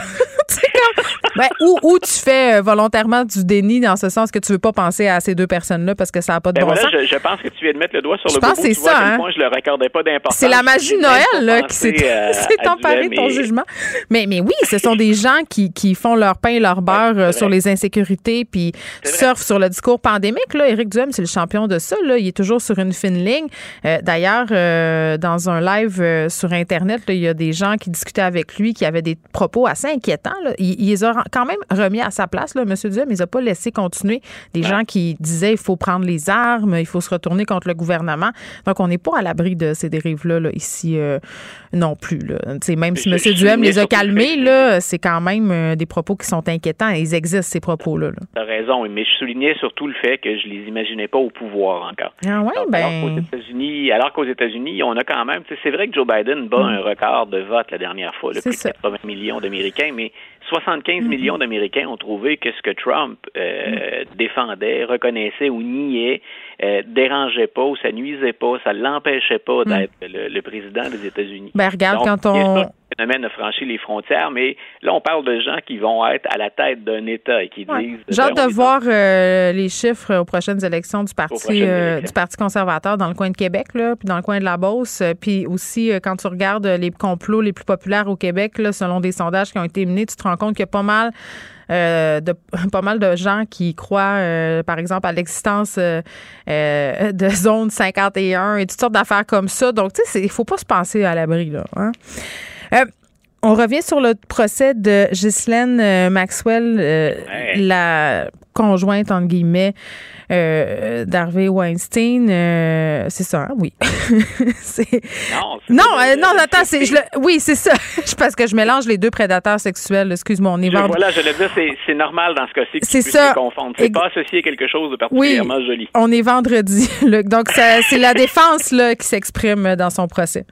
<laughs> ben, ou, ou tu fais euh, volontairement du déni dans ce sens que tu veux pas penser à ces deux personnes-là parce que ça n'a pas de ben bon sens. Je, je, pense que tu viens de mettre le doigt sur le Je pense c'est ça. Hein? je le raccordais pas d'importance. C'est la magie de Noël, là, qui s'est <laughs> emparée de ton jugement. Mais, mais oui, ce sont des gens qui, qui font leur pain et leur beurre euh, sur les insécurités puis surfent sur le discours pandémique. Là. Éric Duhem, c'est le champion de ça. Là. Il est toujours sur une fine ligne. Euh, d'ailleurs, euh, dans un live euh, sur Internet, il y a des gens qui discutaient avec lui qui avaient des propos assez inquiétants. Il, les a quand même remis à sa place, là, M. Duhem. Il les a pas laissé continuer. Des gens qui disaient il faut prendre les armes, il faut se retourner contre le gouvernement. Donc, on n'est pas à l'abri de ces dérives-là là, ici non plus. Là. même si M. Duhem les a calmés, là, c'est quand même des propos qui sont inquiétants. Ils existent, ces propos-là. -là, tu as raison, mais je soulignais surtout le fait que je les imaginais pas au pouvoir encore. Ah ouais, ben... Alors qu'aux États-Unis, alors qu'aux États-Unis, on a quand même, c'est vrai que Joe Biden bat mm. un record de vote la dernière fois, le plus de 80 millions d'Américains, mais 75 mm-hmm. millions d'Américains ont trouvé que ce que Trump euh, mm. défendait, reconnaissait ou niait euh, dérangeait pas ou ça nuisait pas, ça l'empêchait pas mm. d'être le, président des États-Unis. Ben regarde quand on le phénomène a franchi les frontières, mais là, on parle de gens qui vont être à la tête d'un État et qui disent. J'ai hâte ben, de voir euh, les chiffres aux prochaines élections du Parti, euh, du Parti conservateur dans le coin de Québec, là, puis dans le coin de la Beauce. Euh, puis aussi, quand tu regardes les complots les plus populaires au Québec, là, selon des sondages qui ont été menés, tu te rends compte qu'il y a pas mal. de <laughs> pas mal de gens qui croient, par exemple, à l'existence de zone 51 et toutes sortes d'affaires comme ça. Donc, tu sais, il faut pas se penser à l'abri, là. Hein? Euh, on revient sur le procès de Ghislaine euh, Maxwell, euh, la conjointe, entre guillemets, euh, d'Harvey Weinstein. Euh, c'est ça, hein? oui. <laughs> non, non, euh, non, attends, c'est, je oui, c'est ça. <laughs> parce que je mélange les deux prédateurs sexuels. Excuse-moi, on est vendredi. Voilà, je le dire, c'est, normal dans ce cas-ci que c'est ça. confondre. C'est pas associé à quelque chose de particulièrement joli. On est vendredi, <laughs> donc c'est la défense là, qui s'exprime dans son procès.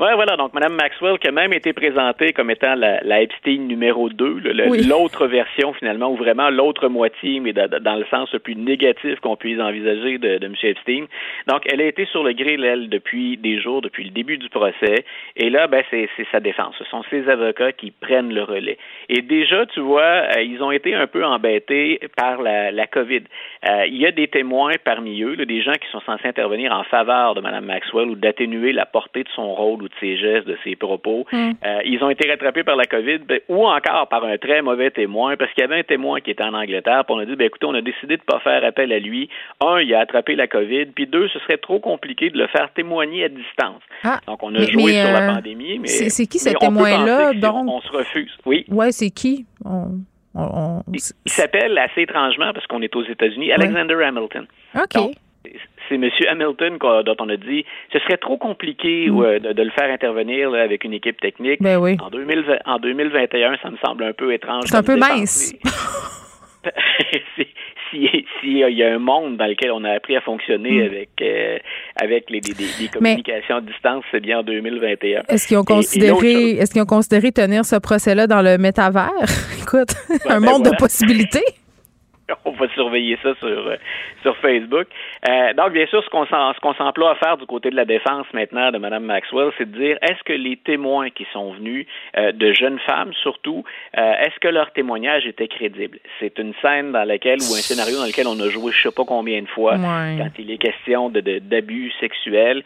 Oui, voilà. Donc, Mme Maxwell, qui a même été présentée comme étant la, la Epstein numéro 2, l'autre version, finalement, ou vraiment l'autre moitié, mais dans le sens le plus négatif qu'on puisse envisager de, de M. Epstein. Donc, elle a été sur le grill, elle, depuis des jours, depuis le début du procès. Et là, ben, c'est sa défense. Ce sont ses avocats qui prennent le relais. Et déjà, tu vois, euh, ils ont été un peu embêtés par la, la COVID. Euh, il y a des témoins parmi eux, des gens qui sont censés intervenir en faveur de Mme Maxwell ou d'atténuer la portée de son rôle ou de ses gestes, de ses propos. Mm. Euh, ils ont été rattrapés par la COVID ben, ou encore par un très mauvais témoin parce qu'il y avait un témoin qui était en Angleterre. Puis on a dit, ben, écoutez, on a décidé de ne pas faire appel à lui. Un, il a attrapé la COVID. Puis deux, ce serait trop compliqué de le faire témoigner à distance. Ah, Donc on a joué sur la euh, pandémie. Mais c'est qui ce témoin-là? Donc? on se refuse. Oui. Ouais, c'est qui? Il, s'appelle assez étrangement, parce qu'on est aux États-Unis, Alexander Hamilton. OK c'est M. Hamilton dont on a dit ce serait trop compliqué mm. euh, de, le faire intervenir avec une équipe technique. Ben oui. En, 2021, ça me semble un peu étrange. C'est un peu mince. S'il <laughs> si, y a un monde dans lequel on a appris à fonctionner mm. avec euh, avec les, communications à distance, c'est bien en 2021. Est-ce qu'ils ont considéré est-ce qu'ils ont considéré tenir ce procès-là dans le métavers? <laughs> Écoute, un ben monde de possibilités. <laughs> on va surveiller ça sur, euh, sur Facebook. Euh, donc, bien sûr, ce qu'on s'emploie à faire du côté de la défense maintenant de Mme Maxwell, c'est de dire est-ce que les témoins qui sont venus, euh, de jeunes femmes surtout, est-ce que leur témoignage était crédible? C'est une scène dans laquelle, ou un scénario dans lequel on a joué je sais pas combien de fois, quand il est question de, d'abus sexuels,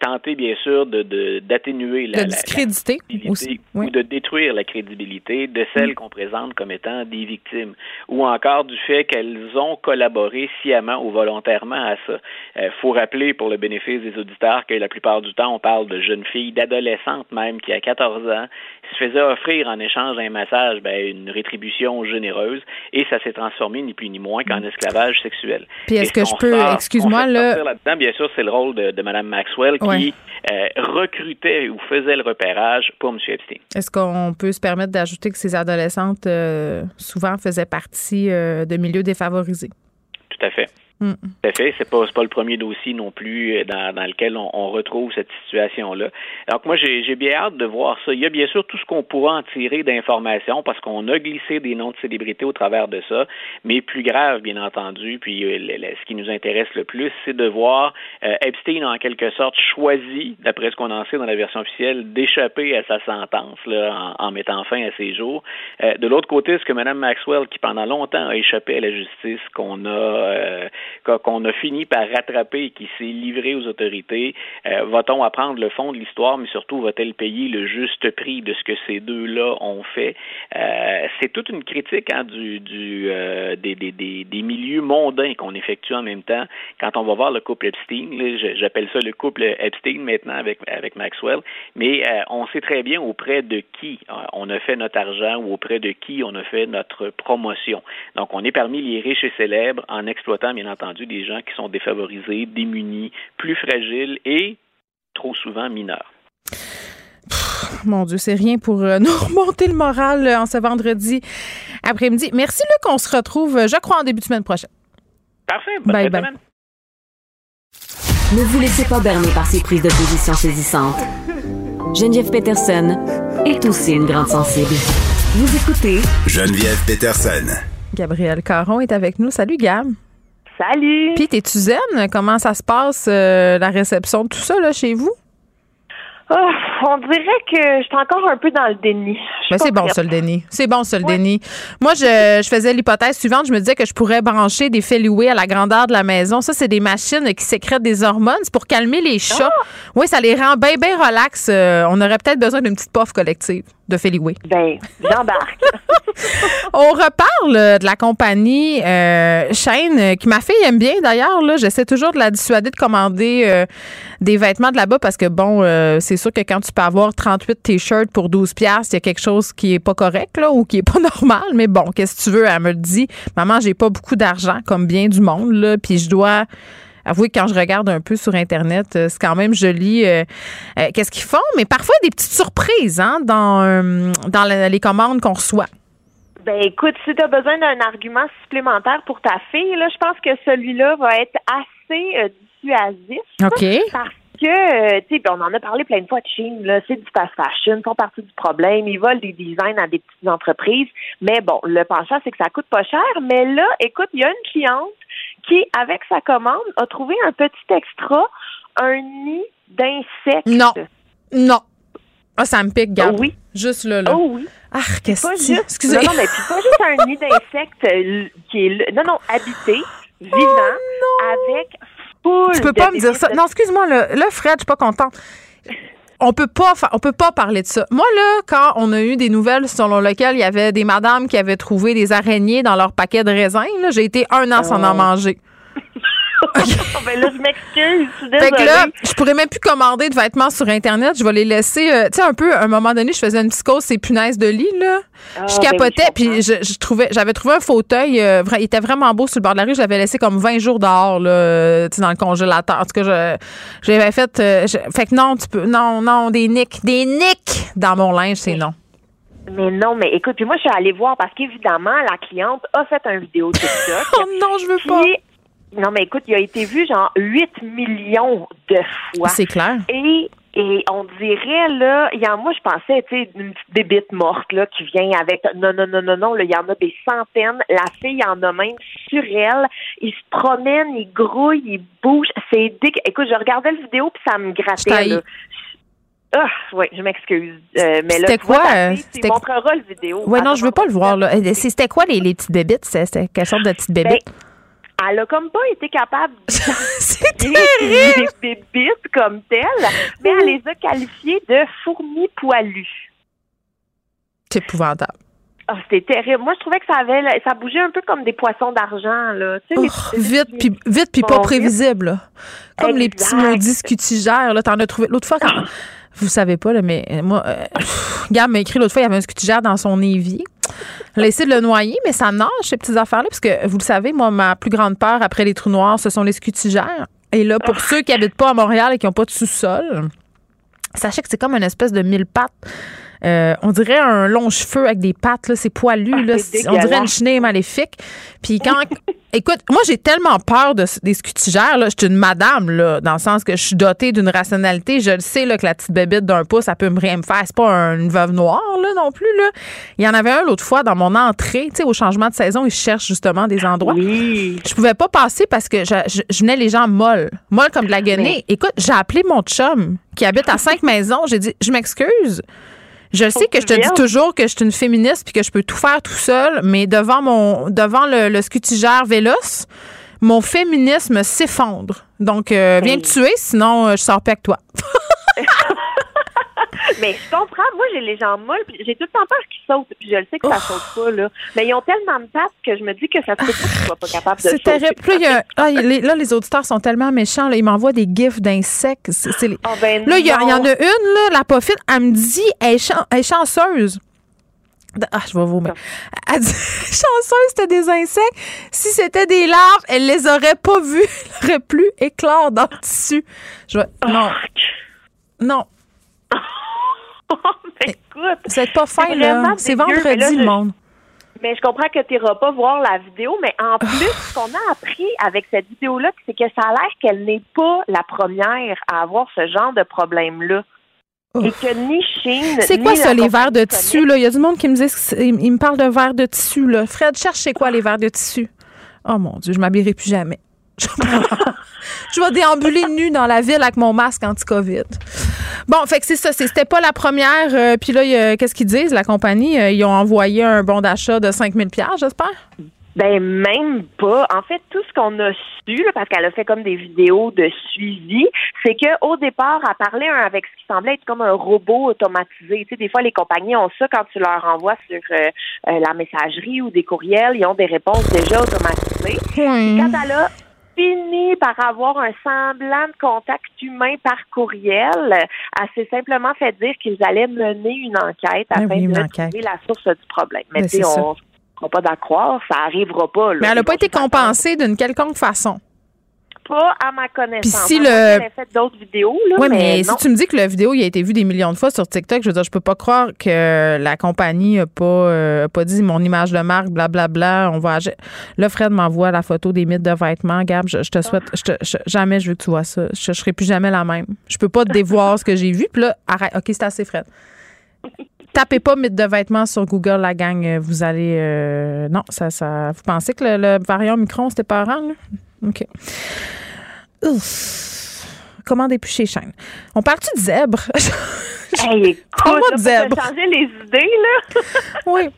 tenter bien sûr de, d'atténuer la, discréditer ou de détruire la crédibilité de celles mm. qu'on présente comme étant des victimes, ou encore du fait qu'elles ont collaboré sciemment ou volontairement à ça. Il euh, faut rappeler pour le bénéfice des auditeurs que la plupart du temps, on parle de jeunes filles, d'adolescentes même, qui à 14 ans se faisaient offrir en échange d'un massage ben, une rétribution généreuse et ça s'est transformé ni plus ni moins qu'en esclavage sexuel. Puis est-ce que je peux, excuse-moi, là... là bien sûr, c'est le rôle de, de Mme Maxwell qui euh, recrutait ou faisait le repérage pour M. Epstein. Est-ce qu'on peut se permettre d'ajouter que ces adolescentes euh, souvent faisaient partie de milieux défavorisés? Tout à fait. Mm. Tout à fait. C'est pas, pas le premier dossier non plus euh, dans, dans lequel on, retrouve cette situation-là. Donc, moi, j'ai bien hâte de voir ça. Il y a bien sûr tout ce qu'on pourra en tirer d'informations parce qu'on a glissé des noms de célébrités au travers de ça. Mais plus grave, bien entendu, puis euh, ce qui nous intéresse le plus, c'est de voir euh, Epstein, en quelque sorte, choisi, d'après ce qu'on en sait dans la version officielle, d'échapper à sa sentence là, en, mettant fin à ses jours. de l'autre côté, ce que Mme Maxwell, qui pendant longtemps a échappé à la justice, qu'on a qu'on a fini par rattraper et qui s'est livré aux autorités, euh, va-t-on apprendre le fond de l'histoire, mais surtout va-t-elle payer le juste prix de ce que ces deux-là ont fait? Euh, c'est toute une critique hein, du, du euh, des, des, des, milieux mondains qu'on effectue en même temps quand on va voir le couple Epstein. J'appelle ça le couple Epstein maintenant avec, avec Maxwell, mais on sait très bien auprès de qui on a fait notre argent ou auprès de qui on a fait notre promotion. Donc, on est parmi les riches et célèbres en exploitant, bien entendu, des gens qui sont défavorisés, démunis, plus fragiles et trop souvent mineurs. mon Dieu, c'est rien pour euh, <laughs> nous remonter le moral euh, en ce vendredi après-midi. Merci, Luc. On se retrouve, euh, je crois, en début de semaine prochaine. Parfait. Bonne bye, bye. Ne vous laissez pas berner par ces prises de position saisissantes. Geneviève Peterson est aussi une grande sensible. Vous écoutez Geneviève Peterson. Gabriel Caron est avec nous. Salut, Gab. Salut. Puis, t'es-tu zen? Comment ça se passe, euh, la réception de tout ça, là, chez vous? Oh, on dirait que je suis encore un peu dans le déni. Mais c'est bon, ça, le déni. C'est bon, ça, le déni. Moi, je, je faisais l'hypothèse suivante. Je me disais que je pourrais brancher des louer à la grandeur de la maison. Ça, c'est des machines qui sécrètent des hormones. C'est pour calmer les chats. Ah! Oui, ça les rend bien, bien relax. Euh, on aurait peut-être besoin d'une petite pof collective. De Feliway. Ben, j'embarque. <laughs> On reparle de la compagnie euh, Shane, qui ma fille aime bien d'ailleurs. Là, j'essaie toujours de la dissuader de commander euh, des vêtements de là-bas parce que bon, euh, c'est sûr que quand tu peux avoir 38 t-shirts pour 12 pièces, il y a quelque chose qui est pas correct là ou qui est pas <laughs> normal. Mais bon, qu'est-ce que tu veux? Elle me le dit. Maman, j'ai pas beaucoup d'argent comme bien du monde là, puis je dois avouez que quand je regarde un peu sur Internet, euh, c'est quand même joli euh, euh, qu'est-ce qu'ils font, mais parfois des petites surprises hein, dans, dans les commandes qu'on reçoit. Ben écoute, si tu as besoin d'un argument supplémentaire pour ta fille, là, je pense que celui-là va être assez dissuasif. OK. Parce que, tu sais, on en a parlé plein de fois de Chine, là, c'est du fast fashion, ils font partie du problème, ils volent des designs à des petites entreprises, mais bon, le penchant, c'est que ça coûte pas cher, mais là, écoute, il y a une cliente qui, avec sa commande, a trouvé un petit extra, un nid d'insectes. Non. Non. Ah, ça me pique, garde. Oui. Juste là, là. Oh oui. Ah, qu'est-ce que c'est? Excusez. Non, non, mais puis pas juste un nid d'insectes euh, qui est, non, non, habité, vivant, oh, avec full Tu peux pas me dire ça. Non, excuse-moi, là, là, Fred, je suis pas contente on peut pas on peut pas parler de ça. Moi là, quand on a eu des nouvelles selon lesquelles il y avait des madames qui avaient trouvé des araignées dans leur paquet de raisins, j'ai été un an sans en oh. manger. <laughs> ben là, je m'excuse. Fait que là, je pourrais même plus commander de vêtements sur Internet. Je vais les laisser. Euh, tu sais, un peu, à un moment donné, je faisais une psychose, ces punaises de lit, là. Ah, je ben capotais, puis je, trouvais, j'avais trouvé un fauteuil, euh, il était vraiment beau sur le bord de la rue. Je l'avais laissé comme 20 jours dehors, là, dans le congélateur. En tout cas, j'avais fait. Euh, fait que non, tu peux. Non, non, des nicks. Des nicks dans mon linge, c'est non. Mais non, mais écoute, puis moi, je suis allée voir parce qu'évidemment, la cliente a fait un vidéo TikTok. <laughs> oh non, je veux pas. Non, mais écoute, il a été vu genre 8 millions de fois. C'est clair. Et et on dirait, là, il y en moi, je pensais, tu sais, une petite bébite morte, là, qui vient avec, non, non, non, non, non, là, il y en a des centaines. La fille en a même sur elle. Il se promène, il grouille, il bouge. C'est dégueu. Écoute, je regardais la vidéo, puis ça me grattait, là. Ah, oui, je m'excuse. Euh, mais là, c'était quoi? tu montreras le vidéo. Oui, non, je veux pas le voir, là. C'était quoi les, les petites bébites? C'était quelle sorte de petites ben, bébites? Elle a comme pas été capable <laughs> de des bébites comme telles, mais elle les a qualifiées de fourmis poilues. C'est épouvantable. Oh, c'était terrible. Moi, je trouvais que ça avait, ça bougeait un peu comme des poissons d'argent, là. Tu sais, oh, vite, puis vite, puis pas prévisible, Comme les petits maudits scutigères, là. T'en as trouvé l'autre fois quand, <clears throat> vous savez pas, là, mais moi, euh, Gab m'a écrit l'autre fois, il y avait un scutigère dans son évier. Elle a essayé de le noyer, mais ça nage, ces petites affaires-là, parce que vous le savez, moi, ma plus grande peur après les trous noirs, ce sont les scutigères. Et là, pour ceux qui habitent pas à Montréal et qui n'ont pas de sous-sol, sachez que c'est comme une espèce de mille pattes euh, on dirait un long cheveu avec des pattes, là, c'est poilu, ah, là, on dirait une chenille maléfique. Puis quand, <laughs> écoute, moi j'ai tellement peur de, des scutigères, là, je suis une madame, là, dans le sens que je suis dotée d'une rationalité. Je le sais là, que la petite bébite d'un pouce, ça peut me rien me faire. C'est pas une veuve noire là, non plus. Là. Il y en avait un l'autre fois dans mon entrée, tu sais, au changement de saison, ils cherchent justement des endroits. Oui. Je pouvais pas passer parce que je, venais les gens molles, molles comme de la guenille. Écoute, j'ai appelé mon chum qui habite à <laughs> cinq maisons. J'ai dit, je m'excuse. Je sais que je te dis toujours que je suis une féministe puis que je peux tout faire tout seul, mais devant mon devant le, le scutigère véloce, mon féminisme s'effondre. Donc, euh, viens me tuer, sinon euh, je sors pas avec toi. <laughs> <laughs> mais je comprends. Moi, j'ai les jambes molles. J'ai tout le temps peur qu'ils sautent. Puis je le sais que ça saute pas, là. Mais ils ont tellement de pattes que je me dis que ça se peut pas qu'ils soient pas capables de C'est terrible. Ah, là, les auditeurs sont tellement méchants. Là. Ils m'envoient des gifs d'insectes. Ah, ben là, il y, en a une, là, la poffine, elle me dit, elle est, chanceuse. Ah, je vais vous mettre. Elle dit, <laughs> chanceuse, c'était des insectes. Si c'était des larves, elle les aurait pas vus. <laughs> Elle aurait plus éclore dans le tissu. Je vais, non. Non. <laughs> écoute. C'est pas fin, là. C'est vendredi, le monde. Mais je comprends que tu n'iras pas voir la vidéo, mais en plus, ce qu'on a appris avec cette vidéo-là, c'est que ça a l'air qu'elle n'est pas la première à avoir ce genre de problème-là. Et que ni Chine. C'est quoi ça, les verres de tissu, là? Il y a du monde qui me dit, il me parle de verres de tissu, là. Fred, cherche c'est quoi les verres de tissu? Oh mon Dieu, je m'habillerai plus jamais. <laughs> je vais déambuler nu dans la ville avec mon masque anti-COVID. Bon, fait que c'est ça. C'était pas la première. Euh, puis là, qu'est-ce qu'ils disent, la compagnie? Euh, ils ont envoyé un bon d'achat de 5000 j'espère? Ben même pas. En fait, tout ce qu'on a su, parce qu'elle a fait comme des vidéos de suivi, c'est que au départ, elle parlait avec ce qui semblait être comme un robot automatisé. Tu sais, des fois, les compagnies ont ça quand tu leur envoies sur euh, euh, la messagerie ou des courriels, ils ont des réponses déjà automatisées. Quand elle a fini par avoir un semblant de contact humain par courriel, elle s'est simplement fait dire qu'ils allaient mener une enquête afin de trouver la source du problème. Mais, Mais on ne pas d'accord, ça n'arrivera pas. Mais elle n'a pas été compensée d'une quelconque façon pas à ma connaissance. Puis si le... Elle fait d'autres vidéos. Là, oui, mais, si tu me dis que la vidéo il a été vue des millions de fois sur TikTok, je veux dire, je peux pas croire que la compagnie n'a pas, euh, pas dit mon image de marque, blablabla. Bla, bla, on va Là, Fred m'envoie la photo des mythes de vêtements. Gab, je, te souhaite, je te, jamais je veux que tu vois ça. Je, ne serai plus jamais la même. Je peux pas te dévoir ce que j'ai vu. Puis là, arrête. OK, c'est assez, Fred <laughs> tapez pas mythe de vêtements sur Google, la gang. Vous allez. Euh, non, ça, ça. Vous pensez que le, variant micron, c'était pas rang, là? OK. Ouf. Commandez plus chez Shane. On parle-tu de zèbre? <laughs> hey, écoute, de zèbre? changer les idées, là. oui.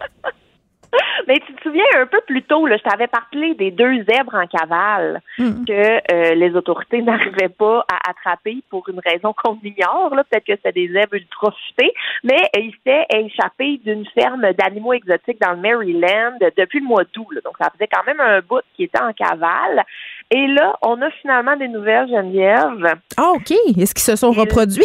<laughs> Mais tu te souviens un peu plus tôt, là, je t'avais parlé des deux zèbres en cavale hmm. que euh, les autorités <laughs> n'arrivaient pas à attraper pour une raison qu'on ignore. Peut-être que c'était des zèbres ultra futés, mais euh, ils s'étaient échappés d'une ferme d'animaux exotiques dans le Maryland depuis le mois d'août. Donc, ça faisait quand même un bout qui était en cavale. Et là, on a finalement des nouvelles, Geneviève. Ah, OK. Est-ce qu'ils se sont reproduits?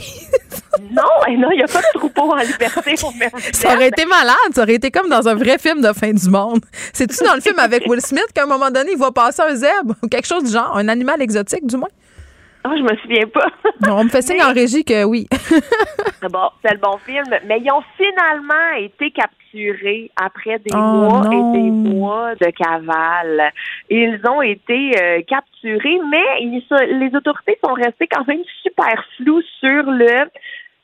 Non, non, il n'y a pas de troupeau en liberté au <laughs> Ça aurait été malade. Ça aurait été comme dans un vrai film de fin du monde. C'est-tu dans le film avec Will Smith qu'à un moment donné, il va passer un zèbre ou quelque chose du genre, un animal exotique, du moins? Oh, je me souviens pas. on me fait signe en régie que oui. bon, c'est le bon film. Mais ils ont finalement été capturés après des oh, mois et des mois de cavale. Ils ont été euh, capturés, mais les autorités sont restées quand même super floues sur le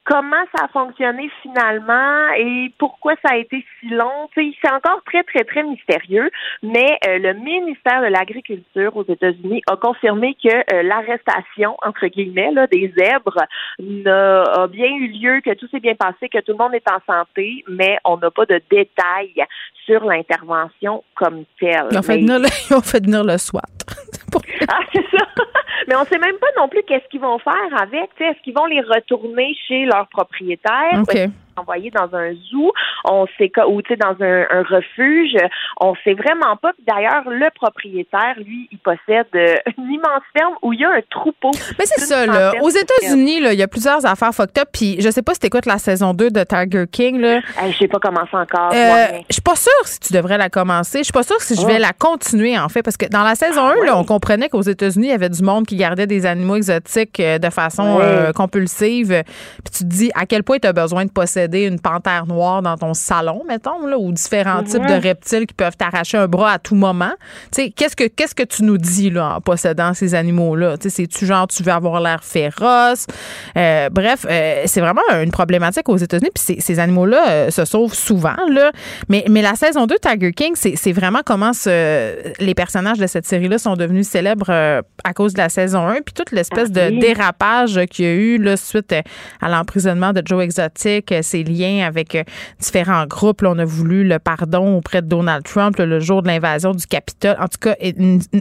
comment ça a fonctionné finalement et pourquoi ça a été si long. C'est encore très, très, très mystérieux, mais euh, le ministère de l'Agriculture aux États-Unis a confirmé que euh, l'arrestation, entre guillemets, là, des zèbres a, bien eu lieu, que tout s'est bien passé, que tout le monde est en santé, mais on n'a pas de détails sur l'intervention comme telle. Ils ont fait, venir, le, <laughs> fait venir le SWAT. <laughs> ah, c'est ça. Mais on sait même pas non plus qu'est-ce qu'ils vont faire avec. Est-ce qu'ils vont les retourner chez leur propriétaire? Envoyé dans un zoo, on sait ou tu sais dans un, refuge, on sait vraiment pas. D'ailleurs, le propriétaire, lui, il possède euh, une immense ferme où il y a un troupeau. Mais c'est ça là. Aux États-Unis, là, il y a plusieurs affaires fucked up. Puis je sais pas si t'écoutes la saison 2 de Tiger King là. Je sais pas commencé encore. Euh, je suis pas sûre si tu devrais la commencer. Je suis pas sûre si je vais oh. la continuer en fait parce que dans la saison 1, ah là, on comprenait qu'aux États-Unis, il y avait du monde qui gardait des animaux exotiques euh, de façon compulsive. Puis tu te dis à quel point tu as besoin de posséder une panthère noire dans ton salon, mettons, là, ou différents types de reptiles qui peuvent t'arracher un bras à tout moment. qu'est-ce que qu'est-ce que tu nous dis là en possédant ces animaux-là? C'est tu genre tu veux avoir l'air féroce? Euh, bref, euh, c'est vraiment une problématique aux États-Unis. Puis ces, animaux-là euh, se sauvent souvent là. Mais mais la saison 2 Tiger King, c'est vraiment comment les personnages de cette série-là sont devenus célèbres à cause de la saison 1, puis toute l'espèce de ah dérapage qu'il y a eu là, suite à l'emprisonnement de Joe Exotic. C'est liens avec euh, différents groupes. on a voulu le pardon auprès de Donald Trump le jour de l'invasion du Capitole. En tout cas,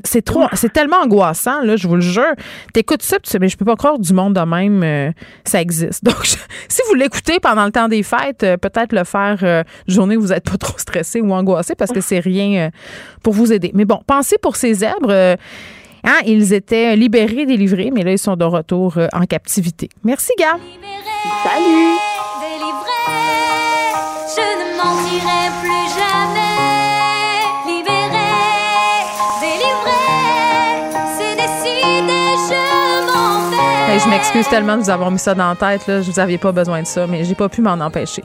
c'est trop, c'est tellement angoissant, là, je vous le jure. T'écoutes ça, tu sais, mais je peux pas croire du monde de même, euh, ça existe. <laughs> Donc, si vous l'écoutez pendant le temps des fêtes, euh, peut-être le faire journée où vous êtes pas trop stressé ou angoissé parce que c'est rien pour vous aider. Mais bon, pensez pour ces zèbres. Hein, ils étaient libérés, délivrés, mais là, ils sont de retour en captivité. Merci, Gab. Salut! Je ne mentirai plus jamais. Libéré, délivré, c'est décidé, je m'en vais. je m'excuse tellement de vous avoir mis ça dans la tête. Là. Je vous aviez pas besoin de ça, mais j'ai pas pu m'en empêcher.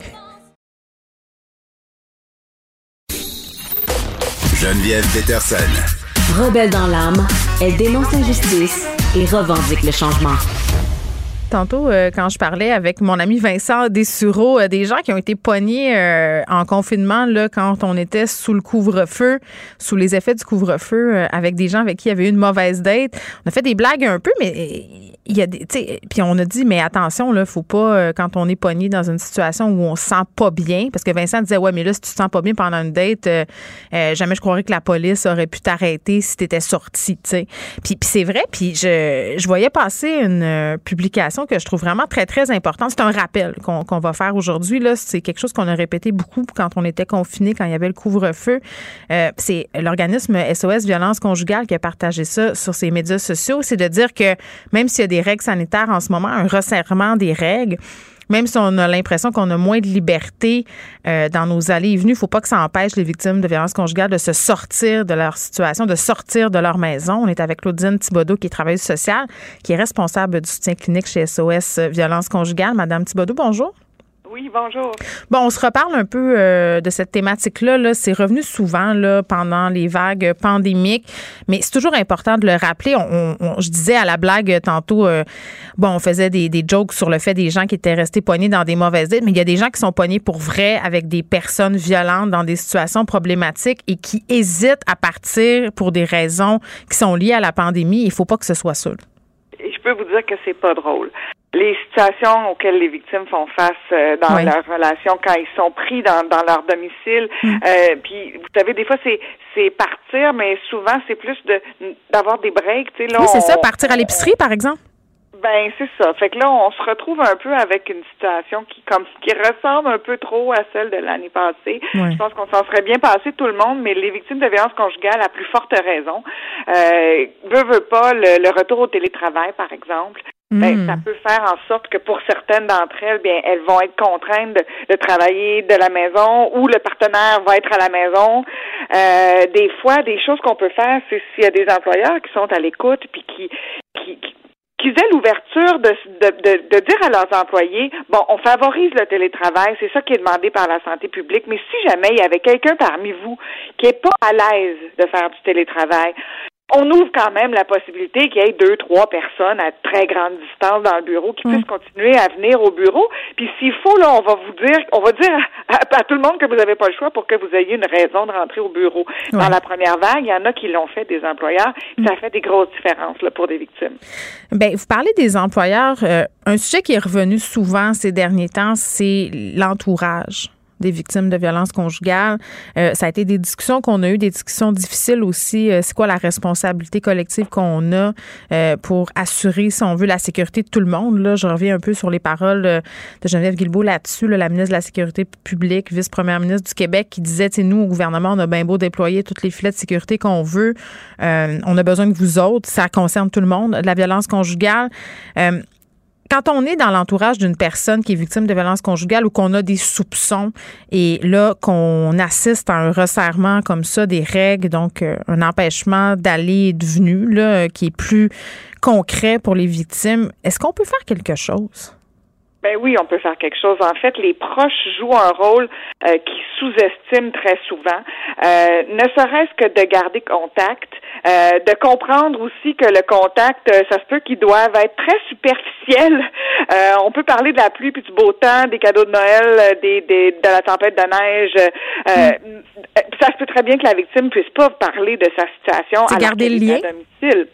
Geneviève Peterson. Rebelle dans l'âme, elle dénonce l'injustice et revendique le changement tantôt euh, quand je parlais avec mon ami Vincent Dessureau, euh, des gens qui ont été poignés euh, en confinement là, quand on était sous le couvre-feu, sous les effets du couvre-feu, avec des gens avec qui il y avait eu une mauvaise date. On a fait des blagues un peu, mais il y a des, puis on a dit, mais attention, là, faut pas, euh, quand on est pogné dans une situation où on se sent pas bien, parce que Vincent disait, ouais, mais là, si tu te sens pas bien pendant une date, euh, euh, jamais je croirais que la police aurait pu t'arrêter si tu étais sorti, tu sais. Puis, c'est vrai, puis je, je voyais passer une publication que je trouve vraiment très, très importante. C'est un rappel qu'on va faire aujourd'hui, là. C'est quelque chose qu'on a répété beaucoup quand on était confiné, quand il y avait le couvre-feu. c'est l'organisme SOS Violence Conjugale qui a partagé ça sur ses médias sociaux. C'est de dire que même s'il y a des règles sanitaires en ce moment, un resserrement des règles, même si on a l'impression qu'on a moins de liberté euh, dans nos allées et venues, il ne faut pas que ça empêche les victimes de violences conjugales de se sortir de leur situation, de sortir de leur maison. On est avec Claudine Thibodeau, qui est travailleuse sociale, qui est responsable du soutien clinique chez SOS Violences conjugales. Madame Thibodeau, bonjour. Oui, bonjour. Bon, on se reparle un peu euh, de cette thématique-là. -là, c'est revenu souvent là, pendant les vagues pandémiques, mais c'est toujours important de le rappeler. On, je disais à la blague tantôt, euh, bon, on faisait des, des, jokes sur le fait des gens qui étaient restés poignés dans des mauvaises idées, mais il y a des gens qui sont poignés pour vrai avec des personnes violentes dans des situations problématiques et qui hésitent à partir pour des raisons qui sont liées à la pandémie. Il faut pas que ce soit ça. Je peux vous dire que c'est pas drôle les situations auxquelles les victimes font face euh, dans leur relation quand ils sont pris dans, dans leur domicile. Mm. Euh, puis vous savez, des fois c'est c'est partir, mais souvent c'est plus de d'avoir des breaks. Tu sais, là, oui, c'est ça, partir à l'épicerie, par exemple. Ben c'est ça. Fait que là, on se retrouve un peu avec une situation qui comme qui ressemble un peu trop à celle de l'année passée. Je pense qu'on s'en serait bien passé tout le monde, mais les victimes de violence conjugale à plus forte raison. Euh, veut, veut pas le, le retour au télétravail, par exemple. Ben, hmm. ça peut faire en sorte que pour certaines d'entre elles, bien, elles vont être contraintes de, travailler de la maison ou le partenaire va être à la maison. Euh, des fois, des choses qu'on peut faire, c'est s'il y a des employeurs qui sont à l'écoute puis qui, qui, qui aient l'ouverture de, de, de, dire à leurs employés, bon, on favorise le télétravail, c'est ça qui est demandé par la santé publique, mais si jamais il y avait quelqu'un parmi vous qui est pas à l'aise de faire du télétravail, on ouvre quand même la possibilité qu'il y ait deux, trois personnes à très grande distance dans le bureau qui puissent continuer à venir au bureau. Puis s'il faut, là, on va vous dire, on va dire à, tout le monde que vous n'avez pas le choix pour que vous ayez une raison de rentrer au bureau. Dans la première vague, il y en a qui l'ont fait des employeurs. Ça fait des grosses différences là, pour des victimes. Ben, vous parlez des employeurs. Euh, un sujet qui est revenu souvent ces derniers temps, c'est l'entourage des victimes de violences conjugales. Euh, ça a été des discussions qu'on a eues, des discussions difficiles aussi. Euh, c'est quoi la responsabilité collective qu'on a euh, pour assurer, si on veut, la sécurité de tout le monde? Là, je reviens un peu sur les paroles de Geneviève Guilbeault là-dessus, la ministre de la Sécurité publique, vice-première ministre du Québec, qui disait, nous, au gouvernement, on a bien beau déployer toutes les filets de sécurité qu'on veut. on a besoin de vous autres. Ça concerne tout le monde. La violence conjugale quand on est dans l'entourage d'une personne qui est victime de violence conjugale ou qu'on a des soupçons et là qu'on assiste à un resserrement comme ça des règles, donc euh, un empêchement d'aller et de venir là, qui est plus concret pour les victimes, est-ce qu'on peut faire quelque chose? Ben oui, on peut faire quelque chose. En fait, les proches jouent un rôle euh, qui sous-estiment très souvent, euh, ne serait-ce que de garder contact, euh, de comprendre aussi que le contact, ça se peut qu'il doive être très superficiel. on peut parler de la pluie puis du beau temps, des cadeaux de Noël, des, des de la tempête de neige. Mm. Ça se peut très bien que la victime puisse pas parler de sa situation à garder le lien? Domicile.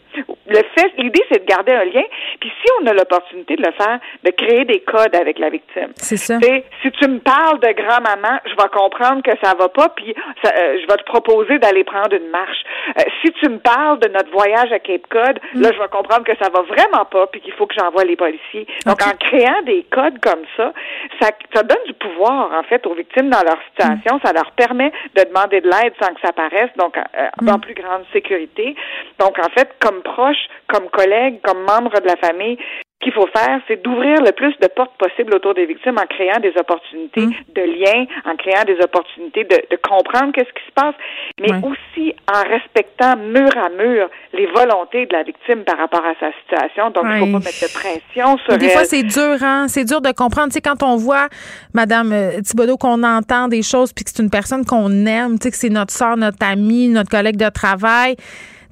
Le fait, l'idée, c'est de garder un lien. Puis si on a l'opportunité de le faire, de créer des codes avec la victime. C'est ça. si tu me parles de grand-maman, je vais comprendre que ça va pas, puis euh, je vais te proposer d'aller prendre une marche. Euh, si tu me parles de notre voyage à Cape Cod, là, mm. je vais comprendre que ça va vraiment pas, puis qu'il faut que j'envoie les policiers. Donc, en créant des codes comme ça, ça, ça donne du pouvoir, en fait, aux victimes dans leur situation. Ça leur permet de demander de l'aide sans que ça paraisse, donc euh, en mm. plus grande sécurité. Donc, en fait, comme proche, comme collègue, comme membre de la famille, ce qu'il faut faire, c'est d'ouvrir le plus de portes possibles autour des victimes en créant des opportunités mmh. de lien, en créant des opportunités de, comprendre qu'est-ce qui se passe, mais aussi en respectant mur à mur les volontés de la victime par rapport à sa situation. Donc, il ne faut pas mettre de pression sur Des fois, c'est dur, hein? C'est dur de comprendre. Tu sais, quand on voit, Madame euh, Thibodeau, qu'on entend des choses puis que c'est une personne qu'on aime, tu sais, que c'est notre soeur, notre amie, notre collègue de travail,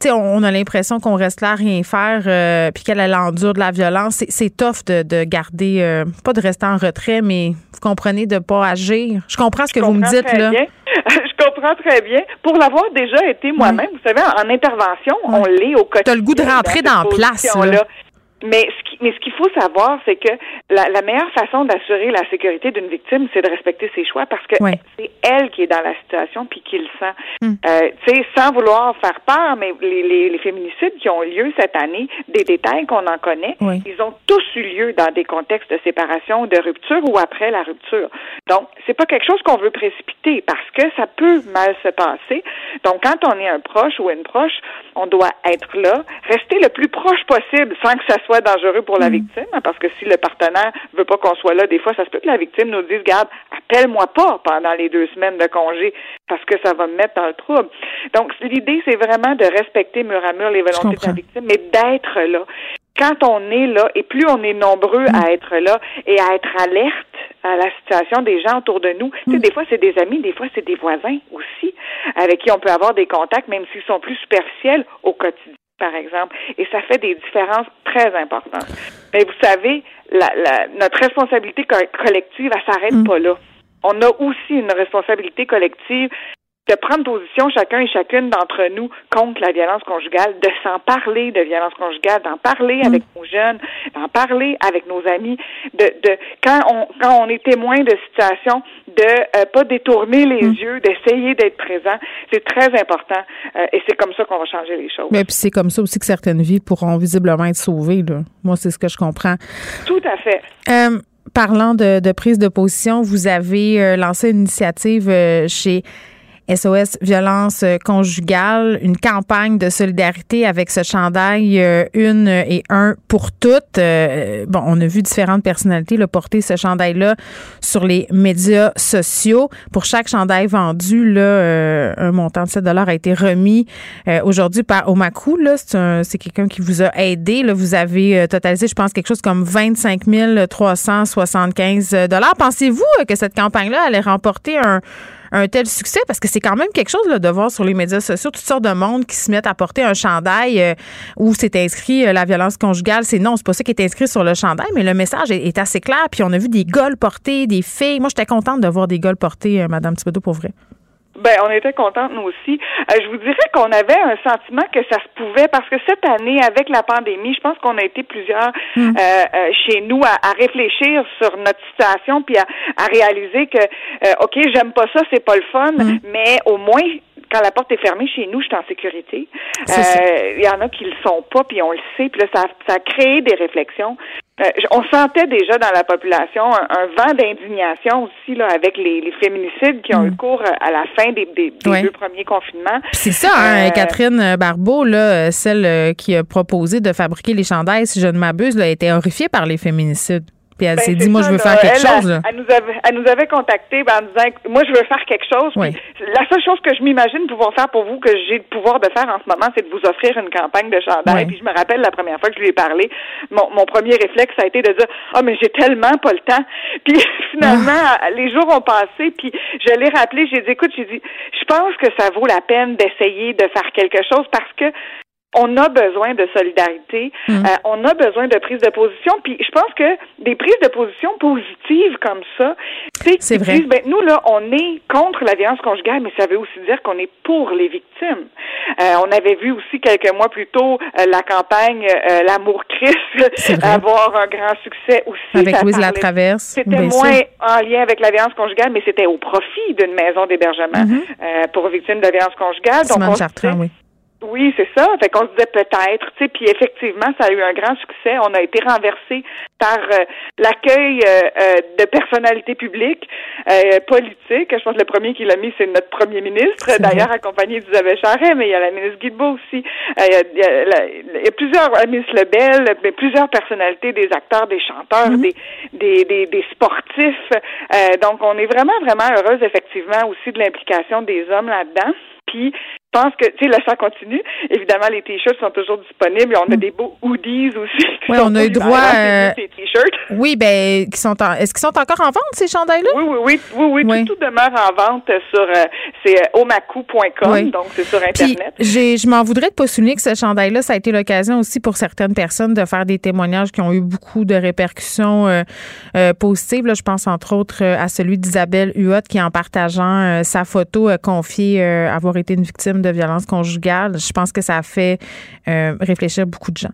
on a l'impression qu'on reste là à rien faire, euh, puis qu'elle endure de la violence. C'est tough de, garder, euh, pas de rester en retrait, mais vous comprenez de pas agir. Je comprends ce que vous me dites là. <laughs> Je comprends très bien. Pour l'avoir déjà été moi-même, vous savez, en intervention, on l'est au quotidien. Tu as le goût de rentrer dans, la place. Là. Mais ce qui, mais ce qu'il faut savoir, c'est que la, la, meilleure façon d'assurer la sécurité d'une victime, c'est de respecter ses choix parce que c'est elle qui est dans la situation puis qui le sent. Hmm. Euh, tu sais, sans vouloir faire peur, mais les, les, les, féminicides qui ont lieu cette année, des détails qu'on en connaît, ils ont tous eu lieu dans des contextes de séparation, de rupture ou après la rupture. Donc, c'est pas quelque chose qu'on veut précipiter parce que ça peut mal se passer. Donc, quand on est un proche ou une proche, on doit être là, rester le plus proche possible sans que ça soit dangereux pour la mm. victime, hein, parce que si le partenaire veut pas qu'on soit là, des fois, ça se peut que la victime nous dise, garde, appelle-moi pas pendant les deux semaines de congé, parce que ça va me mettre dans le trouble. Donc, l'idée, c'est vraiment de respecter mur à mur les volontés de la victime, mais d'être là. Quand on est là, et plus on est nombreux à mm. être là et à être alerte à la situation des gens autour de nous. Tu sais, mm. des fois, c'est des amis, des fois, c'est des voisins aussi, avec qui on peut avoir des contacts, même s'ils sont plus superficiels au quotidien par exemple. Et ça fait des différences très importantes. Mais vous savez, la, la, notre responsabilité collective, elle s'arrête mm. pas là. On a aussi une responsabilité collective de prendre position chacun et chacune d'entre nous contre la violence conjugale, de s'en parler de violence conjugale, d'en parler mm. avec nos jeunes, d'en parler avec nos amis, de, de quand on quand on est témoin de situations, de euh, pas détourner les mm. yeux, d'essayer d'être présent, c'est très important euh, et c'est comme ça qu'on va changer les choses. Mais puis c'est comme ça aussi que certaines vies pourront visiblement être sauvées. Là. Moi, c'est ce que je comprends. Tout à fait. Euh, parlant de, de, prise de position, vous avez lancé une initiative chez SOS violence euh, conjugale, une campagne de solidarité avec ce chandail euh, une et un pour toutes. Euh, bon, on a vu différentes personnalités le porter ce chandail-là sur les médias sociaux. Pour chaque chandail vendu, là, un montant de 7 dollars a été remis aujourd'hui par Omaku. C'est quelqu'un qui vous a aidé. Là, vous avez totalisé, je pense, quelque chose comme 25 375 dollars. Pensez-vous que cette campagne-là allait remporter un un tel succès? Parce que c'est quand même quelque chose de voir sur les médias sociaux toutes sortes de monde qui se mettent à porter un chandail euh, où c'est inscrit euh, la violence conjugale. C'est non, c'est pas ça qui est inscrit sur le chandail, mais le message est, assez clair. Puis on a vu des gols portés, des filles. Moi, j'étais contente de voir des gols portés, euh, Madame Thibodeau, pour vrai. Ben, on était contente, nous aussi. Euh, je vous dirais qu'on avait un sentiment que ça se pouvait parce que cette année, avec la pandémie, je pense qu'on a été plusieurs hmm. euh, euh, chez nous à, à, réfléchir sur notre situation puis à, à réaliser que, OK, j'aime pas ça, c'est pas le fun, hmm. mais au moins, quand la porte est fermée chez nous, je suis en sécurité. Il y en a qui le sont pas, puis on le sait, puis là, ça, ça a créé des réflexions. Euh, on sentait déjà dans la population un, vent d'indignation aussi là avec les, féminicides qui ont eu mm. cours à la fin des, deux premiers confinements. C'est ça, hein, euh, Catherine Barbeau, là, celle euh, qui a proposé de fabriquer les chandails, si je ne m'abuse, a été horrifiée par les féminicides. Puis elle ben, s'est dit, moi, je veux faire quelque chose. Elle, nous avait, elle nous avait contacté ben, en disant, moi, je veux faire quelque chose. la seule chose que je m'imagine pouvoir faire pour vous, que j'ai le pouvoir de faire en ce moment, c'est de vous offrir une campagne de chandail. Puis je me rappelle la première fois que je lui ai parlé, mon, mon premier réflexe, ça a été de dire, ah, oh, mais j'ai tellement pas le temps. Puis <laughs> finalement, ah. les jours ont passé, puis je l'ai rappelé, j'ai dit, écoute, j'ai dit, je pense que ça vaut la peine d'essayer de faire quelque chose parce que on a besoin de solidarité, mm. euh, on a besoin de prise de position, puis je pense que des prises de position positives comme ça, c'est vrai. ben, nous là, on est contre la violence conjugale, mais ça veut aussi dire qu'on est pour les victimes. Euh, on avait vu aussi quelques mois plus tôt euh, la campagne l'amour Christ <laughs> avoir un grand succès aussi. Avec Louise Latraverse. C'était moins en lien avec la violence conjugale, mais c'était au profit d'une maison d'hébergement mm-hmm. pour victimes de violence conjugale. Donc on oui. Oui, c'est ça. Fait qu'on se disait peut-être, tu sais, puis effectivement, ça a eu un grand succès. On a été renversé par euh, l'accueil euh, euh, de personnalités publiques, politiques. Je pense que le premier qui l'a mis, c'est notre premier ministre, d'ailleurs accompagné d'Isabelle Charret, mais il y a la ministre Guilbeault aussi. Il y, a, il, y a, plusieurs, la ministre Lebel, mais plusieurs personnalités, des acteurs, des chanteurs, mm-hmm. des, des, des, sportifs. donc, on est vraiment, vraiment heureuse, effectivement, aussi de l'implication des hommes là-dedans. Puis pense que, tu sais, le chant continue. Évidemment, les t-shirts sont toujours disponibles. On a mm. des beaux hoodies aussi. Oui, on a eu droit. Euh... Oui, ben, qui sont est-ce qu'ils sont encore en vente, ces chandails-là? Oui, oui, oui, oui, oui, Tout, demeure en vente sur, euh, c'est euh, omaku.com, donc c'est sur Internet. Puis, je m'en voudrais de pas souligner que ce chandail-là, ça a été l'occasion aussi pour certaines personnes de faire des témoignages qui ont eu beaucoup de répercussions euh, positives. Là, je pense entre autres à celui d'Isabelle Huot qui, en partageant sa photo, a confié avoir été une victime de violence conjugale. Je pense que ça a fait euh, réfléchir beaucoup de gens.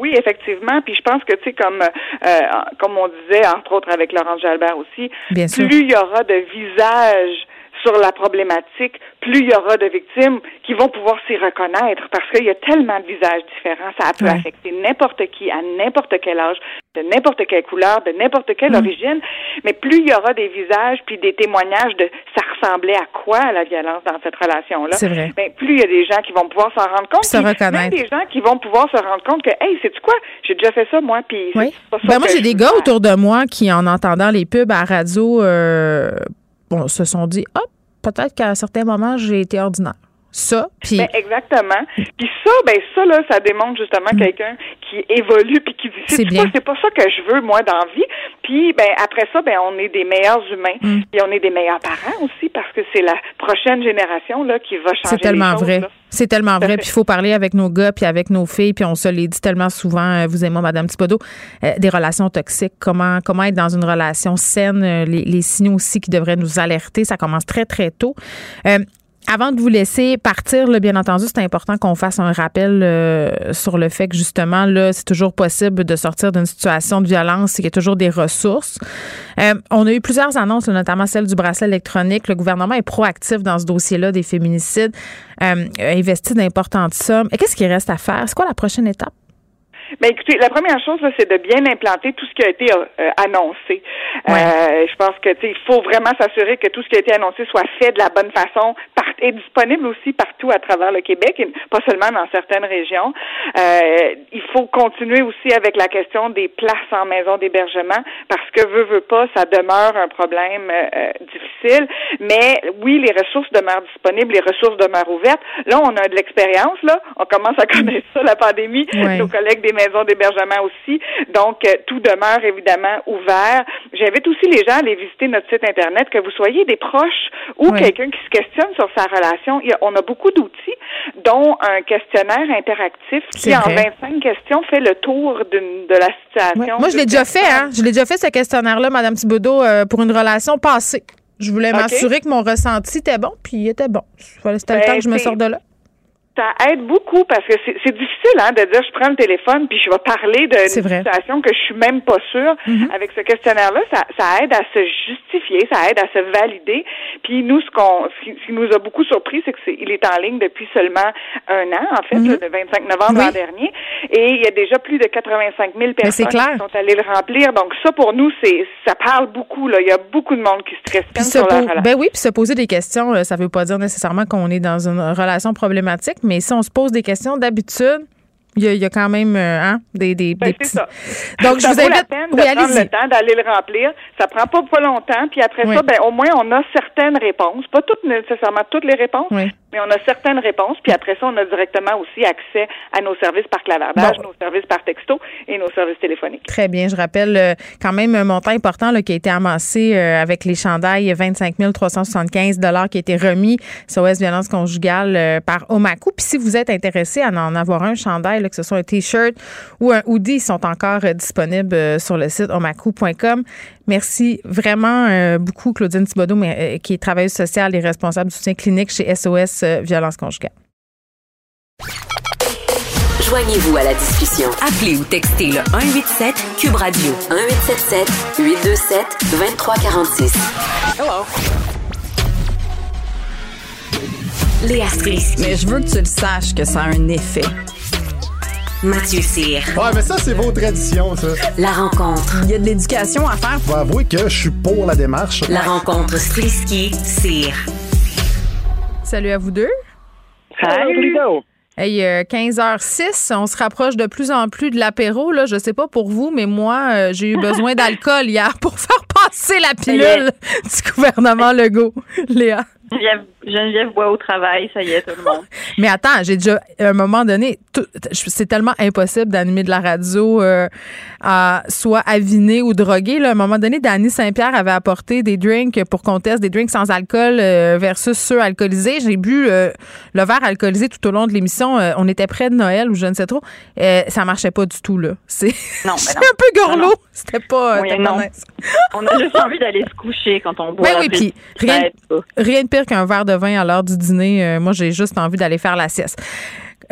Oui, effectivement. Puis je pense que, tu sais, comme, euh, comme on disait, entre autres avec Laurence Jalbert aussi, plus il y aura de visages sur la problématique, plus il y aura de victimes qui vont pouvoir s'y reconnaître parce qu'il y a tellement de visages différents. Ça peut affecter n'importe qui, à n'importe quel âge, de n'importe quelle couleur, de n'importe quelle mm. origine. Mais plus il y aura des visages puis des témoignages de ça ressemblait à quoi la violence dans cette relation-là, ben, plus il y a des gens qui vont pouvoir s'en rendre compte. Se reconnaître. Même des gens qui vont pouvoir se rendre compte que, hey, c'est quoi? J'ai déjà fait ça, moi, puis oui. ben, moi, j'ai des gars autour de moi qui, en entendant les pubs à radio, euh, bon, se sont dit, hop, peut-être qu'à certains moments, j'ai été ordinaire. Ça, puis ben, exactement. Puis ça, ben ça là, ça démontre justement mm. quelqu'un qui évolue puis qui dit c'est pas, c'est pas ça que je veux moi dans vie? Puis ben après ça, ben on est des meilleurs humains, mm. puis on est des meilleurs parents aussi parce que c'est la prochaine génération là qui va changer. C'est tellement les choses, vrai. C'est tellement vrai. Puis il faut parler avec nos gars puis avec nos filles. Puis on se les dit tellement souvent, euh, vous et moi, Madame Thibodeau, euh, des relations toxiques. Comment comment être dans une relation saine. Euh, les, les, signaux aussi qui devraient nous alerter. Ça commence très très tôt. Avant de vous laisser partir, là, bien entendu, c'est important qu'on fasse un rappel euh, sur le fait que justement, là, c'est toujours possible de sortir d'une situation de violence et qu'il y a toujours des ressources. Euh, on a eu plusieurs annonces, notamment celle du bracelet électronique. Le gouvernement est proactif dans ce dossier-là des féminicides, euh, investi d'importantes sommes. Et qu'est-ce qui reste à faire? C'est quoi la prochaine étape? Ben écoutez, la première chose, c'est de bien implanter tout ce qui a été euh, annoncé. Euh, je pense que il faut vraiment s'assurer que tout ce qui a été annoncé soit fait de la bonne façon et disponible aussi partout à travers le Québec, et pas seulement dans certaines régions. Euh, il faut continuer aussi avec la question des places en maison d'hébergement parce que veut veut pas, ça demeure un problème euh, difficile. Mais oui, les ressources demeurent disponibles, les ressources demeurent ouvertes. Là, on a de l'expérience. Là, on commence à <laughs> connaître ça, la pandémie. Nos collègues des maisons d'hébergement aussi. Donc, euh, tout demeure évidemment ouvert. J'invite aussi les gens à aller visiter notre site Internet, que vous soyez des proches ou quelqu'un qui se questionne sur sa relation. on a beaucoup d'outils, dont un questionnaire interactif qui, en 25 questions, fait le tour de la situation. Moi, je l'ai déjà fait, hein? Je l'ai déjà fait, ce questionnaire-là, Mme Thibodeau, euh, pour une relation passée. Je voulais m'assurer que mon ressenti était bon, puis il était bon. C'était le ben, temps que je me sorte de là ça aide beaucoup parce que c'est difficile hein, de dire je prends le téléphone puis je vais parler d'une situation que je suis même pas sûre. Mm-hmm. Avec ce questionnaire-là, ça, ça, aide à se justifier, ça aide à se valider. Puis nous, ce qu'on ce qui nous a beaucoup surpris, c'est que est, il est en ligne depuis seulement un an, en fait, mm-hmm. le 25 novembre l'an dernier, et il y a déjà plus de 85 000 personnes qui sont allées le remplir. Donc ça, pour nous, c'est ça parle beaucoup. Là, il y a beaucoup de monde qui se questionne sur la relation. Ben oui, puis se poser des questions, ça veut pas dire nécessairement qu'on est dans une relation problématique mais si on se pose des questions d'habitude, il y, a, quand même euh, hein, des, des, ben, petits. Ça. Donc, je vous invite. La peine de prendre le temps d'aller le remplir. Ça prend pas pas longtemps. Puis après ça, ben, au moins, on a certaines réponses. Pas toutes nécessairement toutes les réponses, mais on a certaines réponses. Puis après ça, on a directement aussi accès à nos services par clavardage, nos services par texto et nos services téléphoniques. Très bien. Je rappelle euh, quand même un montant important là, qui a été amassé euh, avec les chandails, 25 375 qui a été remis sur OS Violence conjugale par Omaku. Puis si vous êtes intéressé à en avoir un chandail, que ce soit un T-shirt ou un hoodie, sont encore euh, disponibles euh, sur le site omaku.com. Merci vraiment euh, beaucoup, Claudine Thibodeau, qui est travailleuse sociale et responsable du soutien clinique chez SOS Violence Conjugale. Joignez-vous à la discussion. Appelez ou textez le 187 Cube Radio 1877 827 2346. Hello. Léa Strisky. Mais je veux que tu le saches que ça a un effet. Mathieu Cyr. Ouais, mais ça, c'est vos traditions, ça. La rencontre. Il y a de l'éducation à faire. Faut avouer que je suis pour la démarche. La rencontre Strisky-Cyr. Salut à vous deux. Salut. Hey, 15h06, euh, on se rapproche de plus en plus de l'apéro. Là. Je sais pas pour vous, mais moi, euh, j'ai eu besoin d'alcool hier pour <laughs> faire passer la pilule du gouvernement Legault. Léa. Geneviève, boit au travail, ça y est, tout le monde. <laughs> Mais attends, j'ai déjà, à un moment donné, c'est tellement impossible d'animer de la radio euh, à, soit aviné ou drogué. Là. À un moment donné, Dany Saint-Pierre avait apporté des drinks pour qu'on teste des drinks sans alcool euh, versus ceux alcoolisés. J'ai bu euh, le verre alcoolisé tout au long de l'émission. on était près de Noël ou je ne sais trop. ça marchait pas du tout, là. <laughs> C'est un peu gorlot. C'était pas, oui, On a juste envie d'aller se coucher quand on boit. Ben oui, puis rien, rien de pire qu'un verre de vin à l'heure du dîner. Euh, moi, j'ai juste envie d'aller faire la sieste.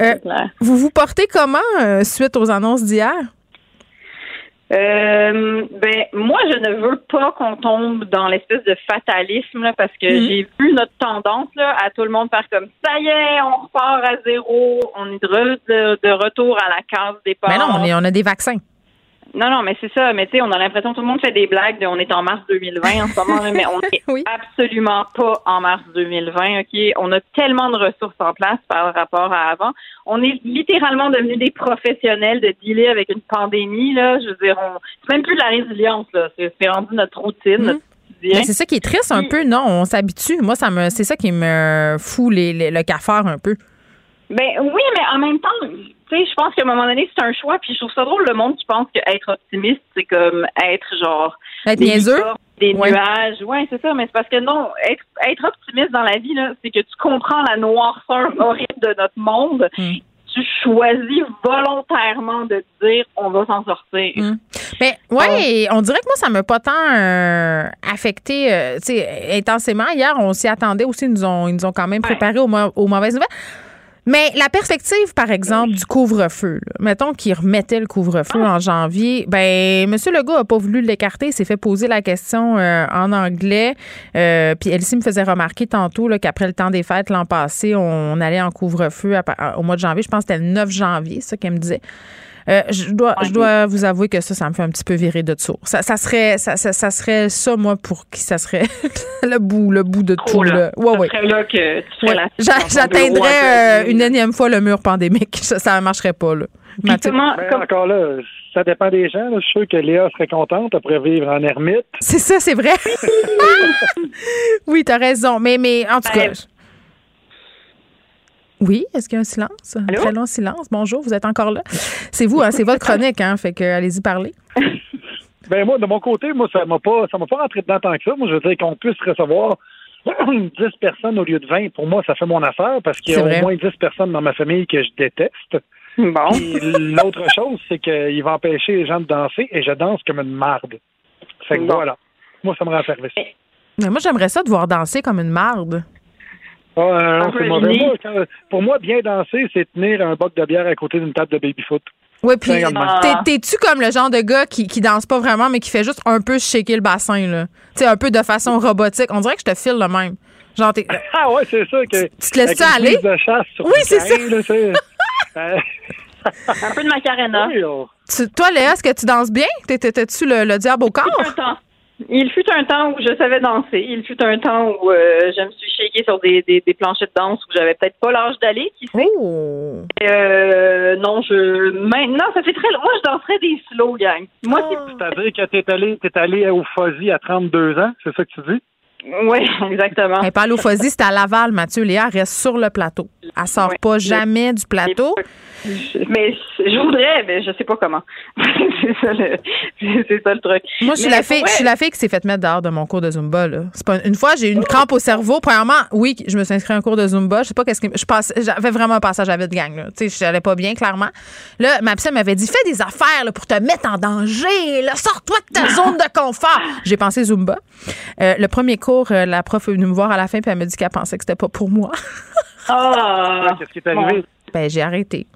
Euh, vous vous portez comment euh, suite aux annonces d'hier? Euh, ben moi je ne veux pas qu'on tombe dans l'espèce de fatalisme là, parce que Mhm. j'ai vu notre tendance là, à tout le monde faire comme ça y est, on repart à zéro, on est de, de, de retour à la case départ. Mais non, on, est- on a des vaccins. Non, non, mais c'est ça. Mais tu sais, on a l'impression que tout le monde fait des blagues de on est en mars 2020 en ce moment, mais on <laughs> est absolument pas en mars 2020, OK? On a tellement de ressources en place par rapport à avant. On est littéralement devenus des professionnels de dealer avec une pandémie, là. Je veux dire, on... c'est même plus de la résilience, là. C'est c'est rendu notre routine, notre quotidien. Mais c'est ça qui est triste un peu, non? On s'habitue. Moi, ça me, c'est ça qui me fout les, les- le cafard un peu. Ben oui, mais en même temps, tu sais, je pense qu'à un moment donné, c'est un choix. Puis je trouve ça drôle le monde qui pense qu'être optimiste, c'est comme être genre Être des niaiseux? des Ouais. nuages. Ouais, c'est ça. Mais c'est parce que non, être, être optimiste dans la vie c'est que tu comprends la noirceur <laughs> horrible de notre monde. Hmm. Tu choisis volontairement de te dire on va s'en sortir. Mais ouais, on dirait que moi, ça m'a pas tant euh, affecté euh, intensément. Hier, on s'y attendait aussi. Ils nous ont, ils nous ont quand même préparé aux, mau- aux mauvaises nouvelles. Mais la perspective, par exemple, du couvre-feu, mettons qu'il remettait le couvre-feu en janvier, ben M. Legault a pas voulu l'écarter, il s'est fait poser la question euh, en anglais. Euh, puis Elsie me faisait remarquer tantôt qu'après le temps des fêtes l'an passé, on, allait en couvre-feu au mois de janvier. Je pense que c'était le 9 janvier, ça qu'elle me disait. Euh, je dois, je dois vous avouer que ça, ça me fait un petit peu virer de dessous. Ça, ça serait, ça, ça, ça serait ça, moi, pour qui ça serait <laughs> le bout, le bout de tout. Là. Ouais, ouais. serait là que tu Ouais. J'atteindrais euh, une énième fois le mur pandémique. Ça, ça marcherait pas, là. Mathieu? Ben, Encore là, ça dépend des gens. là. Je suis sûr que Léa serait contente après vivre en ermite. C'est ça, c'est vrai. <laughs> oui, t'as raison. Mais, mais en tout cas. Oui, est-ce qu'il y a un silence? Un très long silence. Bonjour, vous êtes encore là. C'est vous, hein, c'est votre chronique, hein? Fait que allez-y parler. <laughs> Ben moi, de mon côté, moi, ça m'a pas ça m'a pas rentré dedans tant que ça. Moi, je veux dire qu'on puisse recevoir <clears throat> 10 personnes au lieu de 20. Pour moi, ça fait mon affaire parce qu'il y a au moins 10 personnes dans ma famille que je déteste. Bon. L'autre chose, c'est qu'il va empêcher les gens de danser et je danse comme une marde. Fait que Bon. voilà. Moi, ça me rend service. Mais moi, j'aimerais ça de voir danser comme une marde. Ah, euh, non, mauvais. Moi, quand- pour moi, bien danser, c'est tenir un boc de bière à côté d'une table de baby-foot. Oui, puis t'es-tu comme le genre de gars qui, qui danse pas vraiment, mais qui fait juste un peu shaker le bassin, là? Tu sais, un peu de façon robotique. On dirait que je te file le même. Genre, t'es. <laughs> Ah ouais, c'est ça que. Tu te laisses-tu avec une aller? prise de chasse sur Oui, c'est terrain, là, c'est- <laughs> Euh, Un peu de macarena. oui, Tu- toi, Léa, est-ce que tu danses bien? T'es- t'es- T'es-tu le, le diable au corps? Il fut un temps où je savais danser. Il fut un temps où euh, je me suis shakée sur des, des, des planchers de danse où j'avais peut-être pas l'âge d'aller, qui sait. Oh! Euh, non, je maintenant ça fait très moi je danserais des slow gang. Moi C'est-à-dire que t'es allé, t'es allé au Fuzzy à 32 ans, c'est ça que tu dis? Oui, <laughs> exactement. Au Fuzzy, c'est à Laval, Mathieu. Léa reste sur le plateau. Elle sort pas jamais du plateau. Mais je voudrais, mais je sais pas comment. <laughs> c'est ça le c'est ça le truc. Moi, je suis, Mais la fille, je suis vrai, la fille qui s'est fait mettre dehors de mon cours de Zumba. Là. Pas, une fois, j'ai eu une crampe au cerveau. Premièrement, oui, je me suis inscrite à un cours de Zumba. Je sais pas qu'est-ce que. J'avais vraiment un passage à vide gang. Là. Tu sais, j'allais pas bien, clairement. Là, ma psy m'avait dit fais des affaires là, pour te mettre en danger. Sors-toi de ta <laughs> zone de confort. J'ai pensé Zumba. Euh, le premier cours, euh, la prof est venue me voir à la fin puis elle m'a dit qu'elle pensait que c'était pas pour moi. <laughs> Ah! Qu'est-ce qui est arrivé? Ben, j'ai arrêté.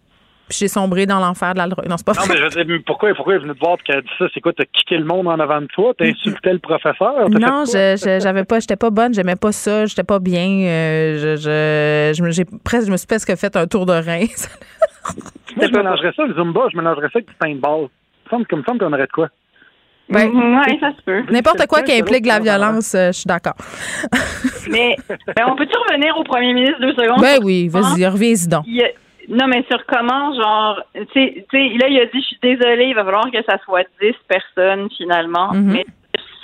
Puis j'ai sombré dans l'enfer de la drogue. Non, c'est pas Non, vrai. mais je veux dire, mais pourquoi, pourquoi elle est venue te voir et qu'elle a dit ça? C'est quoi, t'as kické le monde en avant de toi? T'as insulté le professeur? Non, je, je- j'avais pas, j'étais pas bonne, j'aimais pas ça, j'étais pas bien. euh, je, je, je me- j'ai presque, je me suis presque fait un tour de rein. <laughs> Moi, je mélangerais ça, le Zumba, je mélangerais ça avec du paintball. Ça me semble, comme ça, me donnerait de quoi? Ben, ouais, ça se peut. N'importe quoi qui implique la violence, euh, je suis d'accord. <laughs> Mais ben, on peut-tu revenir au premier ministre deux secondes? Ben oui, vas-y, reviens-y donc. il non, mais sur comment, genre, tu sais, là, il a dit, je suis désolé, il va falloir que ça soit 10 personnes, finalement. Mhm. Mais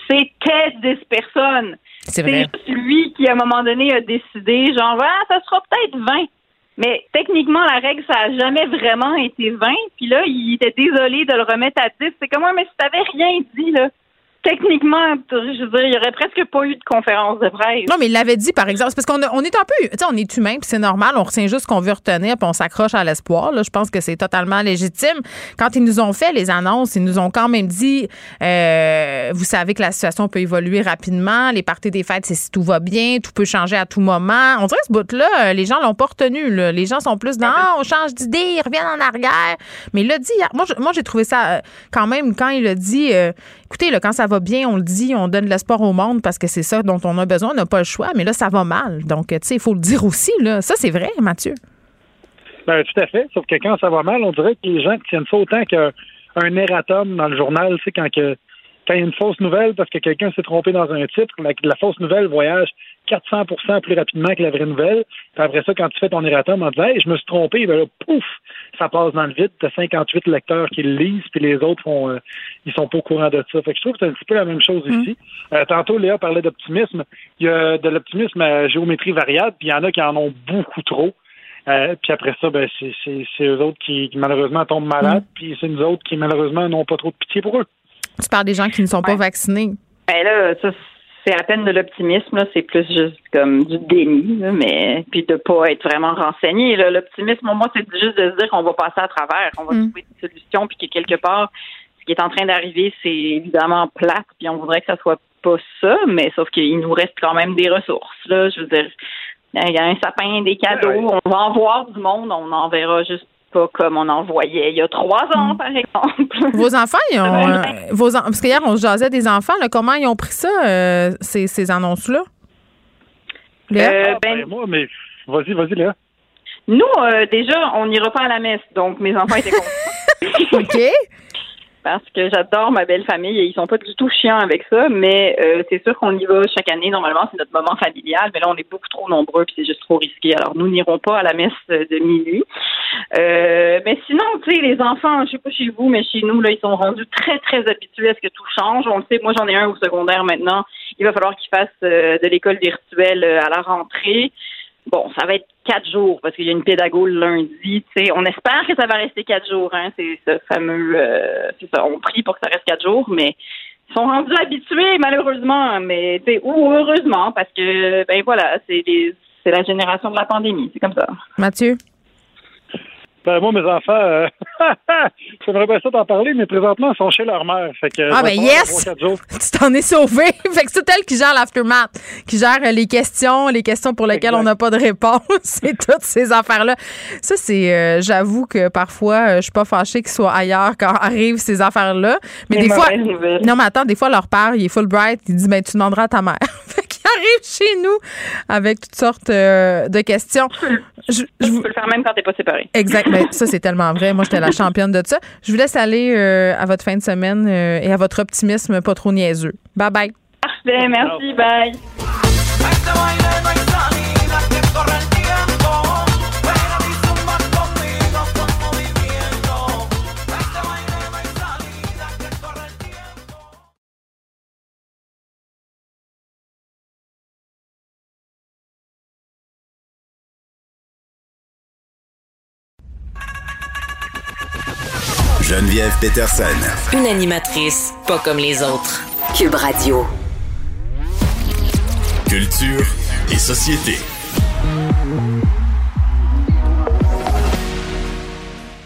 c'était 10 personnes. C'est vrai. juste lui qui, à un moment donné, a décidé, genre, ah, ça sera peut-être 20. Mais techniquement, la règle, ça a jamais vraiment été 20. Puis là, il était désolé de le remettre à 10. C'est comme, mais si t'avais rien dit, là, techniquement, je veux dire, il y aurait presque pas eu de conférence de presse. Non, mais il l'avait dit, par exemple. Parce qu'on on est un peu, tu sais, on est humain, puis c'est normal, on retient juste ce qu'on veut retenir, puis on s'accroche à l'espoir. Là, je pense que c'est totalement légitime. Quand ils nous ont fait les annonces, ils nous ont quand même dit, euh, vous savez que la situation peut évoluer rapidement, les parties des fêtes, c'est si tout va bien, tout peut changer à tout moment. On dirait que ce bout-là, les gens l'ont pas retenu. Là. Les gens sont plus dans, ah, on change d'idée, ils reviennent en arrière. Mais il l'a dit, moi, moi j'ai trouvé ça euh, quand même, quand il a dit, euh, écoutez, là, quand ça bien, on le dit, on donne l'espoir au monde parce que c'est ça dont on a besoin, on n'a pas le choix, mais là, ça va mal. Donc, tu sais, il faut le dire aussi, là. Ça, c'est vrai, Mathieu. Ben, tout à fait. Sauf que quand ça va mal, on dirait que les gens tiennent ça autant qu'un erratum dans le journal, tu sais, quand, quand il y a une fausse nouvelle parce que quelqu'un s'est trompé dans un titre, la fausse nouvelle voyage 400% plus rapidement que la vraie nouvelle. Puis après ça, quand tu fais ton erratum en disant hey, je me suis trompé, ben là, pouf, ça passe dans le vide. Tu as 58 lecteurs qui le lisent, puis les autres font euh, ils sont pas au courant de ça. Fait que je trouve que c'est un petit peu la même chose ici. Mm. Euh, tantôt, Léa parlait d'optimisme. Il y a de l'optimisme à géométrie variable, puis il y en a qui en ont beaucoup trop. Euh, puis après ça, ben, c'est eux autres qui, malheureusement tombent malades, mm. puis c'est nous autres qui malheureusement n'ont pas trop de pitié pour eux. Tu parles des gens qui ne sont pas vaccinés. Ben là, ça, c'est à peine de l'optimisme, là, c'est plus juste comme du déni, mais puis de pas être vraiment renseigné. L'optimisme, moi, c'est juste de se dire qu'on va passer à travers, qu'on va mm. trouver des solutions, puis que quelque part, ce qui est en train d'arriver, c'est évidemment plate, puis on voudrait que ça soit pas ça, mais sauf qu'il nous reste quand même des ressources. Là, je veux dire, il y a un sapin, des cadeaux, on va en voir du monde, on en verra juste pas comme on en voyait il y a trois ans, mm. par exemple. Vos enfants, ils ont. Euh, vos parce qu'hier, on se jasait des enfants. Là, comment ils ont pris ça, euh, ces, ces annonces-là? Euh, ben, moi, mais vas-y, vas-y, Léa. Nous, déjà, on n'ira pas à la messe, donc mes enfants étaient <laughs> contents. OK parce que j'adore ma belle famille et ils sont pas du tout chiants avec ça, mais euh, c'est sûr qu'on y va chaque année. Normalement, c'est notre moment familial, mais là, on est beaucoup trop nombreux puis c'est juste trop risqué. Alors, nous n'irons pas à la messe de minuit. Euh, mais sinon, tu sais, les enfants, je sais pas chez vous, mais chez nous, là, ils sont rendus très, très habitués à ce que tout change. On le sait, moi, j'en ai un au secondaire maintenant. Il va falloir qu'il fasse euh, de l'école virtuelle à la rentrée. Bon, ça va être quatre jours parce qu'il y a une pédagogue lundi. sais, On espère que ça va rester quatre jours. Hein, c'est ce fameux. Euh, ça. On prie pour que ça reste quatre jours, mais ils sont rendus habitués malheureusement, mais ou heureusement parce que ben voilà, c'est la génération de la pandémie. C'est comme ça. Mathieu? Ben, moi, mes enfants, euh, <laughs> j'aimerais bien ça t'en parler, mais présentement, ils sont chez leur mère. Fait que, ah, ben yes! <laughs> Tu t'en es sauvé. <laughs> fait que c'est elle qui gère l'aftermath, qui gère les questions, les questions pour lesquelles on n'a pas de réponse c'est toutes ces affaires-là. Ça, c'est, euh, j'avoue que parfois, euh, je suis pas fâchée qu'ils soient ailleurs quand arrivent ces affaires-là. Mais des fois, non, mais attends, des fois, leur père, il est full bright, il dit, ben, tu demanderas à ta mère. Arrive chez nous avec toutes sortes de questions. Je, peux le faire même quand t'es pas séparé. Exact. Ben, ça, c'est tellement vrai. Moi, j'étais la championne de ça. Je vous laisse aller euh, à votre fin de semaine euh, et à votre optimisme pas trop niaiseux. Bye bye. Parfait. Merci. Bye. Geneviève Peterson. Une animatrice pas comme les autres. Cube Radio. Culture et société.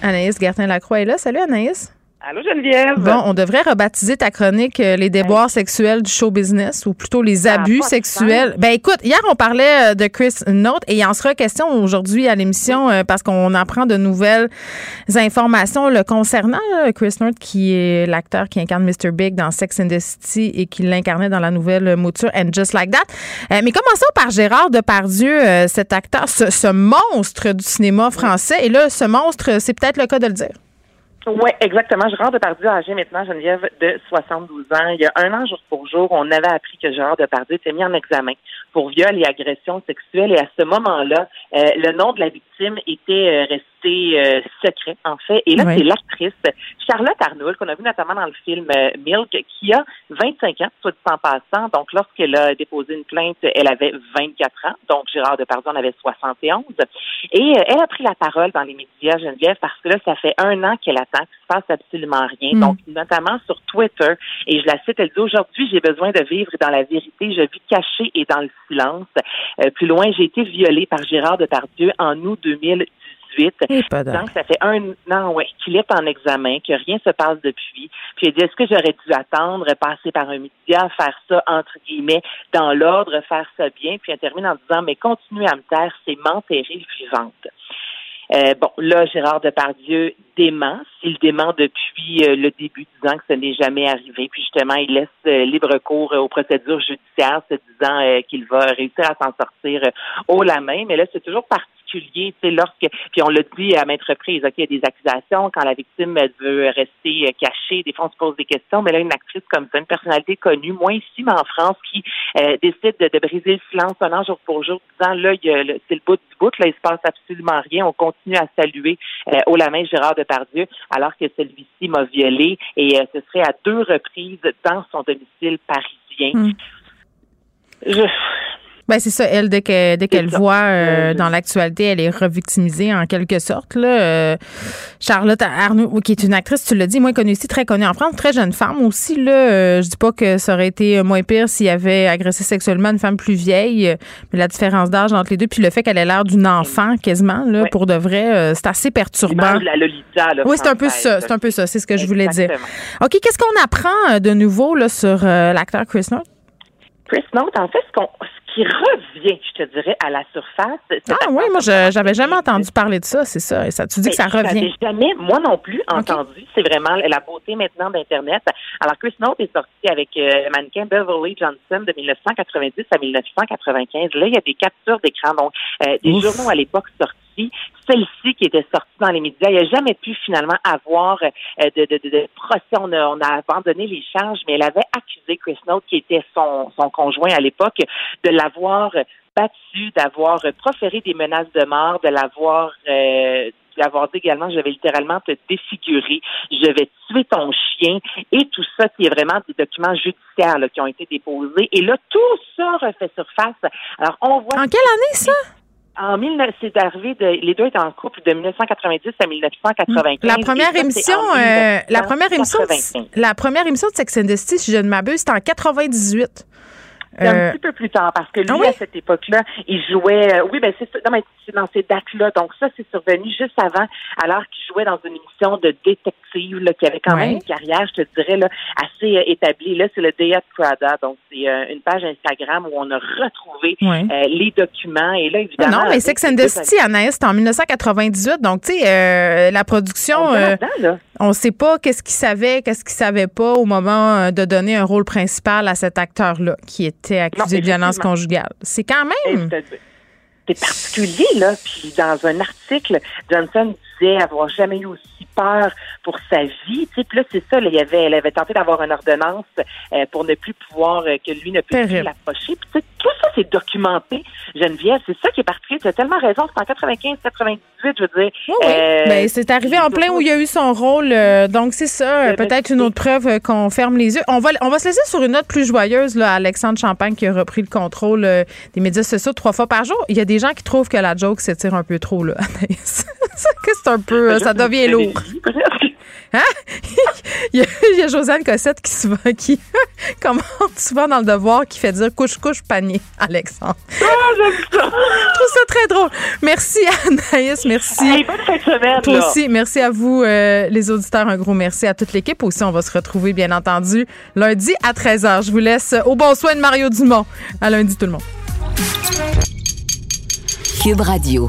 Anaïs Gertin-Lacroix est là. Salut Anaïs. Allô Geneviève? Bon, on devrait rebaptiser ta chronique euh, les déboires sexuels du show business ou plutôt les abus sexuels. Ben écoute, hier on parlait euh, de Chris Note et il en sera question aujourd'hui à l'émission euh, parce qu'on apprend de nouvelles informations le concernant Chris Note qui est l'acteur qui incarne Mr Big dans Sex and the City et qui l'incarnait dans la nouvelle mouture And Just Like That. mais commençons par Gérard Depardieu, cet acteur, ce, ce monstre du cinéma français et là ce monstre, c'est peut-être le cas de le dire. Oui, exactement. Je rentre Depardieu âgé maintenant, Geneviève, de 72 ans. Il y a un an, jour pour jour, on avait appris que Gérard Depardieu était mis en examen pour viol et agression sexuelle. Et à ce moment-là, euh, le nom de la victime était euh, société euh, secret, en fait. Et là, c'est l'actrice Charlotte Arnoul, qu'on a vu notamment dans le film euh, Milk, qui a 25 ans, soit dit en passant. Donc, lorsqu'elle a déposé une plainte, elle avait 24 ans. Donc, Gérard Depardieu en avait 71. Et euh, elle a pris la parole dans les médias, Geneviève, parce que là, ça fait un an qu'elle attend qu'il se passe absolument rien. Mm. Donc, notamment sur Twitter. Et je la cite, elle dit, aujourd'hui, j'ai besoin de vivre dans la vérité. Je vis cachée et dans le silence. Euh, plus loin, j'ai été violée par Gérard Depardieu en août 2018. Donc, ça fait un an ouais, qu'il est en examen, que rien se passe depuis. Puis elle dit, est-ce que j'aurais dû attendre, passer par un média, faire ça, entre guillemets, dans l'ordre, faire ça bien? Puis elle termine en disant, mais continuer à me taire, c'est m'enterrer vivante. Euh, bon, là, Gérard Depardieu dément. Il dément depuis euh, le début, disant que ce n'est jamais arrivé. Puis justement, il laisse euh, libre cours aux procédures judiciaires, se disant euh, qu'il va réussir à s'en sortir haut la main. Mais là, c'est toujours particulier, sais, lorsque, puis on l'a dit à maintes reprises, OK, il y a des accusations, quand la victime elle veut rester cachée, des fois on se pose des questions, mais là, une actrice comme ça, une personnalité connue, moins ici, mais en France, qui décide de, de, briser le silence un an jour pour jour, disant, là, c'est le bout du bout, là, il se passe absolument rien, on continue à saluer haut la main Gérard Depardieu, alors que celui-ci m'a violée et ce serait à deux reprises dans son domicile parisien. Mm. Je... Ben c'est ça. Elle, dès qu'elle dès qu'elle voit euh, dans l'actualité, elle est revictimisée en quelque sorte. Là. Euh, Charlotte Arnaud, qui est une actrice, tu l'as dit, moins connue ici, très connue en France, très jeune femme aussi. Là, euh, je dis pas que ça aurait été moins pire s'il avait agressé sexuellement une femme plus vieille, mais la différence d'âge entre les deux, puis le fait qu'elle ait l'air d'une enfant quasiment, là, pour de vrai, c'est assez perturbant. La Lolita, là, oui, c'est un peu ça. C'est un peu ça. C'est ce que je voulais dire. Ok, qu'est-ce qu'on apprend de nouveau là sur l'acteur Chris North? Chris North, en fait, ce qu'on qui revient, je te dirais, à la surface. Ah oui, moi, j'avais jamais entendu parler de ça, c'est ça. ça. Tu dis que ça revient. jamais, moi non plus, entendu. C'est vraiment la beauté maintenant d'Internet. Alors, Chris Note est sorti avec euh, le mannequin Beverly Johnson de 1990 à 1995. Là, il y a des captures d'écran, donc euh, des journaux à l'époque sortis celle-ci qui était sortie dans les médias. Il n'y a jamais pu finalement avoir euh, de, de, de, de, procès. On a, on a abandonné les charges, mais elle avait accusé Chris Note, qui était son, son conjoint à l'époque, de l'avoir battu, d'avoir proféré des menaces de mort, de l'avoir euh, dit également je vais littéralement te défigurer, je vais tuer ton chien et tout ça qui est vraiment des documents judiciaires là, qui ont été déposés. Et là, tout ça refait surface. Alors, on voit... En quelle année ça? En 19, c'est arrivé de, les deux étaient en couple de 1990 à 1995. La première émission, euh, la première émission, la première émission de Sex and the City, si je ne m'abuse, c'était en 98. C'est un petit peu plus tard parce que lui, ah oui? à cette époque-là, il jouait. euh, oui, ben c'est non, mais c'est dans ces dates-là. Donc ça, c'est survenu juste avant, alors qu'il jouait dans une émission de détective là, qui avait quand même une carrière, je te dirais là, assez euh, établie. Là, c'est le Day at Prada. Donc c'est euh, une page Instagram où on a retrouvé Ouais. euh, les documents. Et là, Ah évidemment, non, mais Sex and City, Anaïs, c'était en 1998. Donc, tu sais, euh, la production, On euh, là. On sait pas qu'est-ce qu'il savait, qu'est-ce qu'il savait pas au moment euh, de donner un rôle principal à cet acteur-là qui était accusé Non, de violence conjugale. C'est quand même. C'est particulier, là. Puis dans un article, Johnson disait avoir jamais eu aussi peur pour sa vie. Tu sais, puis là, c'est ça. Là, il y avait, elle avait tenté d'avoir une ordonnance euh, pour ne plus pouvoir, euh, que lui ne puisse plus l'approcher. Puis tu sais, tout ça, c'est documenté, Geneviève. C'est ça qui est particulier. Tu as tellement raison. C'est en 95, 98, je veux dire. Oui, oui. Euh, Ben, c'est arrivé en plein où il y a eu son rôle. donc, c'est ça. Peut-être une autre preuve qu'on ferme les yeux. On va, on va se laisser sur une note plus joyeuse. Là, Alexandre Champagne qui a repris le contrôle des médias sociaux trois fois par jour. Il y a des gens qui trouvent que la joke s'étire un peu trop. Là. <laughs> Anaïs. <laughs> c'est un peu... euh, ça devient lourd. <laughs> Hein? il, y a, il y a Josiane Cossette qui, souvent, qui <laughs> commente souvent dans le devoir qui fait dire couche-couche panier, <laughs> Alexandre. Je trouve ça très drôle. Merci Anaïs, merci. Hey, bonne fin de semaine, Toi là. aussi, merci à vous euh, les auditeurs, un gros merci à toute l'équipe. Aussi, on va se retrouver bien entendu lundi à 13h. Je vous laisse au bon soin de Mario Dumont. À lundi tout le monde. Cube Radio.